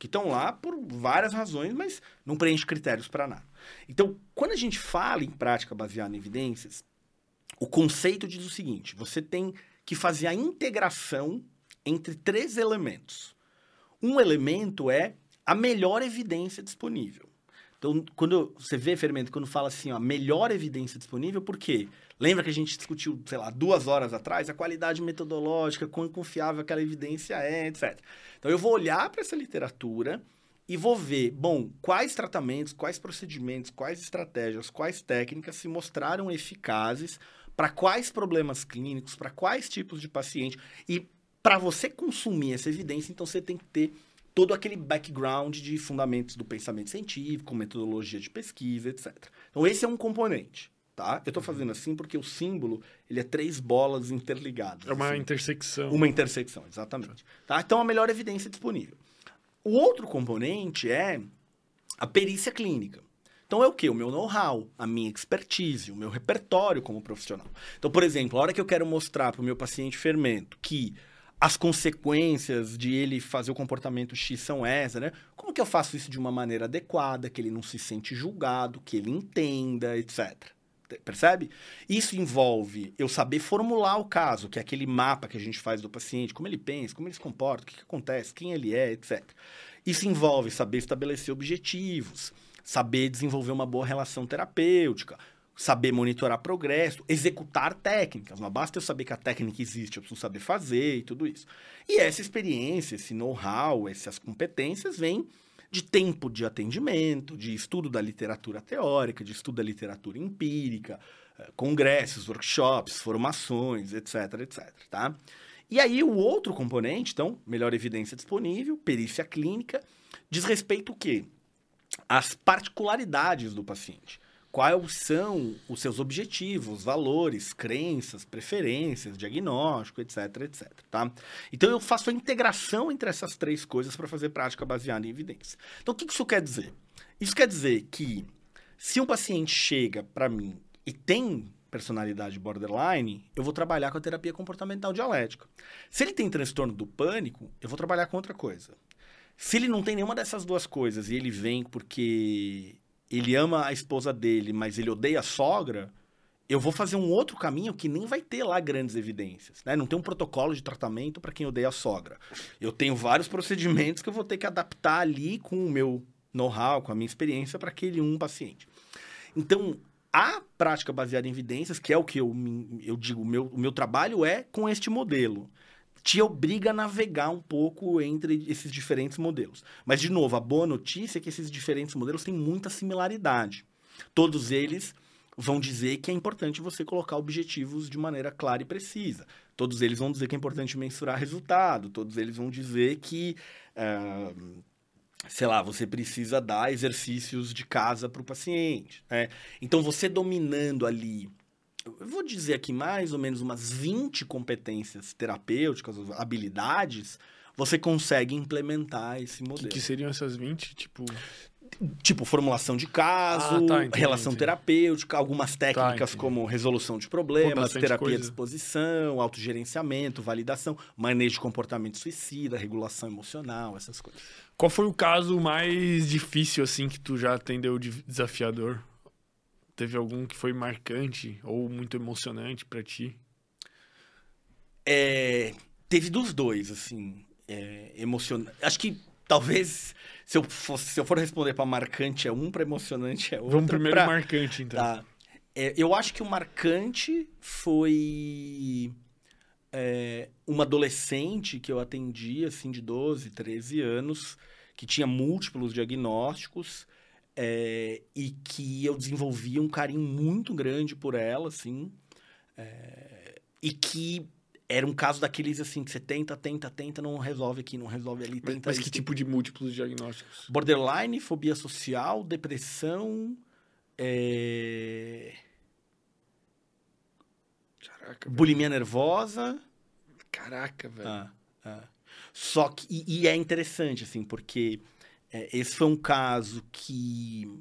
Que estão lá por várias razões, mas não preenche critérios para nada. Então, quando a gente fala em prática baseada em evidências, o conceito diz o seguinte: você tem que fazer a integração entre três elementos. Um elemento é a melhor evidência disponível. Então, quando você vê, Fermento, quando fala assim, ó, melhor evidência disponível, por quê? Lembra que a gente discutiu, sei lá, duas horas atrás, a qualidade metodológica, quão confiável aquela evidência é, etc. Então, eu vou olhar para essa literatura e vou ver, bom, quais tratamentos, quais procedimentos, quais estratégias, quais técnicas se mostraram eficazes para quais problemas clínicos, para quais tipos de paciente. E para você consumir essa evidência, então você tem que ter todo aquele background de fundamentos do pensamento científico, metodologia de pesquisa, etc. Então esse é um componente, tá? Eu estou fazendo assim porque o símbolo, ele é três bolas interligadas. É uma assim. intersecção. Uma intersecção, exatamente. Tá? Então, a melhor evidência disponível. O outro componente é a perícia clínica. Então, é o quê? O meu know-how, a minha expertise, o meu repertório como profissional. Então, por exemplo, a hora que eu quero mostrar para o meu paciente fermento que as consequências de ele fazer o comportamento X são essas, né? Como que eu faço isso de uma maneira adequada, que ele não se sente julgado, que ele entenda, etc. Percebe? Isso envolve eu saber formular o caso, que é aquele mapa que a gente faz do paciente, como ele pensa, como ele se comporta, o que, que acontece, quem ele é, etc. Isso envolve saber estabelecer objetivos, saber desenvolver uma boa relação terapêutica, saber monitorar progresso, executar técnicas. Não basta eu saber que a técnica existe, eu preciso saber fazer e tudo isso. E essa experiência, esse know-how, essas competências vêm de tempo de atendimento, de estudo da literatura teórica, de estudo da literatura empírica, eh, congressos, workshops, formações, etc, etc, tá? E aí o outro componente, então, melhor evidência disponível, perícia clínica, diz respeito o quê? As particularidades do paciente. Quais são os seus objetivos, valores, crenças, preferências, diagnóstico, etc, etc, tá? Então eu faço a integração entre essas três coisas para fazer prática baseada em evidência. Então o que isso quer dizer? Isso quer dizer que se um paciente chega para mim e tem personalidade borderline, eu vou trabalhar com a terapia comportamental dialética. Se ele tem transtorno do pânico, eu vou trabalhar com outra coisa. Se ele não tem nenhuma dessas duas coisas e ele vem porque ele ama a esposa dele, mas ele odeia a sogra, eu vou fazer um outro caminho que nem vai ter lá grandes evidências. Né? Não tem um protocolo de tratamento para quem odeia a sogra. Eu tenho vários (laughs) procedimentos que eu vou ter que adaptar ali com o meu know-how, com a minha experiência para aquele um paciente. Então, a prática baseada em evidências, que é o que eu, eu digo, meu, o meu trabalho é com este modelo. Te obriga a navegar um pouco entre esses diferentes modelos. Mas, de novo, a boa notícia é que esses diferentes modelos têm muita similaridade. Todos eles vão dizer que é importante você colocar objetivos de maneira clara e precisa. Todos eles vão dizer que é importante mensurar resultado. Todos eles vão dizer que. Uh, sei lá, você precisa dar exercícios de casa para o paciente. Né? Então, você dominando ali, eu vou dizer aqui mais ou menos umas 20 competências terapêuticas, habilidades, você consegue implementar esse modelo. O que, que, seriam essas 20? Tipo. Tipo, formulação de caso, ah, tá, entendi, relação entendi. terapêutica, algumas tá, técnicas tá, como resolução de problemas, terapia de exposição, autogerenciamento, validação, manejo de comportamento suicida, regulação emocional, essas coisas. Qual foi o caso mais difícil, assim, que tu já atendeu de desafiador? Teve algum que foi marcante ou muito emocionante para ti? É, teve dos dois, assim. É, emocionante. Acho que talvez (laughs) se eu, fosse, se eu for responder para marcante é um, para emocionante é outro. Vamos primeiro pra... marcante, então. Tá. É, eu acho que o marcante foi é, uma adolescente que eu atendi, assim, de 12, 13 anos, que tinha múltiplos diagnósticos é, e que eu desenvolvia um carinho muito grande por ela, assim, é, e que era um caso daqueles assim, que você tenta, tenta, tenta, não resolve aqui, não resolve ali, tenta Mas, mas que tipo de múltiplos diagnósticos? Borderline, fobia social, depressão, é... Caraca. Bulimia nervosa. Caraca, velho. Ah, ah. Só que. E, e, é interessante, assim, porque é, esse foi um caso que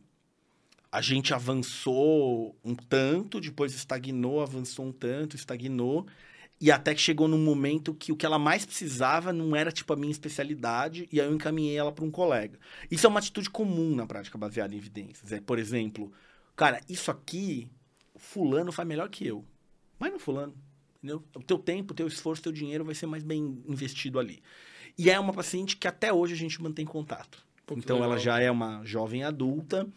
a gente avançou um tanto, depois estagnou, avançou um tanto, estagnou. E até que chegou num momento que o que ela mais precisava não era, tipo, a minha especialidade, e aí eu encaminhei ela para um colega. Isso é uma atitude comum na prática baseada em evidências. É, por exemplo, cara, isso aqui, fulano faz melhor que eu. Mas não fulano. Entendeu? O teu tempo, o teu esforço, o teu dinheiro vai ser mais bem investido ali. E é uma paciente que até hoje a gente mantém contato. Pô, então legal. ela já é uma jovem adulta,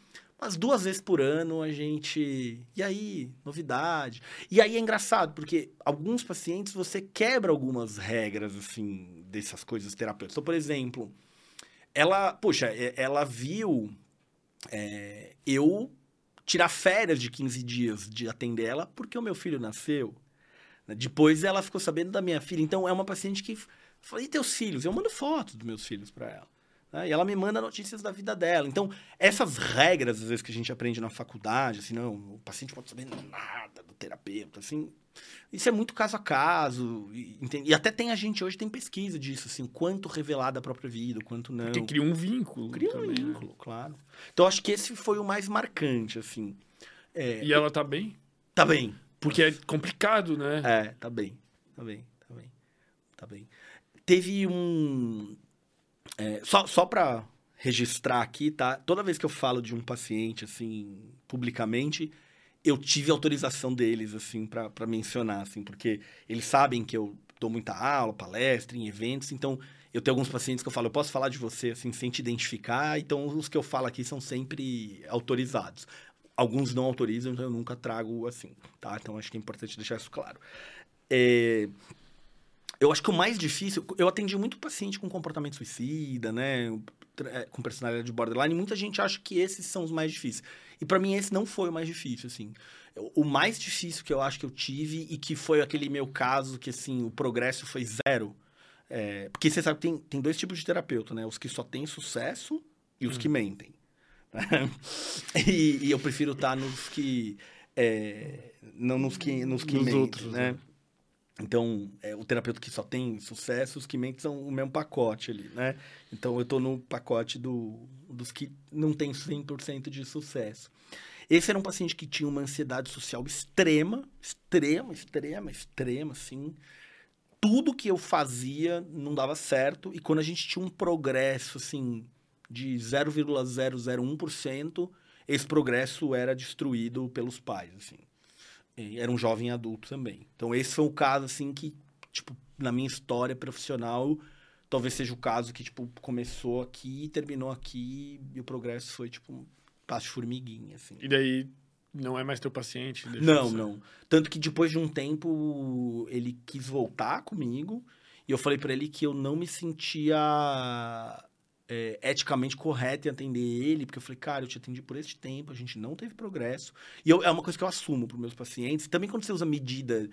mas duas vezes por ano a gente. E aí, novidade. E aí é engraçado, porque alguns pacientes você quebra algumas regras, assim, dessas coisas terapêuticas. Então, por exemplo, ela, puxa, ela viu é, eu tirar férias de 15 dias de atender ela porque o meu filho nasceu. Depois ela ficou sabendo da minha filha. Então é uma paciente que fala: e teus filhos? Eu mando fotos dos meus filhos para ela. Né? E ela me manda notícias da vida dela. Então, essas regras, às vezes, que a gente aprende na faculdade, assim, não, o paciente pode saber nada do terapeuta, assim. Isso é muito caso a caso. E, e até tem a gente hoje, tem pesquisa disso, assim, quanto revelar da própria vida, quanto não. Porque cria um vínculo. Cria um também, né? vínculo, né? claro. Então, acho que esse foi o mais marcante, assim. É, e ela tá bem? Tá bem. Porque é complicado, né? É, tá bem. Tá bem, tá bem. Tá bem. Teve um. É, só só para registrar aqui, tá? Toda vez que eu falo de um paciente, assim, publicamente, eu tive autorização deles, assim, para mencionar, assim, porque eles sabem que eu dou muita aula, palestra, em eventos, então eu tenho alguns pacientes que eu falo, eu posso falar de você, assim, sem te identificar, então os que eu falo aqui são sempre autorizados. Alguns não autorizam, então eu nunca trago assim, tá? Então acho que é importante deixar isso claro. É... Eu acho que o mais difícil, eu atendi muito paciente com comportamento suicida, né? é, com personalidade de borderline, muita gente acha que esses são os mais difíceis. E para mim esse não foi o mais difícil, assim. O mais difícil que eu acho que eu tive e que foi aquele meu caso que, assim, o progresso foi zero. É, porque você sabe que tem, tem dois tipos de terapeuta, né? Os que só têm sucesso e os hum. que mentem. (laughs) e, e, eu prefiro estar nos que... É, não nos que, nos que mentem, outros, né? né? Então, é, o terapeuta que só tem sucesso, os que mentem são o mesmo pacote ali, né? Então, eu estou no pacote do, dos que não tem 100% de sucesso. Esse era um paciente que tinha uma ansiedade social extrema, extrema, extrema, extrema, assim. Tudo que eu fazia não dava certo. E quando a gente tinha um progresso, assim, de 0,001%, esse progresso era destruído pelos pais, assim era um jovem adulto também. Então esse foi um caso assim que, tipo, na minha história profissional, talvez seja o caso que tipo começou aqui, terminou aqui e o progresso foi tipo um passo formiguinha assim. E daí não é mais teu paciente? Não, não. Tanto que depois de um tempo ele quis voltar comigo e eu falei para ele que eu não me sentia é, eticamente correto em atender ele, porque eu falei, cara, eu te atendi por este tempo, a gente não teve progresso. E eu, é uma coisa que eu assumo para meus pacientes. Também quando você usa medida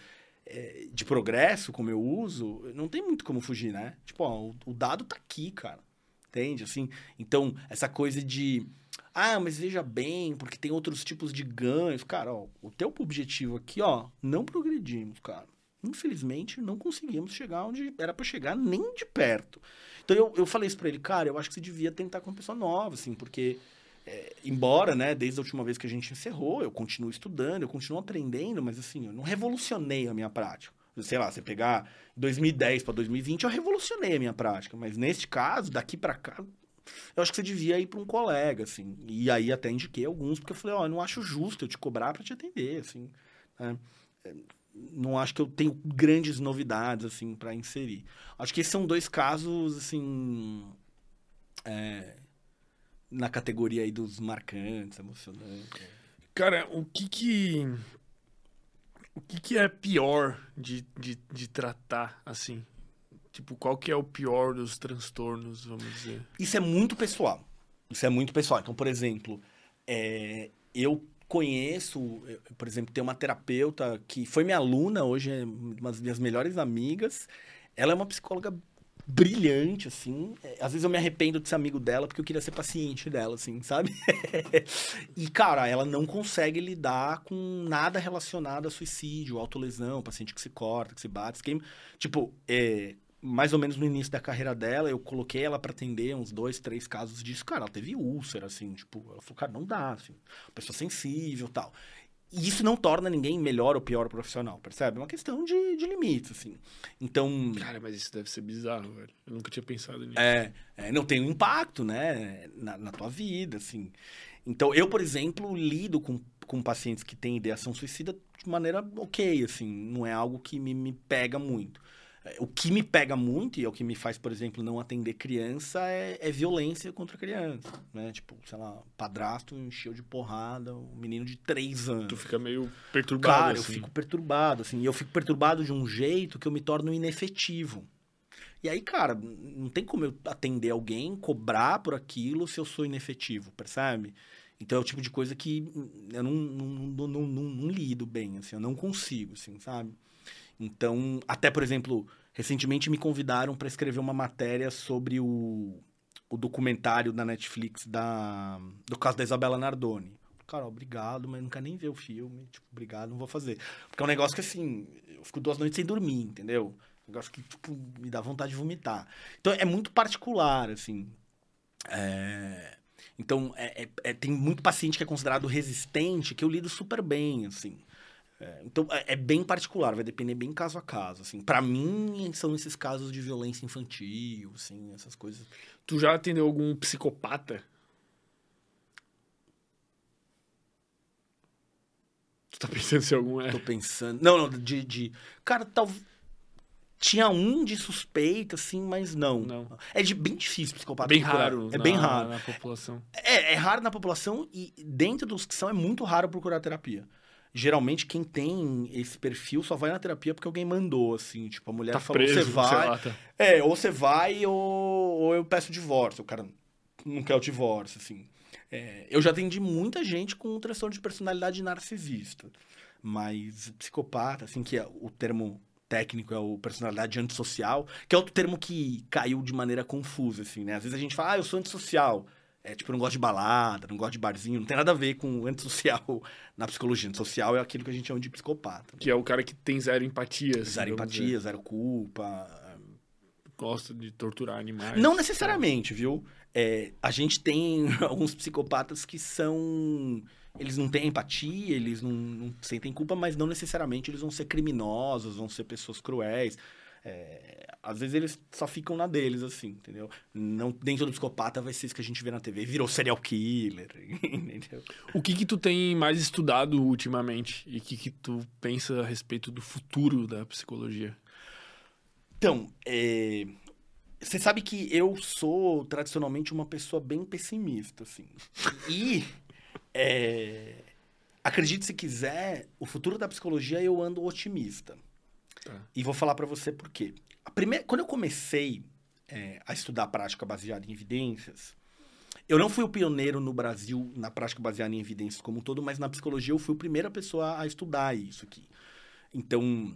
é, de progresso, como eu uso, não tem muito como fugir, né? Tipo, ó, o, o dado tá aqui, cara. Entende? Assim, então, essa coisa de... Ah, mas veja bem, porque tem outros tipos de ganhos. Cara, ó, o teu objetivo aqui, ó, não progredimos, cara. Infelizmente, não conseguimos chegar onde era para chegar, nem de perto. Então eu, eu falei isso pra ele, cara, eu acho que você devia tentar com uma pessoa nova, assim, porque. É, embora, né, desde a última vez que a gente encerrou, eu continuo estudando, eu continuo aprendendo, mas assim, eu não revolucionei a minha prática. Sei lá, você pegar 2010 para 2020, eu revolucionei a minha prática, mas neste caso, daqui para cá, eu acho que você devia ir para um colega, assim. E aí até indiquei alguns, porque eu falei, ó, oh, não acho justo eu te cobrar para te atender, assim. Né? Não acho que eu tenho grandes novidades assim para inserir. Acho que esses são dois casos assim é, na categoria aí dos marcantes, emocionantes. Cara, o que que o que que é pior de, de, de tratar assim? Tipo, qual que é o pior dos transtornos, vamos dizer? Isso é muito pessoal. Isso é muito pessoal. Então, por exemplo, é, eu conheço, por exemplo, tem uma terapeuta que foi minha aluna, hoje é uma das minhas melhores amigas. Ela é uma psicóloga brilhante, assim. É, às vezes eu me arrependo de ser amigo dela porque eu queria ser paciente dela, assim, sabe? (laughs) e, cara, ela não consegue lidar com nada relacionado a suicídio, autolesão, paciente que se corta, que se bate, que queima. Tipo, é, mais ou menos no início da carreira dela, eu coloquei ela para atender uns dois, três casos disso. Cara, ela teve úlcera, assim, tipo, ela falou, cara, não dá, assim, pessoa sensível tal. E isso não torna ninguém melhor ou pior profissional, percebe? É uma questão de, de limites, assim. Então. Cara, mas isso deve ser bizarro, velho. Eu nunca tinha pensado nisso. É, é não tem um impacto, né, na, na tua vida, assim. Então, eu, por exemplo, lido com, com pacientes que têm ideação suicida de maneira ok, assim. Não é algo que me, me pega muito. O que me pega muito, e é o que me faz, por exemplo, não atender criança, é, é violência contra criança, né? Tipo, sei lá, padrasto encheu de porrada um menino de três anos. Tu fica meio perturbado, Cara, assim. eu fico perturbado, assim. E eu fico perturbado de um jeito que eu me torno inefetivo. E aí, cara, não tem como eu atender alguém, cobrar por aquilo se eu sou inefetivo, percebe? Então é o tipo de coisa que eu não, não, não, não, não, não lido bem, assim, eu não consigo, assim, sabe? Então, até por exemplo, recentemente me convidaram para escrever uma matéria sobre o, o documentário da Netflix da, do caso da Isabela Nardoni. Cara, obrigado, mas quero nem ver o filme. Tipo, obrigado, não vou fazer. Porque é um negócio que, assim, eu fico duas noites sem dormir, entendeu? Um negócio que, tipo, me dá vontade de vomitar. Então, é muito particular, assim. É... Então, é, é, é, tem muito paciente que é considerado resistente que eu lido super bem, assim. É, então, é, é, bem particular, vai depender bem caso a caso, assim. Para mim, são esses casos de violência infantil, assim, essas coisas. Tu já atendeu algum psicopata? Tu tá pensando se algum é? Tô pensando... Não, não, de... de... Cara, talvez... Tinha um de suspeita, assim, mas não. não. É de, bem difícil psicopata. Bem raro. É na, bem raro. Na população. É, é raro na população e dentro dos que são é muito raro procurar terapia geralmente quem tem esse perfil só vai na terapia porque alguém mandou, assim, tipo, a mulher tá falou, preso, você vai. Lá, tá. É, ou você vai ou, ou eu peço divórcio. O cara não quer o divórcio, assim. É, eu já atendi muita gente com transtorno de personalidade narcisista. Mas psicopata, assim, que é o termo técnico é o personalidade antissocial, que é outro termo que caiu de maneira confusa, assim, né? Às vezes a gente fala, ah, eu sou antissocial. É, tipo, eu não gosto de balada, não gosto de barzinho, não tem nada a ver com antissocial (laughs) na psicologia. Antissocial é aquilo que a gente chama de psicopata. Que é o cara que tem zero empatia. assim, Zero empatia, dizer. zero culpa. Gosta de torturar animais. Não necessariamente, viu? É, a gente tem (laughs) alguns psicopatas que são. Eles não têm empatia, eles não, não sentem culpa, mas não necessariamente eles vão ser criminosos, vão ser pessoas cruéis. É, às vezes eles só ficam na deles, assim, entendeu? Não, nem todo psicopata vai ser isso que a gente vê na TV, virou serial killer, (laughs) entendeu? O que que tu tem mais estudado ultimamente? E o que que tu pensa a respeito do futuro da psicologia? Então, é, você sabe que eu sou tradicionalmente uma pessoa bem pessimista, assim. E, é, acredite se quiser, o futuro da psicologia eu ando otimista. Tá. E vou falar pra você por quê. A primeira, quando eu comecei é, a estudar prática baseada em evidências, eu não fui o pioneiro no Brasil na prática baseada em evidências como um todo, mas na psicologia eu fui a primeira pessoa a estudar isso aqui. Então,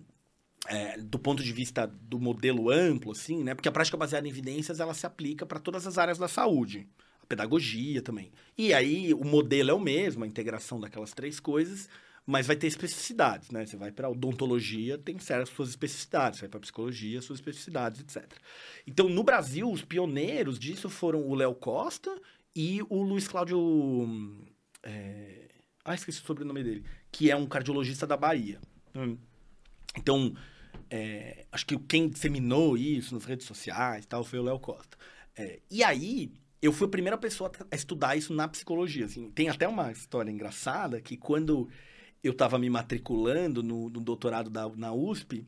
é, do ponto de vista do modelo amplo, assim, né? Porque a prática baseada em evidências ela se aplica para todas as áreas da saúde, a pedagogia também. E aí o modelo é o mesmo, a integração daquelas três coisas, mas vai ter especificidades, né? Você vai para odontologia, tem certas suas especificidades, você vai para psicologia, suas especificidades, etc. Então, no Brasil, os pioneiros disso foram o Léo Costa e o Luiz Cláudio. é, Ah, esqueci o sobrenome dele. Que é um cardiologista da Bahia. Então, é, acho que quem disseminou isso nas redes sociais tal foi o Léo Costa. É, e aí, eu fui a primeira pessoa a estudar isso na psicologia. Assim. Tem até uma história engraçada que quando eu estava me matriculando no, no doutorado da, na USP,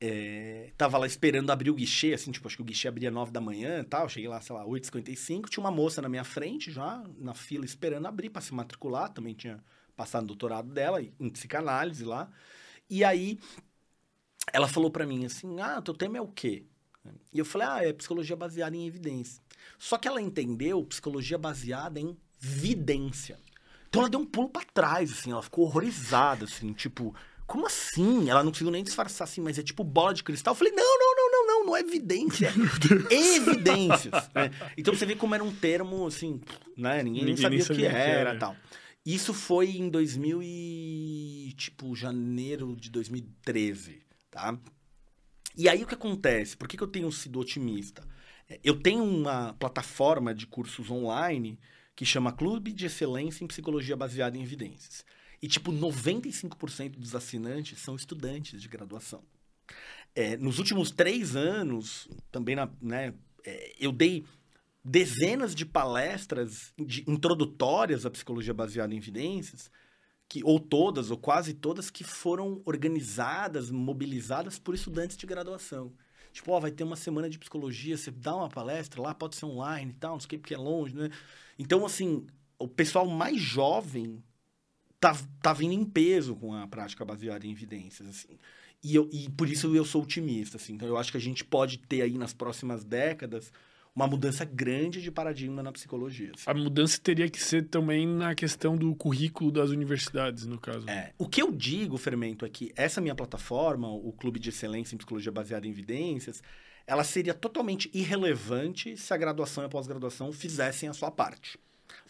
é, lá esperando abrir o guichê, assim, tipo, acho que o guichê abria 9 da manhã e tal. Cheguei lá, sei lá, 8h55, tinha uma moça na minha frente já, na fila, esperando abrir para se matricular. Também tinha passado no doutorado dela, em psicanálise lá. E aí, ela falou para mim assim: Ah, teu tema é o quê? E eu falei: Ah, é psicologia baseada em evidência. Só que ela entendeu psicologia baseada em vidência. Então ela deu um pulo para trás, assim, ela ficou horrorizada, assim, tipo, como assim? Ela não conseguiu nem disfarçar assim, mas é tipo bola de cristal. Eu falei: Não, não, não, não, não, não é evidência, (laughs) evidências. né? Então você vê como era um termo, assim, né? Ninguém, Ninguém sabia o que sabia o que era era. e tal. Isso foi em 2000 e... tipo, janeiro de 2013, tá? E aí o que acontece? Por que, que eu tenho sido otimista? É, Eu tenho uma plataforma de cursos online que chama Clube de Excelência em Psicologia Baseada em Evidências. E, tipo, 95% dos assinantes são estudantes de graduação. É, nos últimos três anos, também, na, né, é, eu dei dezenas de palestras de- introdutórias à psicologia baseada em evidências, que, ou todas, ou quase todas, que foram organizadas, mobilizadas por estudantes de graduação. Tipo, ó, vai ter uma semana de psicologia, você dá uma palestra lá, pode ser online e tal, não sei o que, porque é longe, né? Então, assim, o pessoal mais jovem tá, tá vindo em peso com a prática baseada em evidências, assim. E, eu, e por isso eu sou otimista, assim. Então, eu acho que a gente pode ter aí nas próximas décadas uma mudança grande de paradigma na psicologia. assim. A mudança teria que ser também na questão do currículo das universidades, no caso. É. O que eu digo, Fermento, é que essa minha plataforma, o Clube de Excelência em Psicologia Baseada em Evidências, ela seria totalmente irrelevante se a graduação e a pós-graduação fizessem a sua parte.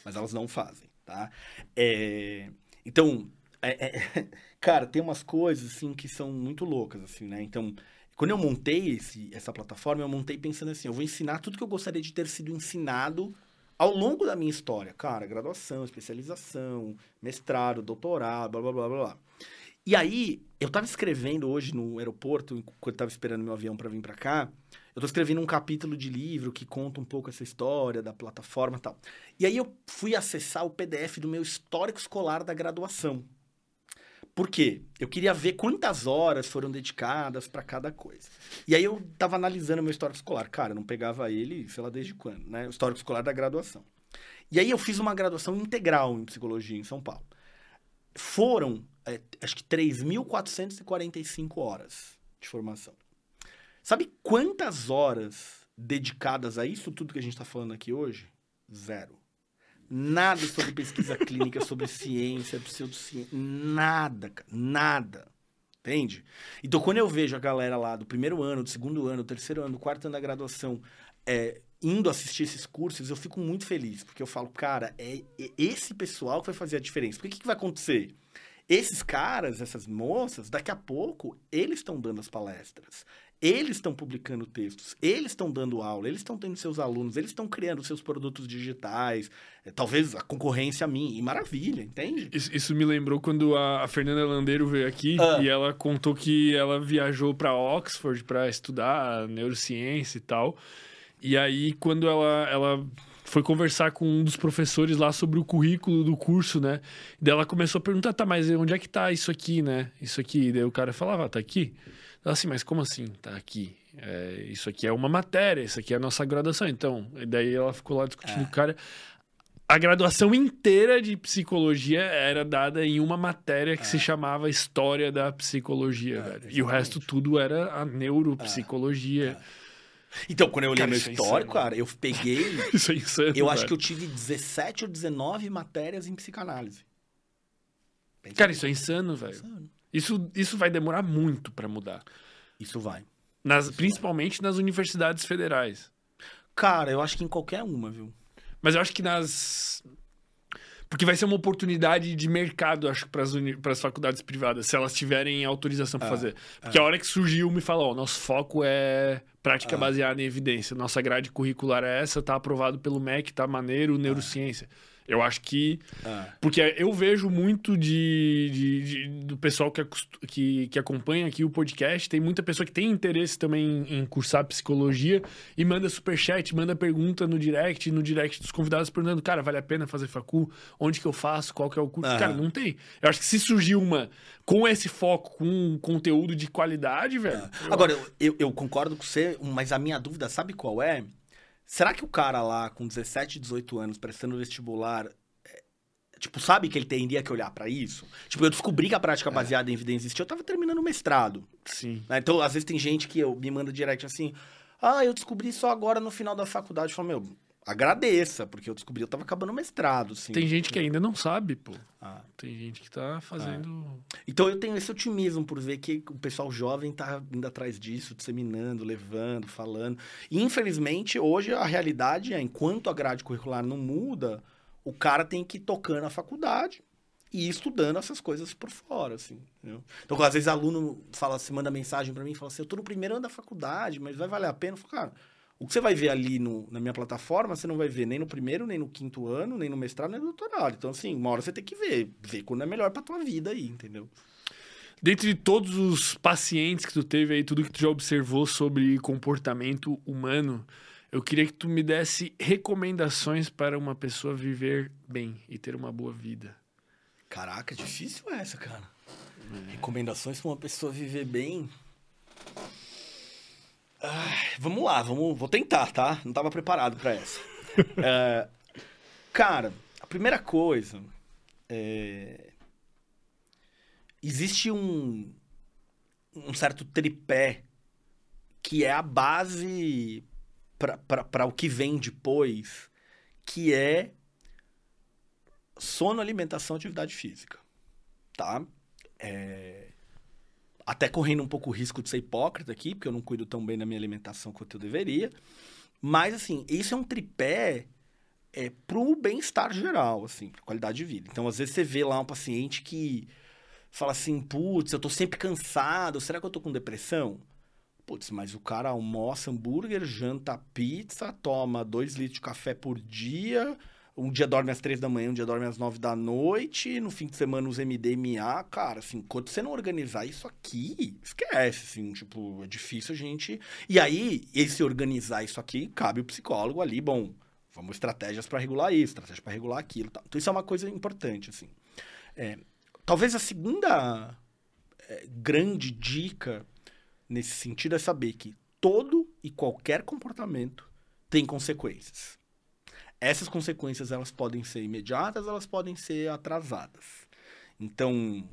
Mas elas não fazem, tá? É, Então, é- é- (laughs) cara, tem umas coisas, assim, que são muito loucas, assim, né? Então, quando eu montei esse, essa plataforma, eu montei pensando assim, eu vou ensinar tudo que eu gostaria de ter sido ensinado ao longo da minha história. Cara, graduação, especialização, mestrado, doutorado, blá, blá, blá, blá. E aí, eu tava escrevendo hoje no aeroporto, enquanto eu tava esperando meu avião para vir para cá, eu tô escrevendo um capítulo de livro que conta um pouco essa história da plataforma e tal. E aí eu fui acessar o PDF do meu histórico escolar da graduação. Por quê? Eu queria ver quantas horas foram dedicadas para cada coisa. E aí eu tava analisando meu histórico escolar. Cara, eu não pegava ele, sei lá desde quando, né? O histórico escolar da graduação. E aí eu fiz uma graduação integral em psicologia em São Paulo. Foram, é, acho que 3.445 horas de formação. Sabe quantas horas dedicadas a isso tudo que a gente está falando aqui hoje? Zero. Nada sobre pesquisa (laughs) clínica, sobre ciência, pseudociência. Nada, cara. Nada. Entende? Então, quando eu vejo a galera lá do primeiro ano, do segundo ano, do terceiro ano, do quarto ano da graduação, é, indo assistir esses cursos, eu fico muito feliz. Porque eu falo, cara, é, é esse pessoal que vai fazer a diferença. Porque o que, que vai acontecer? Esses caras, essas moças, daqui a pouco, eles estão dando as palestras. Eles estão publicando textos, eles estão dando aula, eles estão tendo seus alunos, eles estão criando seus produtos digitais, é, talvez a concorrência a mim, e maravilha, entende? Isso, isso me lembrou quando a, Fernanda Landeiro veio aqui ah. e ela contou que ela viajou para Oxford para estudar neurociência e tal. E aí, quando ela, ela foi conversar com um dos professores lá sobre o currículo do curso, né? Daí ela começou a perguntar, tá, mas onde é que tá isso aqui, né? Isso aqui. Daí o cara falava, ah, tá aqui. Assim, mas como assim tá aqui? É, isso aqui é uma matéria, isso aqui é a nossa graduação. Então, daí ela ficou lá discutindo é. com o cara. A graduação inteira de psicologia era dada em uma matéria que é. se chamava História da Psicologia, é, velho. E o resto tudo era a neuropsicologia. É. Então, quando eu olhei meu é histórico, cara, eu peguei. (laughs) isso é insano. Eu acho que eu tive 17 ou 19 matérias em psicanálise. cara, isso é insano, velho. Insano. Isso, isso vai demorar muito para mudar. Isso vai. Nas, isso principalmente vai. nas universidades federais. Cara, eu acho que em qualquer uma, viu? Mas eu acho que nas. Porque vai ser uma oportunidade de mercado, acho, para as faculdades privadas, se elas tiverem autorização para é, fazer. Porque é. a hora que surgiu, me falou: nosso foco é prática é. baseada em evidência. Nossa grade curricular é essa, tá aprovado pelo MEC, tá maneiro, neurociência. Eu acho que. Ah. Porque eu vejo muito de, de, de, do pessoal que, que, que acompanha aqui o podcast. Tem muita pessoa que tem interesse também em, em cursar psicologia e manda superchat, manda pergunta no direct, no direct dos convidados, perguntando: cara, vale a pena fazer facu? Onde que eu faço? Qual que é o curso? Ah. Cara, não tem. Eu acho que se surgir uma com esse foco, com um conteúdo de qualidade, velho. Ah. Agora, eu, eu, eu concordo com você, mas a minha dúvida, sabe qual é? Será que o cara lá, com 17, 18 anos, prestando vestibular, é, tipo, sabe que ele teria que olhar para isso? Tipo, eu descobri que a prática é. baseada é. em evidência existia, eu tava terminando o mestrado. Sim. Né? Então, às vezes tem gente que eu, me manda direct assim, ah, eu descobri só agora no final da faculdade. Eu falo, meu, agradeça, porque eu descobri, eu tava acabando o mestrado, assim. Tem gente que ainda não sabe, pô. Ah. Tem gente que tá fazendo... Ah. Então eu tenho esse otimismo por ver que o pessoal jovem tá indo atrás disso, disseminando, levando, falando. E, infelizmente, hoje a realidade é, enquanto a grade curricular não muda, o cara tem que ir tocando a faculdade e ir estudando essas coisas por fora, assim. Entendeu? Então, às vezes, aluno fala, assim, manda mensagem para mim e fala assim, eu tô no primeiro ano da faculdade, mas vai valer a pena? Eu falo, cara o que você vai ver ali no, na minha plataforma, você não vai ver nem no primeiro, nem no quinto ano, nem no mestrado, nem no doutorado. Então, assim, uma hora você tem que ver. Ver quando é melhor pra tua vida aí, entendeu? Dentre todos os pacientes que tu teve aí, tudo que tu já observou sobre comportamento humano, eu queria que tu me desse recomendações para uma pessoa viver bem e ter uma boa vida. Caraca, difícil essa, cara. É. Recomendações para uma pessoa viver bem. Vamos lá, vamos, vou tentar, tá? Não estava preparado para essa. (laughs) é, cara, a primeira coisa é, existe um, um certo tripé que é a base para o que vem depois, que é sono, alimentação, atividade física, tá? É, até correndo um pouco o risco de ser hipócrita aqui, porque eu não cuido tão bem da minha alimentação quanto eu deveria. Mas, assim, isso é um tripé é, pro bem-estar geral, assim, pra qualidade de vida. Então, às vezes, você vê lá um paciente que fala assim, putz, eu tô sempre cansado, será que eu tô com depressão? Putz, mas o cara almoça hambúrguer, janta pizza, toma dois litros de café por dia, um dia dorme às três da manhã, um dia dorme às nove da noite, no fim de semana os MDMA, cara, assim, quando você não organizar isso aqui, esquece, assim, tipo, é difícil a gente... E aí, esse organizar isso aqui, cabe o psicólogo ali, bom, vamos estratégias para regular isso, estratégias para regular aquilo, tá? Então isso é uma coisa importante, assim. É, talvez a segunda é, grande dica nesse sentido é saber que todo e qualquer comportamento tem consequências. Essas consequências elas podem ser imediatas, elas podem ser atrasadas. Então,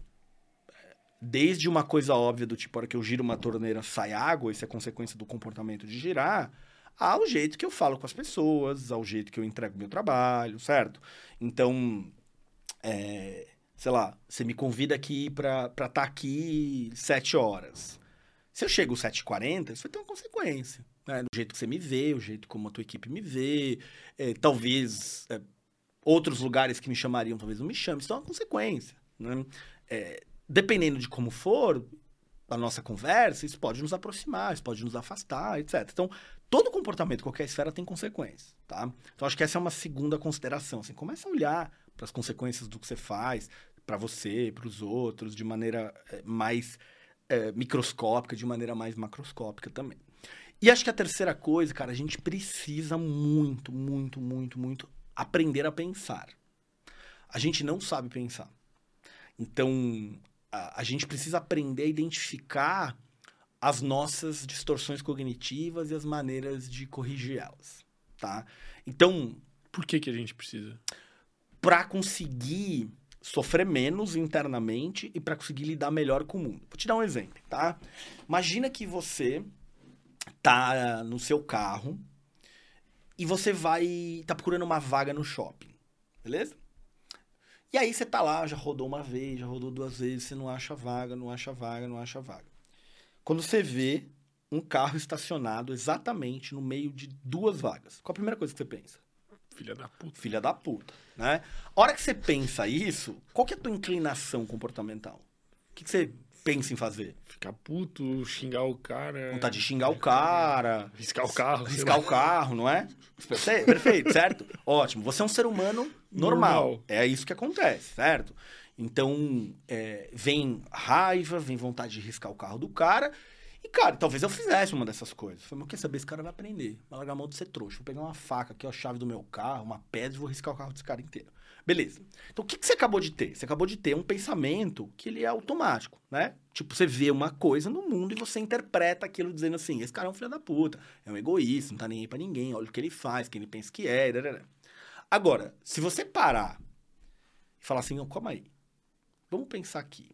desde uma coisa óbvia do tipo, a hora que eu giro uma torneira sai água, isso é consequência do comportamento de girar, ao jeito que eu falo com as pessoas, ao jeito que eu entrego meu trabalho, certo? Então, é, sei lá, você me convida aqui para estar tá aqui sete horas. Se eu chego às 7h40, isso vai ter uma consequência. Né? Do jeito que você me vê, o jeito como a tua equipe me vê, é, talvez é, outros lugares que me chamariam, talvez não me chamem. Isso é uma consequência. Né? É, dependendo de como for a nossa conversa, isso pode nos aproximar, isso pode nos afastar, etc. Então, todo comportamento, qualquer esfera, tem consequências, tá? Então, acho que essa é uma segunda consideração. Assim, começa a olhar para as consequências do que você faz, para você, para os outros, de maneira mais é, microscópica, de maneira mais macroscópica também. E acho que a terceira coisa, cara, a gente precisa muito, muito, muito, muito aprender a pensar. A gente não sabe pensar. Então, a, a gente precisa aprender a identificar as nossas distorções cognitivas e as maneiras de corrigir elas, tá? Então, por que que a gente precisa? Para conseguir sofrer menos internamente e para conseguir lidar melhor com o mundo. Vou te dar um exemplo, tá? Imagina que você tá no seu carro e você vai tá procurando uma vaga no shopping, beleza? E aí você tá lá, já rodou uma vez, já rodou duas vezes, você não acha vaga, não acha vaga, não acha vaga. Quando você vê um carro estacionado exatamente no meio de duas vagas, qual a primeira coisa que você pensa? Filha da puta. Filha da puta, né? A hora que você pensa isso, qual que é a tua inclinação comportamental? O que, que você pensa em fazer? Ficar puto, xingar o cara. Vontade de xingar o cara. Riscar o carro. Riscar o carro, não é? Perfeito, certo? Ótimo. Você é um ser humano normal. normal. É isso que acontece, certo? Então, é, vem raiva, vem vontade de riscar o carro do cara e, cara, talvez eu fizesse uma dessas coisas. Falei, mas quer saber? Esse cara vai aprender. Vai largar a mão de ser trouxa. Vou pegar uma faca aqui, a chave do meu carro, uma pedra e vou riscar o carro desse cara inteiro. Beleza. Então, o que, que você acabou de ter? Você acabou de ter um pensamento que ele é automático, né? Tipo, você vê uma coisa no mundo e você interpreta aquilo dizendo assim, esse cara é um filho da puta, é um egoísta, não tá nem aí pra ninguém, olha o que ele faz, quem ele pensa que é, Agora, se você parar e falar assim, não, calma aí, vamos pensar aqui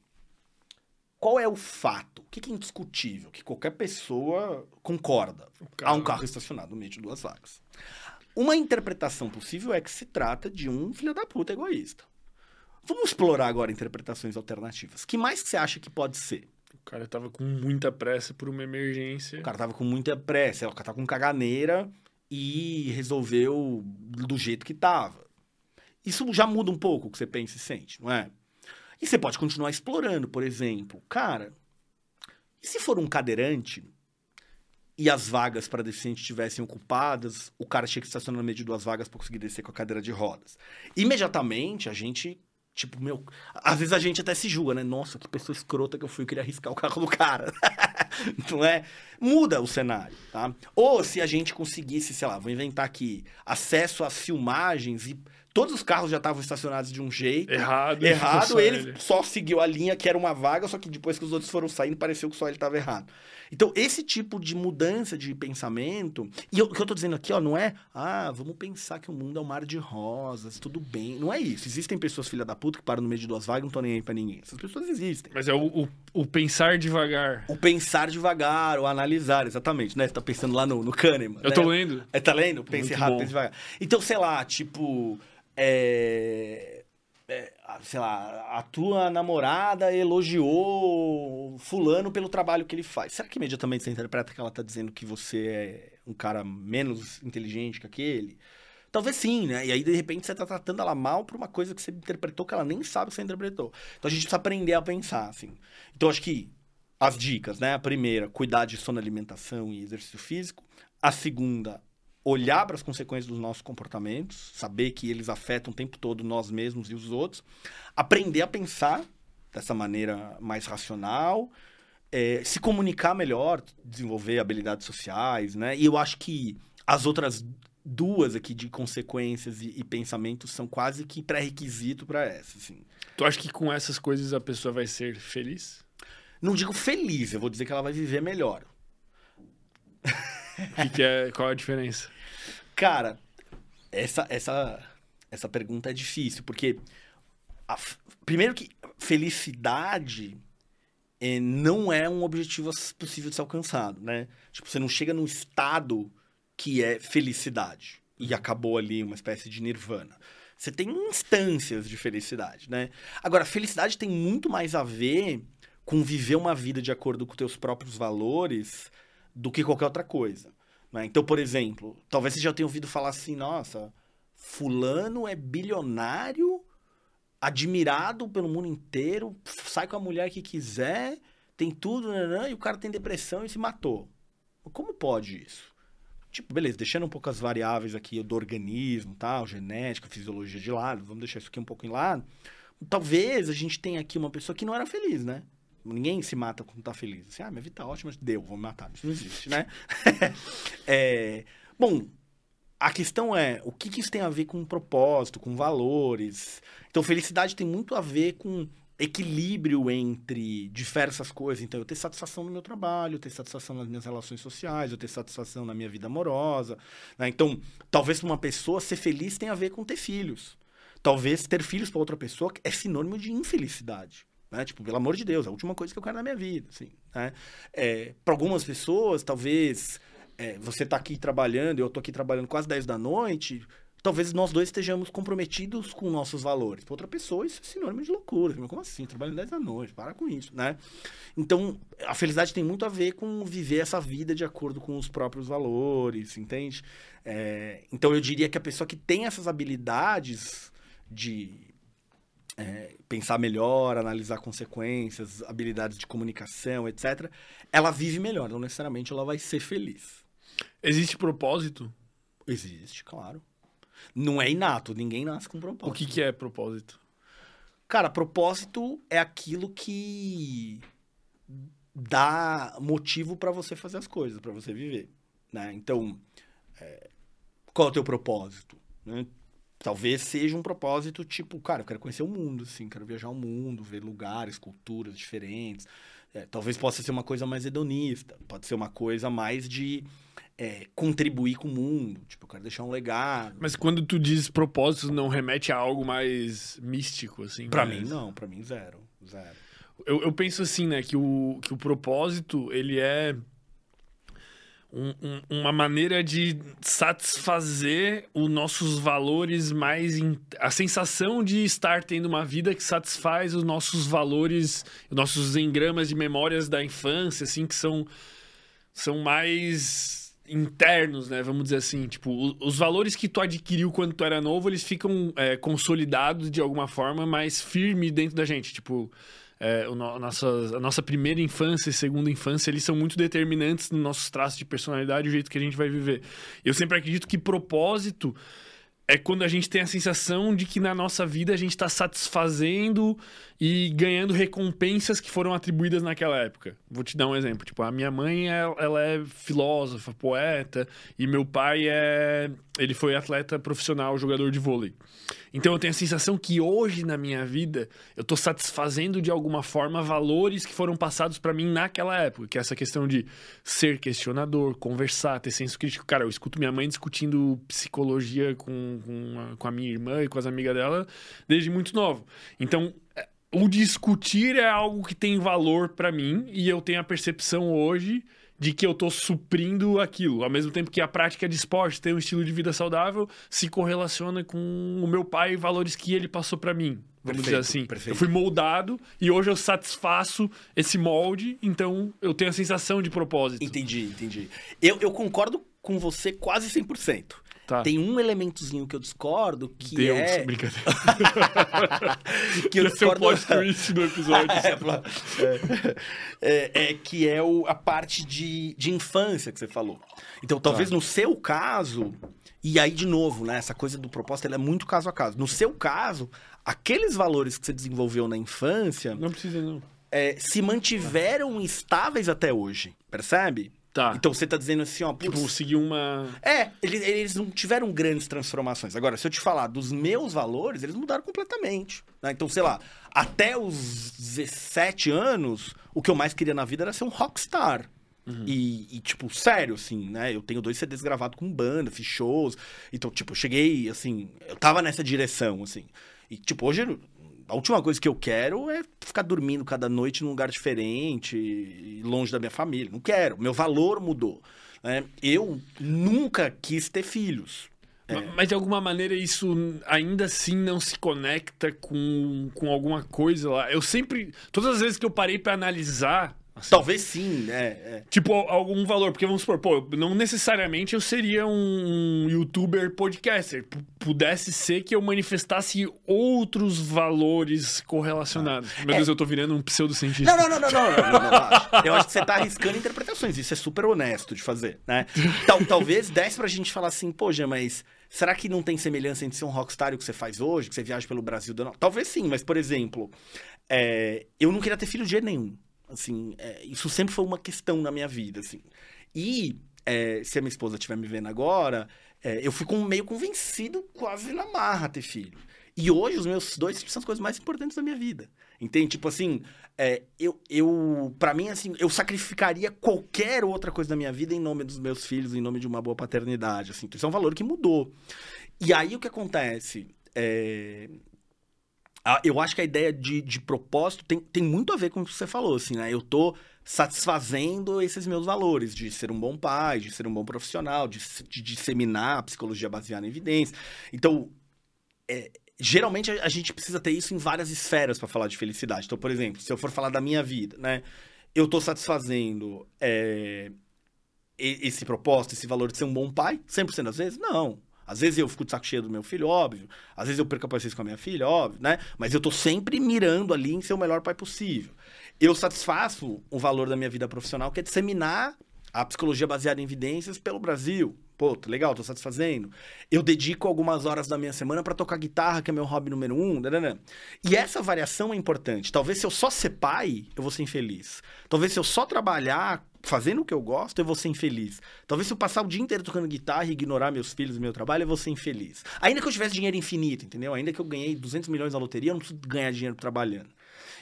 qual é o fato? O que é indiscutível? Que qualquer pessoa concorda. Há um carro estacionado no meio de duas vagas. Uma interpretação possível é que se trata de um filho da puta egoísta. Vamos explorar agora interpretações alternativas. que mais que você acha que pode ser? O cara tava com muita pressa por uma emergência. O cara tava com muita pressa, o cara tava com caganeira e resolveu do jeito que tava. Isso já muda um pouco o que você pensa e sente, não é? E você pode continuar explorando, por exemplo. Cara, e se for um cadeirante e as vagas para deficiente estivessem ocupadas, o cara tinha que estacionar no meio de duas vagas para conseguir descer com a cadeira de rodas? Imediatamente a gente Tipo, meu. Às vezes a gente até se julga, né? Nossa, que pessoa escrota que eu fui, eu queria arriscar o carro do cara. (laughs) não é? Muda o cenário, tá? Ou se a gente conseguisse, sei lá, vou inventar aqui, acesso às filmagens e Todos os carros já estavam estacionados de um jeito. Errado. Errado. Ele, ele, só seguiu a linha que era uma vaga, só que depois que os outros foram saindo, pareceu que só ele estava errado. Então, esse tipo de mudança de pensamento. E eu, o que eu estou dizendo aqui, ó, não é, ah, vamos pensar que o mundo é um mar de rosas, tudo bem. Não é isso. Existem pessoas filha da puta que param no meio de duas vagas e não estão nem aí pra ninguém. Essas pessoas existem. Mas é o, o, o, pensar devagar. O pensar devagar, o analisar, exatamente, né? Você tá pensando lá no, no Kahneman. Eu né? tô lendo. É, tá lendo? Pense rápido, pense devagar. Então, sei lá, tipo é, é, sei lá, a tua namorada elogiou fulano pelo trabalho que ele faz. Será que imediatamente você interpreta que ela tá dizendo que você é um cara menos inteligente que aquele? Talvez sim, né? E aí, de repente, você tá tratando ela mal por uma coisa que você interpretou que ela nem sabe que você interpretou. Então a gente precisa aprender a pensar, assim. Então acho que as dicas, né? A primeira, cuidar de sono, alimentação e exercício físico. A segunda, olhar para as consequências dos nossos comportamentos, saber que eles afetam o tempo todo nós mesmos e os outros, aprender a pensar dessa maneira mais racional, é, se comunicar melhor, desenvolver habilidades sociais, né? E eu acho que as outras duas aqui de consequências e, e pensamentos são quase que pré-requisito para essa, assim. Tu acha que com essas coisas a pessoa vai ser feliz? Não digo feliz, eu vou dizer que ela vai viver melhor. que, que é, qual é a diferença? Cara, essa, essa, essa pergunta é difícil, porque a, primeiro que felicidade é, não é um objetivo possível de ser alcançado, né? Tipo, você não chega num estado que é felicidade. E acabou ali uma espécie de nirvana. Você tem instâncias de felicidade, né? Agora, felicidade tem muito mais a ver com viver uma vida de acordo com teus próprios valores do que qualquer outra coisa. Né? Então, por exemplo, talvez você já tenha ouvido falar assim, nossa, fulano é bilionário, admirado pelo mundo inteiro, sai com a mulher que quiser, tem tudo, né, né, e o cara tem depressão e se matou. Como pode isso? Tipo, beleza, deixando um pouco as variáveis aqui do organismo, tal, genética, fisiologia de lado, vamos deixar isso aqui um pouco em lado. Talvez a gente tenha aqui uma pessoa que não era feliz, né? Ninguém se mata quando tá feliz. Assim, ah, minha vida tá ótima, deu, vou me matar. Isso não existe, né? (laughs) é, bom, a questão é, o que, que isso tem a ver com propósito, com valores? Então, felicidade tem muito a ver com equilíbrio entre diversas coisas. Então, eu ter satisfação no meu trabalho, eu ter satisfação nas minhas relações sociais, eu ter satisfação na minha vida amorosa. Né? Então, talvez para uma pessoa ser feliz tenha a ver com ter filhos. Talvez ter filhos para outra pessoa é sinônimo de infelicidade. Né? Tipo, pelo amor de Deus, a última coisa que eu quero na minha vida. Assim, né? é, para algumas pessoas, talvez é, você está aqui trabalhando, eu estou aqui trabalhando quase 10 da noite talvez nós dois estejamos comprometidos com nossos valores. Para outra pessoa, isso é sinônimo de loucura. Como assim? Trabalhando 10 da noite, para com isso, né? Então, a felicidade tem muito a ver com viver essa vida de acordo com os próprios valores, entende? É, então, eu diria que a pessoa que tem essas habilidades de é, pensar melhor, analisar consequências, habilidades de comunicação, etc., ela vive melhor. Não necessariamente ela vai ser feliz. Existe propósito? Existe, claro. Não é inato, ninguém nasce com propósito. O que, que é propósito? Cara, propósito é aquilo que dá motivo para você fazer as coisas, para você viver, né? Então, é, qual é o teu propósito? Né? Talvez seja um propósito tipo, cara, eu quero conhecer o mundo, assim, quero viajar o mundo, ver lugares, culturas diferentes. É, talvez possa ser uma coisa mais hedonista, pode ser uma coisa mais de é, contribuir com o mundo. Tipo, eu quero deixar um legado. Mas quando tu diz propósito, não remete a algo mais místico, assim? Pra mas... mim, não. Pra mim, zero. Zero. Eu, eu penso assim, né? Que o, que o propósito, ele é... Um, um, uma maneira de satisfazer os nossos valores mais. In... a sensação de estar tendo uma vida que satisfaz os nossos valores, os nossos engramas de memórias da infância, assim, que são, são mais internos, né? Vamos dizer assim, tipo, os valores que tu adquiriu quando tu era novo, eles ficam é, consolidados de alguma forma, mais firme dentro da gente. Tipo, é, o no, a, nossa, a nossa primeira infância e segunda infância, eles são muito determinantes nos nossos traços de personalidade e o jeito que a gente vai viver. Eu sempre acredito que propósito é quando a gente tem a sensação de que na nossa vida a gente está satisfazendo e ganhando recompensas que foram atribuídas naquela época. Vou te dar um exemplo. Tipo, a minha mãe, ela é filósofa, poeta, e meu pai é... Ele foi atleta profissional, jogador de vôlei. Então eu tenho a sensação que hoje na minha vida eu estou satisfazendo de alguma forma valores que foram passados para mim naquela época, que é essa questão de ser questionador, conversar, ter senso crítico. Cara, eu escuto minha mãe discutindo psicologia com, com, a, com a minha irmã e com as amigas dela desde muito novo. Então o discutir é algo que tem valor para mim e eu tenho a percepção hoje de que eu tô suprindo aquilo. Ao mesmo tempo que a prática de esporte, ter um estilo de vida saudável, se correlaciona com o meu pai e valores que ele passou para mim. Vamos perfeito, dizer assim. Perfeito. Eu fui moldado e hoje eu satisfaço esse molde, então eu tenho a sensação de propósito. Entendi, entendi. Eu, eu concordo com você quase 100%. Tá. Tem um elementozinho que eu discordo que Deus, é. brincadeira. (laughs) que eu discordo. Esse é o twist do episódio. (laughs) é, é, é, que é o, a parte de, de infância que você falou. Então, talvez tá. no seu caso. E aí, de novo, né? Essa coisa do propósito é muito caso a caso. No seu caso, aqueles valores que você desenvolveu na infância. Não precisa, não. É, se mantiveram estáveis até hoje, percebe? Tá. Então você tá dizendo assim, ó. Tipo, seguir uma. É, eles, eles não tiveram grandes transformações. Agora, se eu te falar dos meus valores, eles mudaram completamente. Né? Então, sei lá, até os 17 anos, o que eu mais queria na vida era ser um rockstar. Uhum. E, e, tipo, sério, assim, né? Eu tenho dois CDs gravados com banda, fiz shows. Então, tipo, eu cheguei, assim, eu tava nessa direção, assim. E, tipo, hoje a última coisa que eu quero é ficar dormindo cada noite num lugar diferente, longe da minha família. Não quero. Meu valor mudou. né? Eu nunca quis ter filhos. Ma- Mas de alguma maneira isso ainda assim não se conecta com, com alguma coisa lá. Eu sempre. Todas as vezes que eu parei pra analisar. Assim, Talvez sim, né? É. Tipo, al- algum valor, porque vamos supor, pô, não necessariamente eu seria um youtuber podcaster. P- pudesse ser que eu manifestasse outros valores correlacionados. Meu Deus, eu tô virando um pseudocientista. Não, não, não, não, não, não, não, não, acho. Eu acho que você tá arriscando interpretações. Isso é super honesto de fazer, né? Tal, talvez desse pra gente falar assim, Jean, mas será que não tem semelhança entre ser um rockstar e o que você faz hoje, que você viaja pelo Brasil? Talvez sim, mas, por exemplo, é, eu não queria ter filho de jeito nenhum. Assim, é, isso sempre foi uma questão na minha vida, assim. E, é, se a minha esposa estiver me vendo agora, é, eu fui com- meio convencido, quase na marra, ter filho. E hoje os meus dois filhos são as coisas mais importantes da minha vida. Entende? Tipo assim, é, eu, eu para mim, assim, eu sacrificaria qualquer outra coisa da minha vida em nome dos meus filhos, em nome de uma boa paternidade, assim. Isso é um valor que mudou. E aí o que acontece? É, eu acho que a ideia de, de propósito tem, tem muito a ver com o que você falou, assim, né? Eu tô satisfazendo esses meus valores de ser um bom pai, de ser um bom profissional, de, de disseminar a psicologia baseada em evidência. Então, é, geralmente a, a gente precisa ter isso em várias esferas para falar de felicidade. Então, por exemplo, se eu for falar da minha vida, né? Eu tô satisfazendo é, esse propósito, esse valor de ser um bom pai? 100% das vezes? Não. Às vezes eu fico de saco cheio do meu filho, óbvio. Às vezes eu perco a paciência com a minha filha, óbvio, né? Mas eu tô sempre mirando ali em ser o melhor pai possível. Eu satisfaço o valor da minha vida profissional, que é disseminar a psicologia baseada em evidências pelo Brasil. Pô, tá legal, tô satisfazendo. Eu dedico algumas horas da minha semana pra tocar guitarra, que é meu hobby número um. Nananã. E essa variação é importante. Talvez se eu só ser pai, eu vou ser infeliz. Talvez se eu só trabalhar fazendo o que eu gosto, eu vou ser infeliz. Talvez se eu passar o dia inteiro tocando guitarra e ignorar meus filhos e meu trabalho, eu vou ser infeliz. Ainda que eu tivesse dinheiro infinito, entendeu? Ainda que eu ganhei 200 milhões na loteria, eu não preciso ganhar dinheiro trabalhando.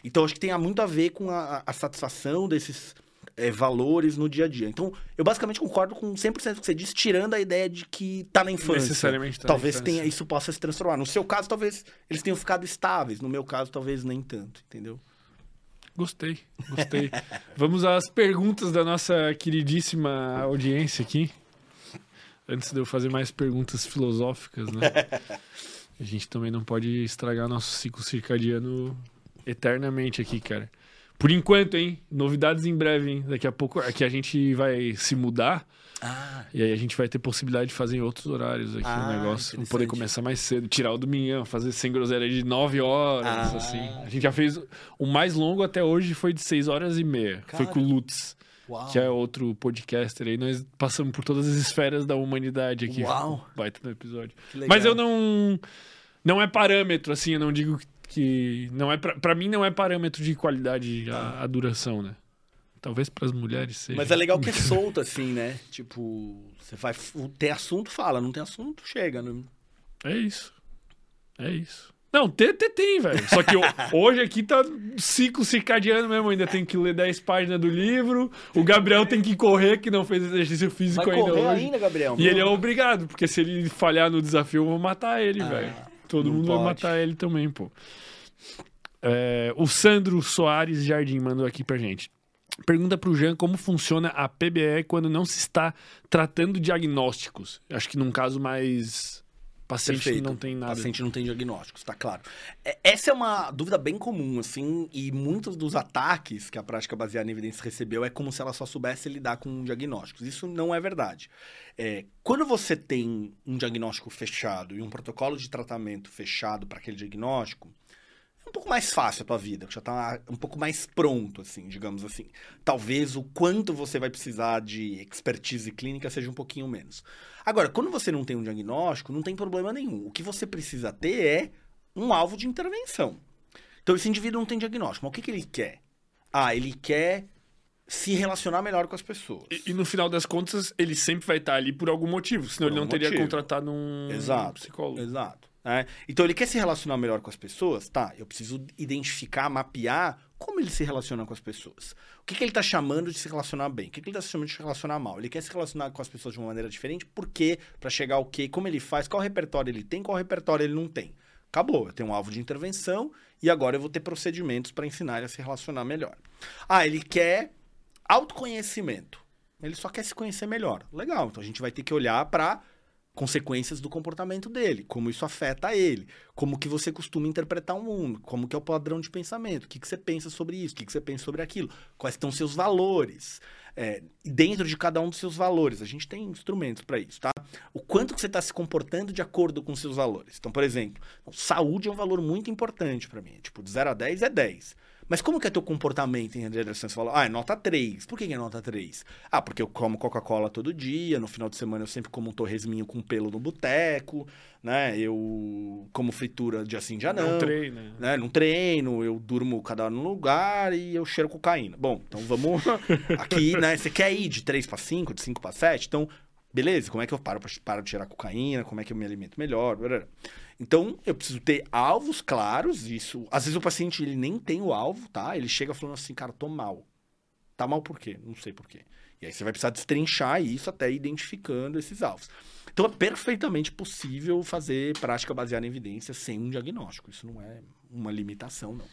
Então, acho que tem muito a ver com a, a satisfação desses é, valores no dia a dia. Então, eu basicamente concordo com 100% do que você disse, tirando a ideia de que tá na infância. Necessariamente tá talvez tenha, isso possa se transformar. No seu caso, talvez eles tenham ficado estáveis. No meu caso, talvez nem tanto, entendeu? Gostei, gostei. (laughs) Vamos às perguntas da nossa queridíssima audiência aqui. Antes de eu fazer mais perguntas filosóficas, né? A gente também não pode estragar nosso ciclo circadiano eternamente aqui, cara. Por enquanto, hein? Novidades em breve, hein? Daqui a pouco aqui a gente vai se mudar Ah, e aí a gente vai ter possibilidade de fazer em outros horários aqui Ah, o negócio. Poder começar mais cedo, tirar o domingão, fazer sem groselha de 9 horas, Ah. assim. A gente já fez. O mais longo até hoje foi de 6 horas e meia. Foi Cara. com o Lutz, uau. que é outro podcaster aí. Nós passamos por todas as esferas da humanidade aqui. Uau. Vai ter no episódio. Mas eu não. Não é parâmetro, assim, eu não digo que. Não é pra, pra mim não é parâmetro de qualidade a, a duração, né? Talvez pras mulheres seja. Mas é legal que é (laughs) solto, assim, né? Tipo, você vai. Tem assunto, fala. Não tem assunto, chega. Né? É isso. É isso. Não, ter, ter tem, velho. Só que ho- (laughs) hoje aqui tá ciclo circadiano mesmo. Ainda tem que ler 10 páginas do livro. O Gabriel tem que correr, que não fez exercício físico Vai ainda hoje. ainda, Gabriel? E ele é obrigado, porque se ele falhar no desafio, eu vou matar ele, Ah, velho. Todo não mundo vai pode. matar ele também, pô. É, o Sandro Soares Jardim mandou aqui pra gente. Pergunta pro Jean como funciona a PBE quando não se está tratando diagnósticos. Acho que num caso mais. Paciente Perfeito. não tem nada. paciente não tem diagnósticos, tá claro. É, Essa é uma dúvida bem comum, assim, e muitos dos ataques que a prática baseada em evidências recebeu é como se ela só soubesse lidar com diagnósticos. Isso não é verdade. É, quando você tem um diagnóstico fechado e um protocolo de tratamento fechado para aquele diagnóstico, um pouco mais fácil a tua vida, já tá um pouco mais pronto, assim, digamos assim. Talvez o quanto você vai precisar de expertise clínica seja um pouquinho menos. Agora, quando você não tem um diagnóstico, não tem problema nenhum. O que você precisa ter é um alvo de intervenção. Então, esse indivíduo não tem diagnóstico, mas o que, que ele quer? Ah, ele quer se relacionar melhor com as pessoas. E, e no final das contas, ele sempre vai estar ali por algum motivo, senão Por ele não teria motivo. contratado um Exato. psicólogo. Exato. Né? Então ele quer se relacionar melhor com as pessoas, tá? Eu preciso identificar, mapear como ele se relaciona com as pessoas. O que, que ele está chamando de se relacionar bem? O que, que ele está chamando de se relacionar mal? Ele quer se relacionar com as pessoas de uma maneira diferente, por quê? Para chegar ao quê? Como ele faz? Qual repertório ele tem? Qual repertório ele não tem? Acabou, eu tenho um alvo de intervenção e agora eu vou ter procedimentos para ensinar ele a se relacionar melhor. Ah, ele quer autoconhecimento. Ele só quer se conhecer melhor. Legal, então a gente vai ter que olhar para consequências do comportamento dele, como isso afeta ele, como que você costuma interpretar o mundo, como que é o padrão de pensamento, o que, que você pensa sobre isso, o que, que você pensa sobre aquilo, quais estão seus valores, é, dentro de cada um dos seus valores, a gente tem instrumentos para isso, tá? O quanto que você está se comportando de acordo com seus valores. Então, por exemplo, saúde é um valor muito importante para mim, tipo, de 0 a 10 é 10. Mas como que é teu comportamento em direção? Você fala, ah, é nota 3. Por que, que é nota 3? Ah, porque eu como Coca-Cola todo dia, no final de semana eu sempre como um torresminho com pelo no boteco, né? Eu como fritura de assim dia não. Não treino. Né? Não treino, eu durmo cada hora num lugar e eu cheiro cocaína. Bom, então vamos (laughs) aqui, né? Você quer ir de 3 para 5, de 5 para 7? Então, beleza, como é que eu paro para de cheirar cocaína? Como é que eu me alimento melhor? Então, eu preciso ter alvos claros, isso. Às vezes o paciente ele nem tem o alvo, tá? Ele chega falando assim, cara, tô mal. Tá mal por quê? Não sei por quê. E aí você vai precisar destrinchar isso até identificando esses alvos. Então é perfeitamente possível fazer prática baseada em evidência sem um diagnóstico. Isso não é uma limitação, não.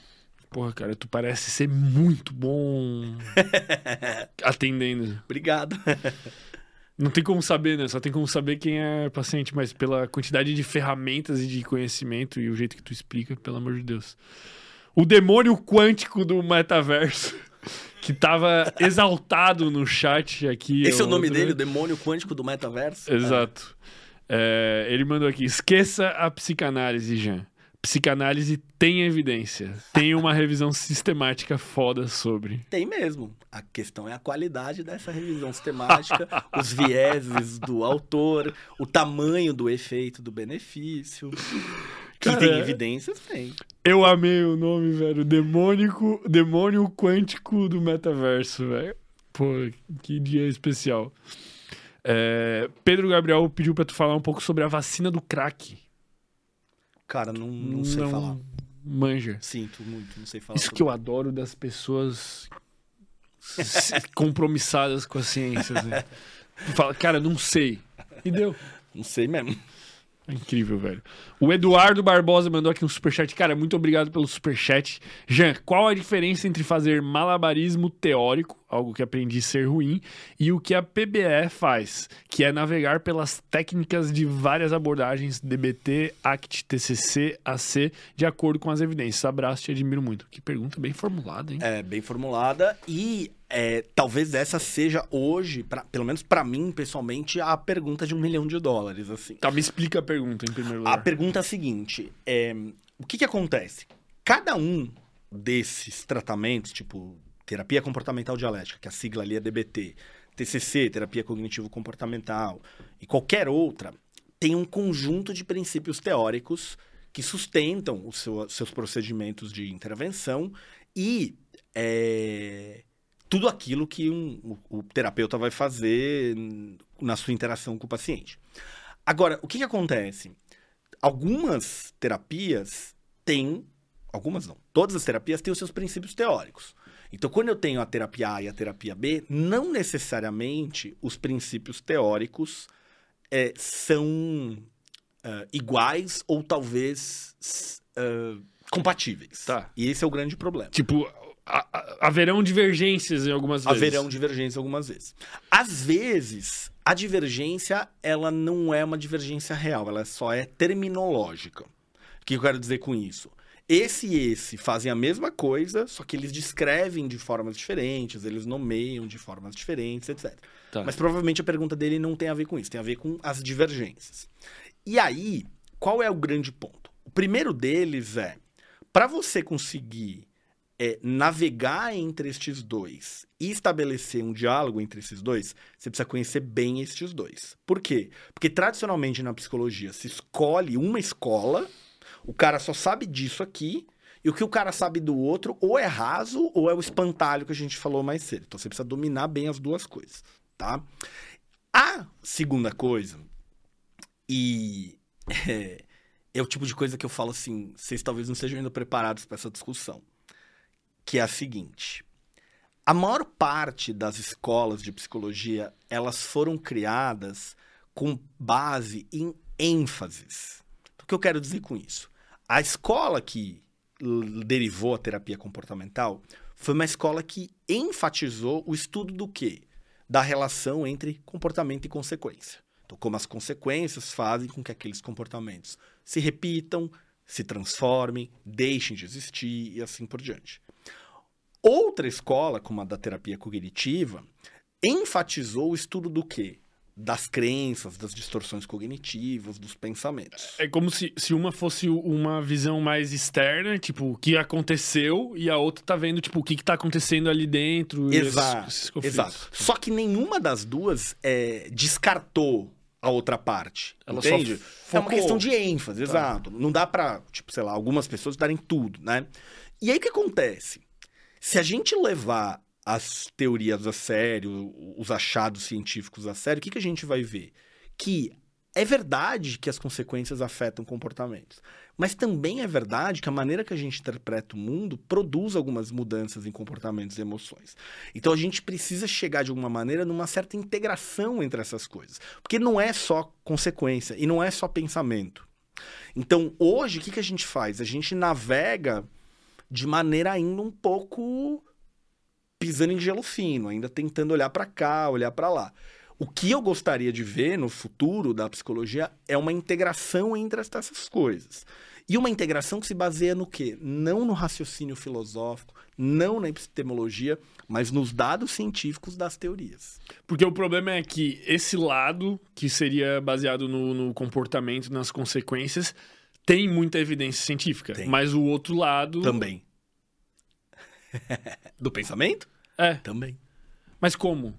Porra, cara, tu parece ser muito bom (laughs) atendendo. Obrigado. (laughs) Não tem como saber, né? Só tem como saber quem é paciente, mas pela quantidade de ferramentas e de conhecimento e o jeito que tu explica, pelo amor de Deus. O demônio quântico do metaverso, (laughs) que tava exaltado no chat aqui. Esse é o nome dele, o demônio quântico do metaverso? Exato. É, ele mandou aqui: esqueça a psicanálise, Jean. Psicanálise tem evidência. Tem uma revisão sistemática foda sobre. Tem mesmo. A questão é a qualidade dessa revisão sistemática, (laughs) os vieses do autor, o tamanho do efeito do benefício. Que Cara, tem evidências? Tem. Eu amei o nome, velho. Demônico, demônio quântico do metaverso, velho. Pô, que dia especial. É, Pedro Gabriel pediu pra tu falar um pouco sobre a vacina do crack. Cara, não, não sei falar. Manja. Sinto muito, não sei falar. Isso que eu adoro das pessoas (laughs) compromissadas com a ciência. Assim. Fala, cara, não sei. E deu. Não sei mesmo. Incrível, velho. O Eduardo Barbosa mandou aqui um superchat. Cara, muito obrigado pelo superchat. Jean, qual a diferença entre fazer malabarismo teórico, algo que aprendi ser ruim, e o que a PBE faz, que é navegar pelas técnicas de várias abordagens DBT, ACT, TCC, AC, de acordo com as evidências. Abraço, te admiro muito. Que pergunta bem formulada, hein? É bem formulada e é, talvez essa seja hoje, pra- pelo menos pra mim pessoalmente, a pergunta de um milhão de dólares, assim. Tá, me explica a pergunta em primeiro A lugar. pergunta é a seguinte: é, o que, que acontece? Cada um desses tratamentos, tipo terapia comportamental dialética, que a sigla ali é DBT, TCC, terapia cognitivo-comportamental, e qualquer outra, tem um conjunto de princípios teóricos que sustentam os seu- seus procedimentos de intervenção e é, tudo aquilo que um- o, o terapeuta vai fazer na sua interação com o paciente. Agora, o que, que acontece? Algumas terapias têm. Algumas não. Todas as terapias têm os seus princípios teóricos. Então, quando eu tenho a terapia A e a terapia B, não necessariamente os princípios teóricos eh, são ah, iguais ou talvez ah, compatíveis. Tá. E esse é o grande problema. Tipo, haverão divergências em algumas vezes. Haverão divergências algumas vezes. Às vezes, a divergência, ela não é uma divergência real, ela só é terminológica. O que eu quero dizer com isso? Esse e esse fazem a mesma coisa, só que eles descrevem de formas diferentes, eles nomeiam de formas diferentes, etc. Tá. Mas provavelmente a pergunta dele não tem a ver com isso, tem a ver com as divergências. E aí, qual é o grande ponto? O primeiro deles é, para você conseguir é, navegar entre estes dois e estabelecer um diálogo entre esses dois, você precisa conhecer bem estes dois. Por quê? Porque tradicionalmente na psicologia se escolhe uma escola, o cara só sabe disso aqui, e o que o cara sabe do outro ou é raso ou é o espantalho que a gente falou mais cedo. Então você precisa dominar bem as duas coisas, tá? A segunda coisa, e (laughs) é, é o tipo de coisa que eu falo assim, vocês talvez não sejam ainda preparados para essa discussão que é a seguinte: a maior parte das escolas de psicologia elas foram criadas com base em ênfases. O que eu quero dizer com isso? A escola que derivou a terapia comportamental foi uma escola que enfatizou o estudo do quê? da relação entre comportamento e consequência. Então, como as consequências fazem com que aqueles comportamentos se repitam, se transformem, deixem de existir e assim por diante. Outra escola, como a da terapia cognitiva, enfatizou o estudo do quê? Das crenças, das distorções cognitivas, dos pensamentos. É como se, se uma fosse uma visão mais externa, tipo, o que aconteceu, e a outra tá vendo, tipo, o que, que tá acontecendo ali dentro. Exato. Esses, esses exato. Só que nenhuma das duas é, descartou a outra parte. Ela entende? é uma questão de ênfase, tá. exato. Não dá pra, tipo, sei lá, algumas pessoas darem tudo, né? E aí o que acontece? Se a gente levar as teorias a sério, os achados científicos a sério, o que, que a gente vai ver? Que é verdade que as consequências afetam comportamentos, mas também é verdade que a maneira que a gente interpreta o mundo produz algumas mudanças em comportamentos e emoções. Então a gente precisa chegar de alguma maneira numa certa integração entre essas coisas, porque não é só consequência e não é só pensamento. Então hoje o que, que a gente faz? A gente navega de maneira ainda um pouco pisando em gelo fino, ainda tentando olhar para cá, olhar para lá. O que eu gostaria de ver no futuro da psicologia é uma integração entre essas coisas. E uma integração que se baseia no quê? Não no raciocínio filosófico, não na epistemologia, mas nos dados científicos das teorias. Porque o problema é que esse lado, que seria baseado no, no comportamento, nas consequências, tem muita evidência científica. Tem. Mas o outro lado. Também. (laughs) Do pensamento? É. Também. Mas como?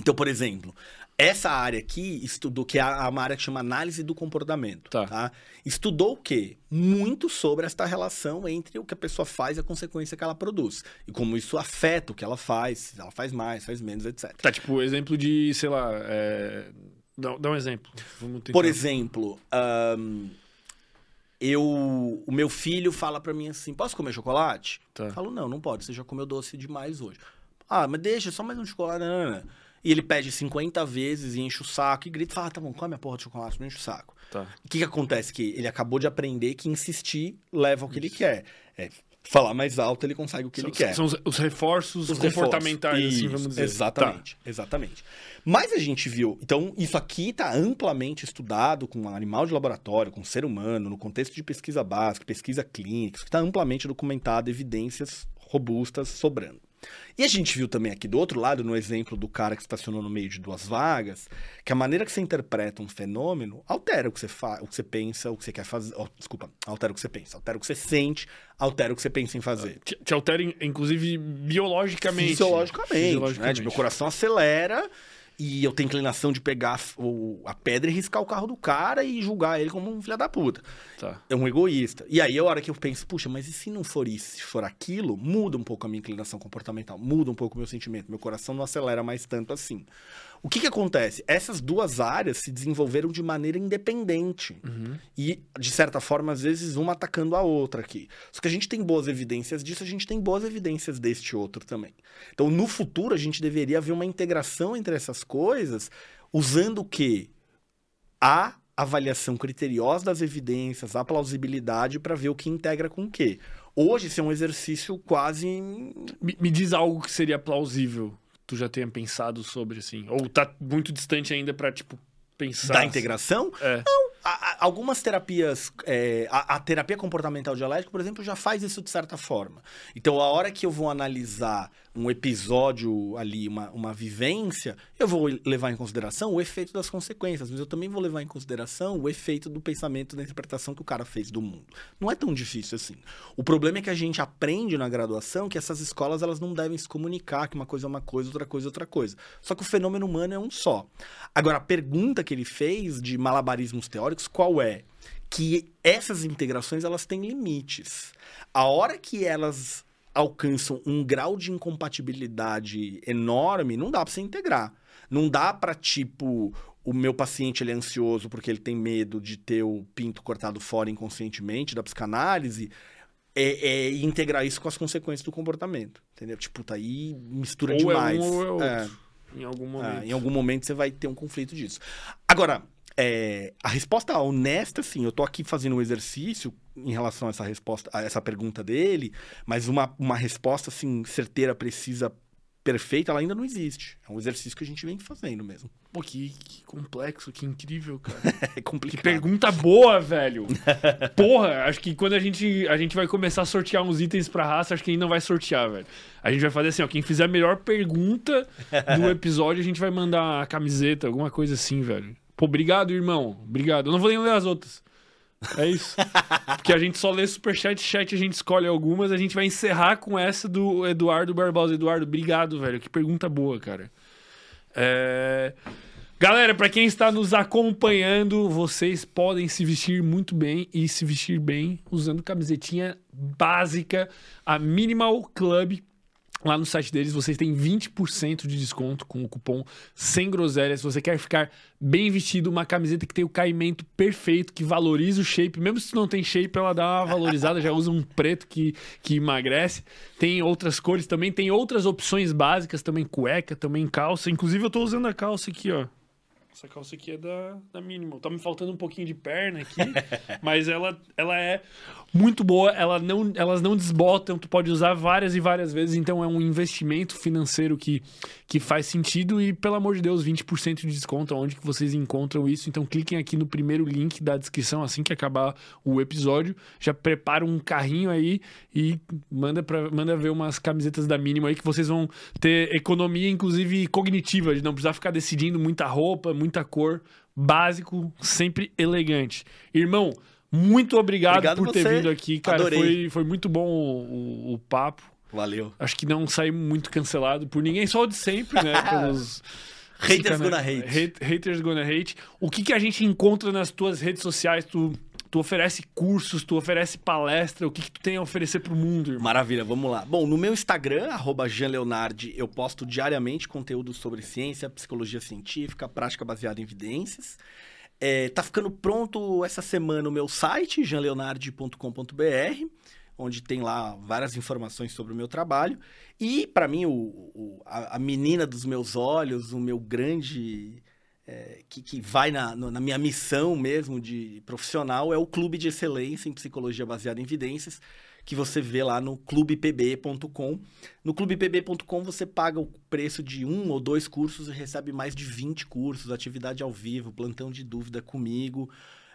Então, por exemplo, essa área aqui estudou, que é uma área que chama análise do comportamento. Tá. tá. Estudou o quê? Muito sobre esta relação entre o que a pessoa faz e a consequência que ela produz. E como isso afeta o que ela faz, se ela faz mais, faz menos, etc. Tá, tipo, exemplo de, sei lá. É... Dá, dá um exemplo. Por exemplo, um, eu, o meu filho fala para mim assim: posso comer chocolate? Tá. Eu falo, não, não pode, você já comeu doce demais hoje. Ah, mas deixa, só mais um chocolate. Não, não, não. E ele pede 50 vezes e enche o saco e grita: fala, ah, tá bom, come a porra de chocolate, não enche o saco. Tá. O que, que acontece? Que ele acabou de aprender que insistir leva ao que Isso. ele quer. É, falar mais alto, ele consegue o que são, ele quer. São os, os reforços os comportamentais, reforços. assim, vamos dizer. Exatamente, tá. exatamente. Mas a gente viu, então, isso aqui está amplamente estudado com um animal de laboratório, com um ser humano, no contexto de pesquisa básica, pesquisa clínica, está amplamente documentado, evidências robustas sobrando. E a gente viu também aqui do outro lado, no exemplo do cara que estacionou no meio de duas vagas, que a maneira que você interpreta um fenômeno altera o que você faz, o que você pensa, o que você quer fazer. Oh, desculpa, altera o que você pensa, altera o que você sente, altera o que você pensa em fazer. Te, te altera, inclusive, biologicamente. Fisiologicamente. Fisiologicamente. Né? Tipo, meu coração acelera e eu tenho inclinação de pegar o, a pedra e riscar o carro do cara e julgar ele como um filho da puta. Tá. É um egoísta. E aí, a hora que eu penso, puxa, mas e se não for isso, se for aquilo, muda um pouco a minha inclinação comportamental, muda um pouco o meu sentimento, meu coração não acelera mais tanto assim. O que, que acontece? Essas duas áreas se desenvolveram de maneira independente. Uhum. E, de certa forma, às vezes, uma atacando a outra aqui. Só que a gente tem boas evidências disso, a gente tem boas evidências deste outro também. Então, no futuro, a gente deveria ver uma integração entre essas coisas, usando o quê? A avaliação criteriosa das evidências, a plausibilidade para ver o que integra com o quê. Hoje, isso é um exercício quase. Me, me diz algo que seria plausível tu já tenha pensado sobre, assim? Ou tá muito distante ainda para tipo, pensar... Da integração? É. Não, a, a, algumas terapias... É, a, a, terapia comportamental dialética, por exemplo, já faz isso de certa forma. Então, a hora que eu vou analisar um episódio ali, uma, uma vivência, eu vou levar em consideração o efeito das consequências, mas eu também vou levar em consideração o efeito do pensamento, da interpretação que o cara fez do mundo. Não é tão difícil assim. O problema é que a gente aprende na graduação que essas escolas elas não devem se comunicar, que uma coisa é uma coisa, outra coisa é outra coisa. Só que o fenômeno humano é um só. Agora, a pergunta que ele fez de malabarismos teóricos, qual é? Que essas integrações elas têm limites. A hora que elas alcançam um grau de incompatibilidade enorme, não dá para você integrar. Não dá para tipo o meu paciente ele é ansioso porque ele tem medo de ter o pinto cortado fora inconscientemente da psicanálise. É, é integrar isso com as consequências do comportamento. Entendeu? Tipo, tá aí mistura ou demais. É um ou é outro. É. Em algum é, momento. Em algum momento você vai ter um conflito disso. Agora, é, a resposta honesta, sim, eu tô aqui fazendo um exercício em relação a essa resposta, a essa pergunta dele, mas uma, uma resposta, assim, certeira, precisa, perfeita, ela ainda não existe. É um exercício que a gente vem fazendo mesmo. Pô, que, que complexo, que incrível, cara. (laughs) É Que complicado. pergunta boa, velho. Porra, acho que quando a gente, a gente vai começar a sortear uns itens pra raça, acho que a gente não vai sortear, velho. A gente vai fazer assim, ó. Quem fizer a melhor pergunta do (laughs) episódio, a gente vai mandar a camiseta, alguma coisa assim, velho. Pô, obrigado, irmão. Obrigado. Eu não vou nem ler as outras. É isso. (laughs) Porque a gente só lê superchat chat, a gente escolhe algumas. A gente vai encerrar com essa do Eduardo Barbosa. Eduardo, obrigado, velho. Que pergunta boa, cara. É... Galera, pra quem está nos acompanhando, vocês podem se vestir muito bem e se vestir bem usando camisetinha básica, a Minimal Club. Lá no site deles vocês têm 20% de desconto com o cupom sem groselha. Se você quer ficar bem vestido, uma camiseta que tem o caimento perfeito, que valoriza o shape, mesmo se não tem shape, ela dá uma valorizada, já usa um preto que, que emagrece. Tem outras cores também, tem outras opções básicas também, cueca, também calça. Inclusive eu tô usando a calça aqui, ó. Essa calça aqui é da, da Minimal. Tá me faltando um pouquinho de perna aqui, (laughs) mas ela, ela é muito boa. Ela não, elas não desbotam, tu pode usar várias e várias vezes. Então é um investimento financeiro que, que faz sentido. E, pelo amor de Deus, 20% de desconto. Onde que vocês encontram isso? Então cliquem aqui no primeiro link da descrição assim que acabar o episódio. Já prepara um carrinho aí e manda, pra, manda ver umas camisetas da Minimal aí que vocês vão ter economia, inclusive cognitiva, de não precisar ficar decidindo muita roupa, muita cor. Básico, sempre elegante. Irmão, muito obrigado, Obrigado por ter você. vindo aqui, cara. Adorei. Foi, foi muito bom o, o- o papo. Valeu. Acho que não saí muito cancelado por ninguém, só o de sempre, né? (laughs) Pelos. Haters gonna hate. Hate- Haters gonna hate. O que, que a gente encontra nas tuas redes sociais? Tu, tu oferece cursos, tu oferece palestra, o que, que tu tem a oferecer pro mundo, irmão? Maravilha, vamos lá. Bom, no meu Instagram, arroba jeanleonardi, eu posto diariamente conteúdo sobre ciência, psicologia científica, prática baseada em evidências. É, tá ficando pronto essa semana o meu site, jeanleonardi.com.br, onde tem lá várias informações sobre o meu trabalho. E, para mim, o, o- a, a menina dos meus olhos, o meu grande... é, que, que vai na, na minha missão mesmo de profissional é o Clube de Excelência em Psicologia Baseada em Evidências, que você vê lá no clubepb.com. No clubepb.com você paga o preço de um ou dois cursos e recebe mais de 20 cursos, atividade ao vivo, plantão de dúvida comigo.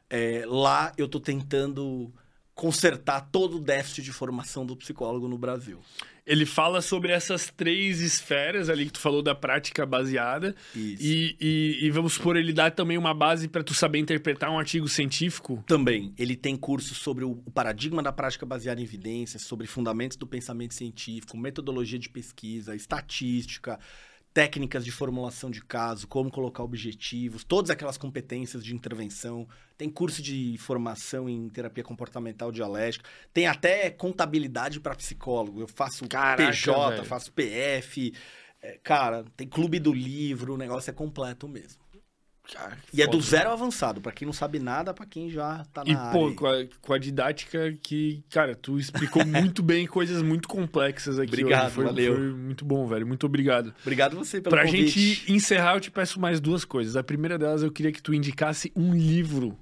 É, lá eu tô tentando consertar todo o déficit de formação do psicólogo no Brasil. Ele fala sobre essas três esferas ali que tu falou da prática baseada. Isso. E, e, e vamos supor, ele dá também uma base para tu saber interpretar um artigo científico. Também, ele tem cursos sobre o paradigma da prática baseada em evidências, sobre fundamentos do pensamento científico, metodologia de pesquisa, estatística, técnicas de formulação de caso, como colocar objetivos, todas aquelas competências de intervenção. Tem curso de formação em terapia comportamental dialética. Tem até contabilidade para psicólogo. Eu faço Caraca, PJ, velho. faço PF. É, cara, tem clube do livro, o negócio é completo mesmo. E é do foda. zero ao avançado, para quem não sabe nada, para quem já tá na E, área. pô, aí. com a, com a didática que, cara, tu explicou (laughs) muito bem coisas muito complexas aqui. Obrigado. Foi, valeu. Foi muito bom, velho. Muito obrigado. Obrigado você pelo Pra convite. gente encerrar, eu te peço mais duas coisas. A primeira delas, eu queria que tu indicasse um livro.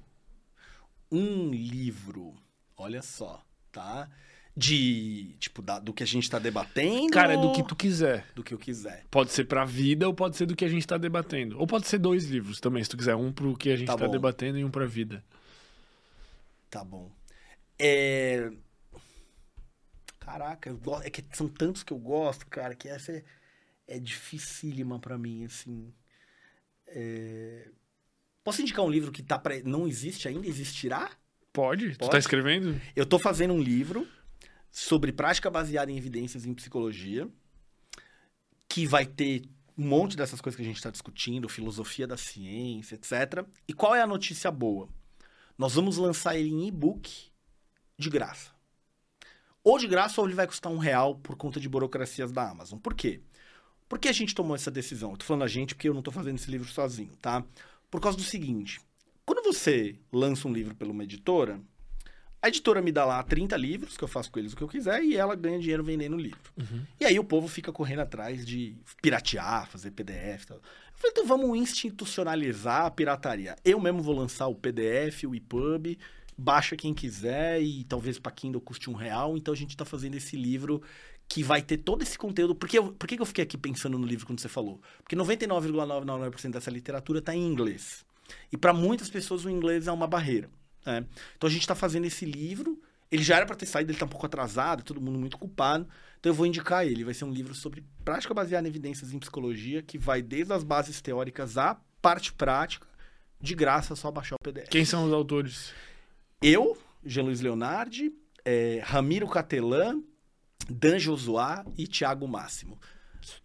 Um livro, olha só, tá? De, tipo, da- do que a gente tá debatendo. Cara, do ou que tu quiser. Do que eu quiser. Pode ser pra vida ou pode ser do que a gente tá debatendo. Ou pode ser dois livros também, se tu quiser. Um pro que a gente Tá tá, debatendo e um pra vida. Tá bom. É... Caraca, eu é que são tantos que eu gosto, cara, que essa é, é dificílima pra mim, assim. É... Posso indicar um livro que tá pra... não existe ainda? Existirá? Pode? Tu Pode. tá escrevendo? Eu tô fazendo um livro sobre prática baseada em evidências em psicologia, que vai ter um monte dessas coisas que a gente está discutindo, filosofia da ciência, etc. E qual é a notícia boa? Nós vamos lançar ele em e-book de graça. Ou de graça, ou ele vai custar um real por conta de burocracias da Amazon. Por quê? Por que a gente tomou essa decisão? Eu tô falando a gente porque eu não tô fazendo esse livro sozinho, tá? Por causa do seguinte: quando você lança um livro pela uma editora, a editora me dá lá 30 livros, que eu faço com eles o que eu quiser, e ela ganha dinheiro vendendo o livro. E aí o povo fica correndo atrás de piratear, fazer PDF e tal. Eu falei, então vamos institucionalizar a pirataria. Eu mesmo vou lançar o PDF, o EPUB, baixa quem quiser, e talvez para Kindle custe um real. Então a gente tá fazendo esse livro que vai ter todo esse conteúdo. Porque eu, por que eu fiquei aqui pensando no livro quando você falou? Porque 99,999% dessa literatura está em inglês. E para muitas pessoas o inglês é uma barreira. Né? Então a gente está fazendo esse livro. Ele já era para ter saído, ele está um pouco atrasado, todo mundo muito culpado. Então eu vou indicar ele. Vai ser um livro sobre prática baseada em evidências em psicologia, que vai desde as bases teóricas à parte prática, de graça, só baixar o PDF. Quem são os autores? Eu, Jean Luiz Leonardi, é, Ramiro Catelan, Dan Josuá e Thiago Máximo.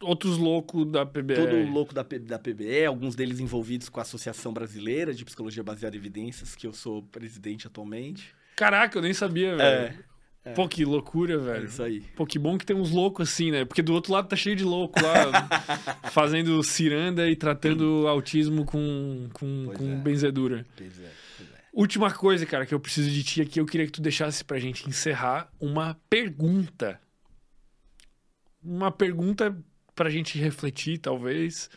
Outros loucos da PBE. Todo louco da, da PBE, alguns deles envolvidos com a Associação Brasileira de Psicologia Baseada em Evidências, que eu sou presidente atualmente. Caraca, eu nem sabia, velho. É, Pô, que loucura, é velho. isso aí. Pô, que bom que tem uns loucos assim, né? Porque do outro lado tá cheio de louco lá, (laughs) fazendo ciranda e tratando autismo com, com, Pois com é. benzedura. Pois é, pois é. Última coisa, cara, que eu preciso de ti aqui, eu queria que tu deixasse pra gente encerrar uma pergunta. Uma pergunta pra gente refletir, talvez,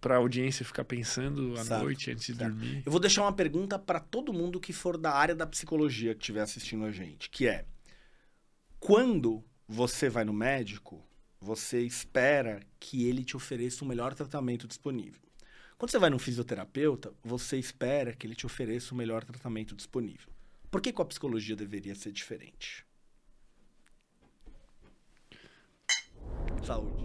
pra audiência ficar pensando à noite antes de dormir. Eu vou deixar uma pergunta para todo mundo que for da área da psicologia que estiver assistindo a gente, que é: quando você vai no médico, você espera que ele te ofereça o melhor tratamento disponível. Quando você vai num fisioterapeuta, você espera que ele te ofereça o melhor tratamento disponível. Por que com a psicologia deveria ser diferente? Saúde.